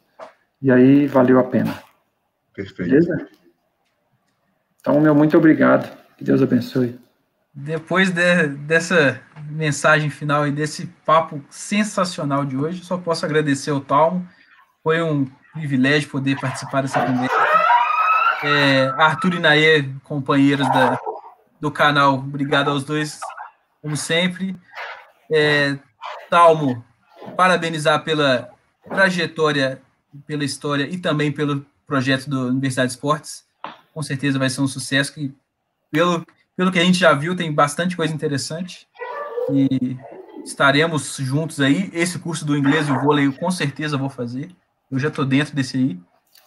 E aí valeu a pena. Perfeito. Beleza? Então, meu muito obrigado. Que Deus abençoe. Depois de, dessa mensagem final e desse papo sensacional de hoje, só posso agradecer ao Talmo. Foi um privilégio poder participar dessa conversa é, Arthur e Naê, companheiros da, do canal, obrigado aos dois, como sempre. É, Talmo, parabenizar pela trajetória, pela história e também pelo projeto do Universidade de Esportes. Com certeza vai ser um sucesso que, pelo, pelo que a gente já viu, tem bastante coisa interessante. E estaremos juntos aí. Esse curso do inglês e o vôlei eu com certeza vou fazer. Eu já estou dentro desse aí.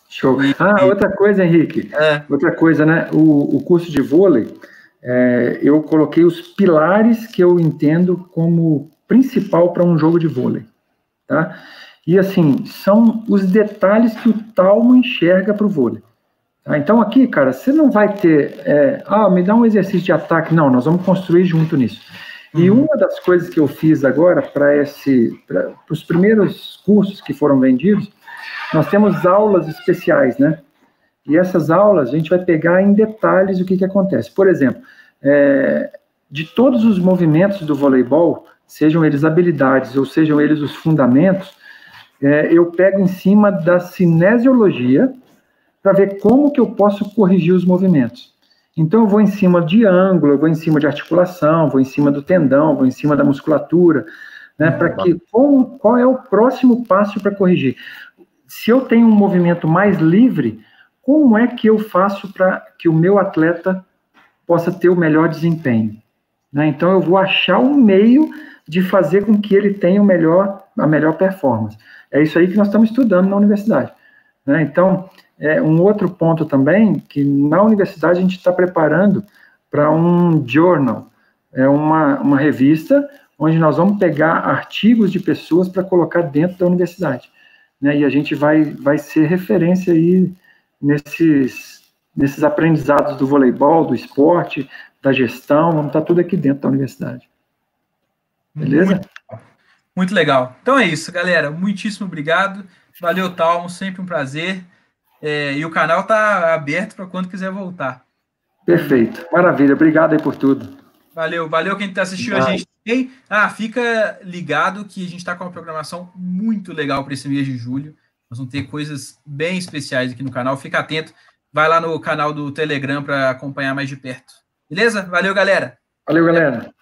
Show. Ah, outra coisa, Henrique. É. Outra coisa, né? O, o curso de vôlei, é, eu coloquei os pilares que eu entendo como principal para um jogo de vôlei, tá? E assim, são os detalhes que o Talmo enxerga para o vôlei. Tá? Então aqui, cara, você não vai ter, é, ah, me dá um exercício de ataque. Não, nós vamos construir junto nisso. E uhum. uma das coisas que eu fiz agora para esse, para os primeiros cursos que foram vendidos, nós temos aulas especiais, né? E essas aulas a gente vai pegar em detalhes o que, que acontece. Por exemplo, é, de todos os movimentos do voleibol, sejam eles habilidades ou sejam eles os fundamentos, é, eu pego em cima da cinesiologia para ver como que eu posso corrigir os movimentos. Então eu vou em cima de ângulo, eu vou em cima de articulação, vou em cima do tendão, vou em cima da musculatura, né, para que como, qual é o próximo passo para corrigir se eu tenho um movimento mais livre, como é que eu faço para que o meu atleta possa ter o melhor desempenho? Né? Então, eu vou achar um meio de fazer com que ele tenha o melhor, a melhor performance. É isso aí que nós estamos estudando na universidade. Né? Então, é um outro ponto também, que na universidade a gente está preparando para um journal, é uma, uma revista onde nós vamos pegar artigos de pessoas para colocar dentro da universidade né? E a gente vai, vai ser referência aí nesses, nesses aprendizados do voleibol, do esporte, da gestão, vamos estar tudo aqui dentro da universidade. Beleza? Muito, muito legal. Então é isso, galera. Muitíssimo obrigado. Valeu, Talmo, sempre um prazer. É, e o canal está aberto para quando quiser voltar. Perfeito. Maravilha. Obrigado aí por tudo. Valeu, valeu quem está assistindo a gente. Ah, fica ligado que a gente está com uma programação muito legal para esse mês de julho. Nós vamos ter coisas bem especiais aqui no canal. Fica atento. Vai lá no canal do Telegram para acompanhar mais de perto. Beleza? Valeu, galera. Valeu, galera.